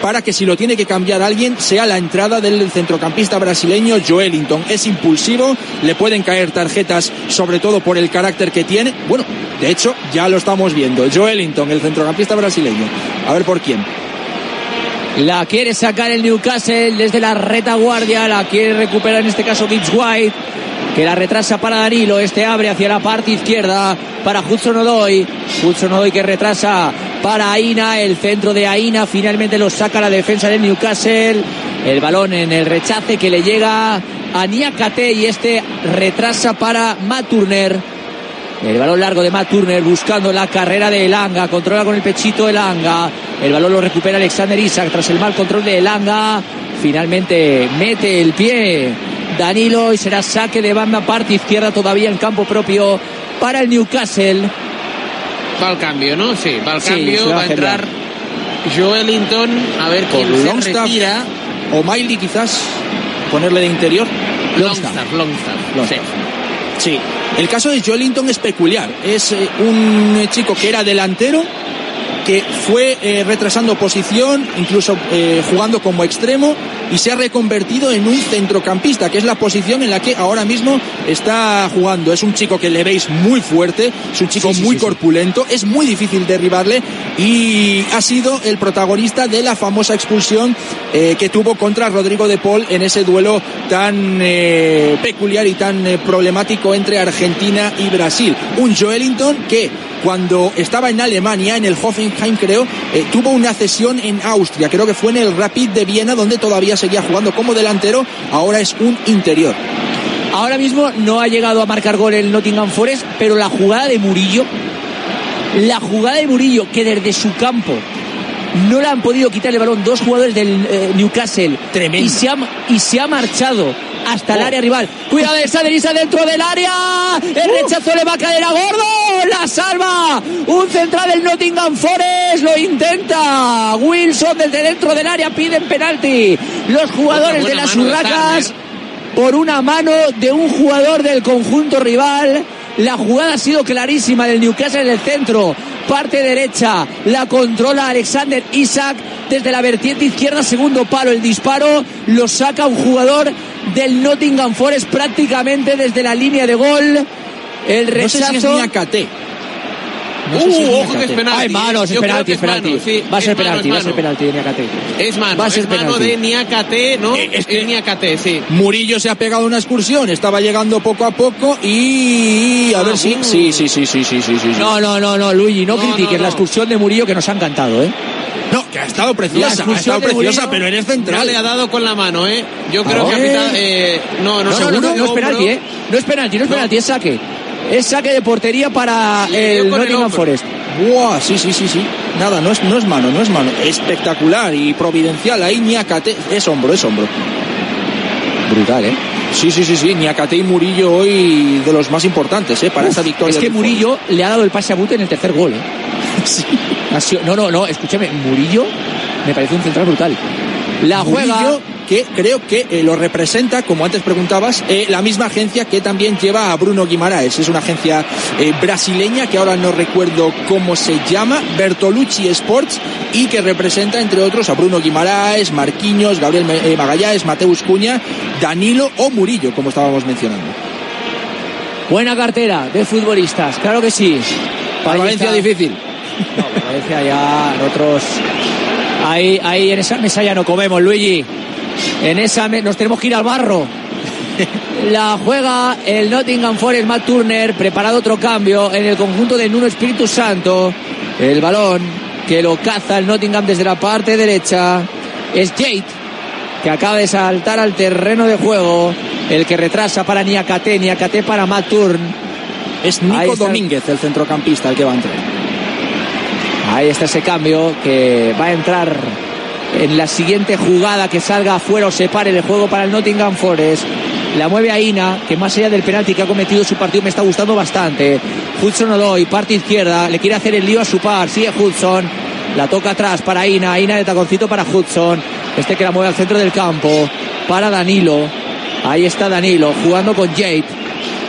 para que si lo tiene que cambiar alguien sea la entrada del centrocampista brasileño Joelinton. Es impulsivo, le pueden caer tarjetas sobre todo por el carácter que tiene. Bueno, de hecho ya lo estamos viendo. Joelinton, el centrocampista brasileño. A ver por quién. La quiere sacar el Newcastle desde la retaguardia, la quiere recuperar en este caso Gibbs White, que la retrasa para Danilo, este abre hacia la parte izquierda para Hudson Odoi, Hudson Odoi que retrasa para Aina, el centro de Aina finalmente lo saca la defensa del Newcastle, el balón en el rechace que le llega a Niakate y este retrasa para Matt Turner. El balón largo de Matt Turner buscando la carrera de Elanga. Controla con el pechito Elanga. El balón lo recupera Alexander Isaac tras el mal control de Elanga. Finalmente mete el pie Danilo y será saque de banda parte izquierda todavía en campo propio para el Newcastle. Va al cambio, ¿no? Sí, va al Sí, cambio, se va a entrar Joelinton, a ver quién se Longstaff retira. o Miley quizás ponerle de interior. Longstaff, Longstaff. Longstaff. Sí. El caso de Joelinton es peculiar. Es eh, un chico que era delantero, que fue eh, retrasando posición, incluso eh, jugando como extremo, y se ha reconvertido en un centrocampista, que es la posición en la que ahora mismo está jugando. Es un chico que le veis muy fuerte, es un chico Sí, sí, muy sí, corpulento, es muy difícil derribarle y ha sido el protagonista de la famosa expulsión eh, que tuvo contra Rodrigo de Paul en ese duelo tan peculiar y tan problemático entre Argentina y Brasil. Un Joelinton que cuando estaba en Alemania, en el Hoffenheim creo, eh, tuvo una cesión en Austria, creo que fue en el Rapid de Viena donde todavía seguía jugando como delantero, ahora es un interior. Ahora mismo no ha llegado a marcar gol el Nottingham Forest, pero la jugada de Murillo, la jugada de Murillo que desde su campo no le han podido quitar el balón dos jugadores del eh, Newcastle Tremendo. y se ha y se ha marchado hasta el área rival. Cuidado de Saderisa dentro del área. El rechazo le va a caer a Gordo. La salva. Un central del Nottingham Forest. Lo intenta. Wilson desde dentro del área piden penalti. Los jugadores de las Urracas por una mano de un jugador del conjunto rival. La jugada ha sido clarísima del Newcastle en el centro. Parte derecha, la controla Alexander Isaac desde la vertiente izquierda, segundo palo. El disparo lo saca un jugador del Nottingham Forest prácticamente desde la línea de gol. El No sé rechazo. si es Niakate. No Uh, si es ojo que es penalti. Ay, manos, es penalti, es penalti. mano, sí, va a es ser penalti, es va a ser penalti de Niakate. Es mano, Va a ser es mano penalti. de Niakate, ¿no? Eh, es que- Niakate, sí. Murillo se ha pegado una excursión, estaba llegando poco a poco y a Ah, ver si uh. sí, sí, sí, sí, sí, sí, sí. No, no, no, no, Luigi, no, No, critiques no, no. la excursión de Murillo que nos ha encantado, ¿eh? No, que ha estado preciosa, ha estado preciosa, Murillo- pero eres No central. le ha dado con la mano, ¿eh? Yo creo que ha eh. pitado, eh, no, no, No, no, seguro, no, no, no es penalti, ¿eh? No es penalti, no es No. penalti, es saque. Es saque de portería para el Nottingham. Forest. Buah, sí, sí, sí, sí. Nada, no es, no es mano, no es mano. Espectacular y providencial. Ahí Niakate, es hombro, es hombro. Brutal, ¿eh? Sí, sí, sí, sí. Niakate y Murillo hoy de los más importantes, ¿eh? Para Uf, esa victoria. Es que Murillo le ha dado el pase a Bute en el tercer gol, ¿eh? [laughs] Sí. No, no, no, escúchame, Murillo me parece un central brutal. La juega. Murillo, que creo que eh, lo representa, como antes preguntabas, eh, la misma agencia que también lleva a Bruno Guimaraes. Es una agencia eh, brasileña que ahora no recuerdo cómo se llama, Bertolucci Sports, y que representa, entre otros, a Bruno Guimaraes, Marquinhos, Gabriel Magallanes, Mateus Cuña, Danilo o Murillo, como estábamos mencionando. Buena cartera de futbolistas, claro que sí. Para Valencia difícil. No, para Valencia ya nosotros. Ahí, ahí en esa mesa ya no comemos, Luigi. En esa me- nos tenemos que ir al barro. La juega el Nottingham Forest Matt Turner, preparado otro cambio en el conjunto de Nuno Espíritu Santo. El balón que lo caza el Nottingham desde la parte derecha es Jade, que acaba de saltar al terreno de juego. El que retrasa para Niakate, Niakate para Matt Turn. Es Nico. Domínguez, el centrocampista, el que va a entrar. Ahí está ese cambio que va a entrar en la siguiente jugada que salga afuera o se pare el juego para el Nottingham Forest. La mueve a Ina, que más allá del penalti que ha cometido su partido me está gustando bastante. Hudson Odoi, parte izquierda, le quiere hacer el lío a su par, sigue Hudson. La toca atrás para Ina, Ina de taconcito para Hudson. Este que la mueve al centro del campo, para Danilo. Ahí está Danilo, jugando con Jade.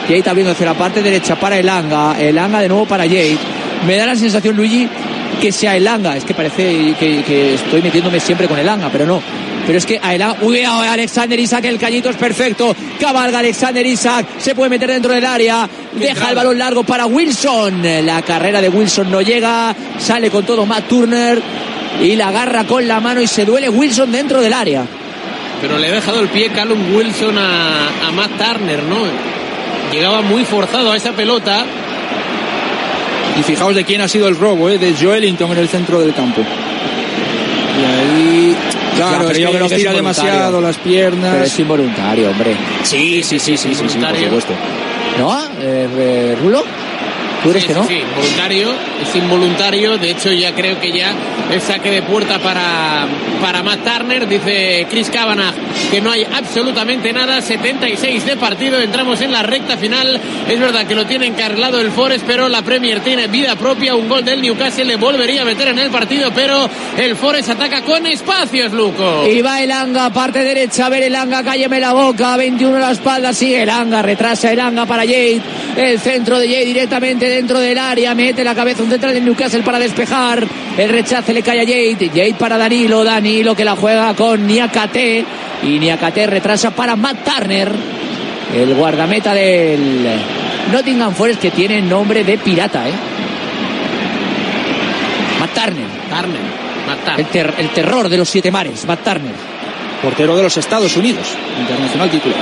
Jade abriendo hacia la parte derecha para Elanga. Elanga de nuevo para Jade. Me da la sensación, Luigi, que sea Elanga. Es que parece que, que estoy metiéndome siempre con Elanga, pero no. Pero es que a Elanga. Uy, a Alexander Isaac, el cañito es perfecto. Cabalga Alexander Isaac. Se puede meter dentro del área. Deja el balón largo para Wilson. La carrera de Wilson no llega. Sale con todo Matt Turner. Y la agarra con la mano y se duele Wilson dentro del área. Pero le ha dejado el pie Callum Wilson a, a Matt Turner, ¿no? Llegaba muy forzado a esa pelota. Y fijaos de quién ha sido el robo, ¿eh? de Joelinton en el centro del campo. Y ahí, claro, Ya, pero es yo que creo que involuntario. demasiado las piernas. Pero es involuntario, hombre. Sí, sí, sí, sí, sí, sí, por supuesto. ¿No? Eh, eh, ¿Rulo? ¿Tú eres Sí, que sí, no? sí, voluntario, es involuntario. De hecho, ya creo que ya es saque de puerta para, para Matt Turner. Dice Chris Kavanagh que no hay absolutamente nada. 76 de partido. Entramos en la recta final. Es verdad que lo tiene encarrilado el Forest, pero la Premier tiene vida propia. Un gol del Newcastle le volvería a meter en el partido, pero el Forest ataca con espacios, Luco. Y va Elanga, parte derecha, a ver Elanga, cálleme la boca, 21 a la espalda, sigue Elanga, retrasa Elanga para Jade, el centro de Jade directamente dentro del área, mete la cabeza un central de Newcastle para despejar, el rechace le cae a Jade, Jade para Danilo, Danilo que la juega con Niakate, y Niakate retrasa para Matt Turner, el guardameta del Nottingham Forest que tiene nombre de pirata, ¿eh? Matt Turner. Turner, Matt Turner. El, ter- el terror de los siete mares, Matt Turner. Portero de los Estados Unidos, internacional titular.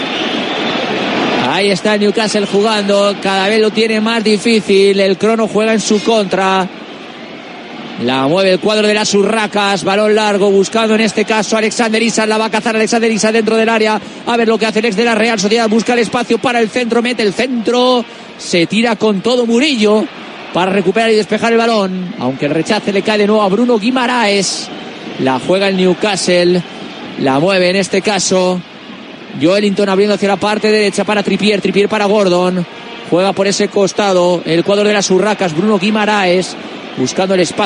Ahí está Newcastle jugando, cada vez lo tiene más difícil, el crono juega en su contra. La mueve el cuadro de las urracas, balón largo, buscando en este caso Alexander Isak, la va a cazar Alexander Isak dentro del área, a ver lo que hace el ex de la Real Sociedad, busca el espacio para el centro, mete el centro, se tira con todo Murillo para recuperar y despejar el balón, aunque el rechace le cae de nuevo a Bruno Guimaraes, la juega el Newcastle, la mueve en este caso Joelinton abriendo hacia la parte derecha para Tripier, Tripier para Gordon. Juega por ese costado el cuadro de las urracas, Bruno Guimaraes, buscando el espacio.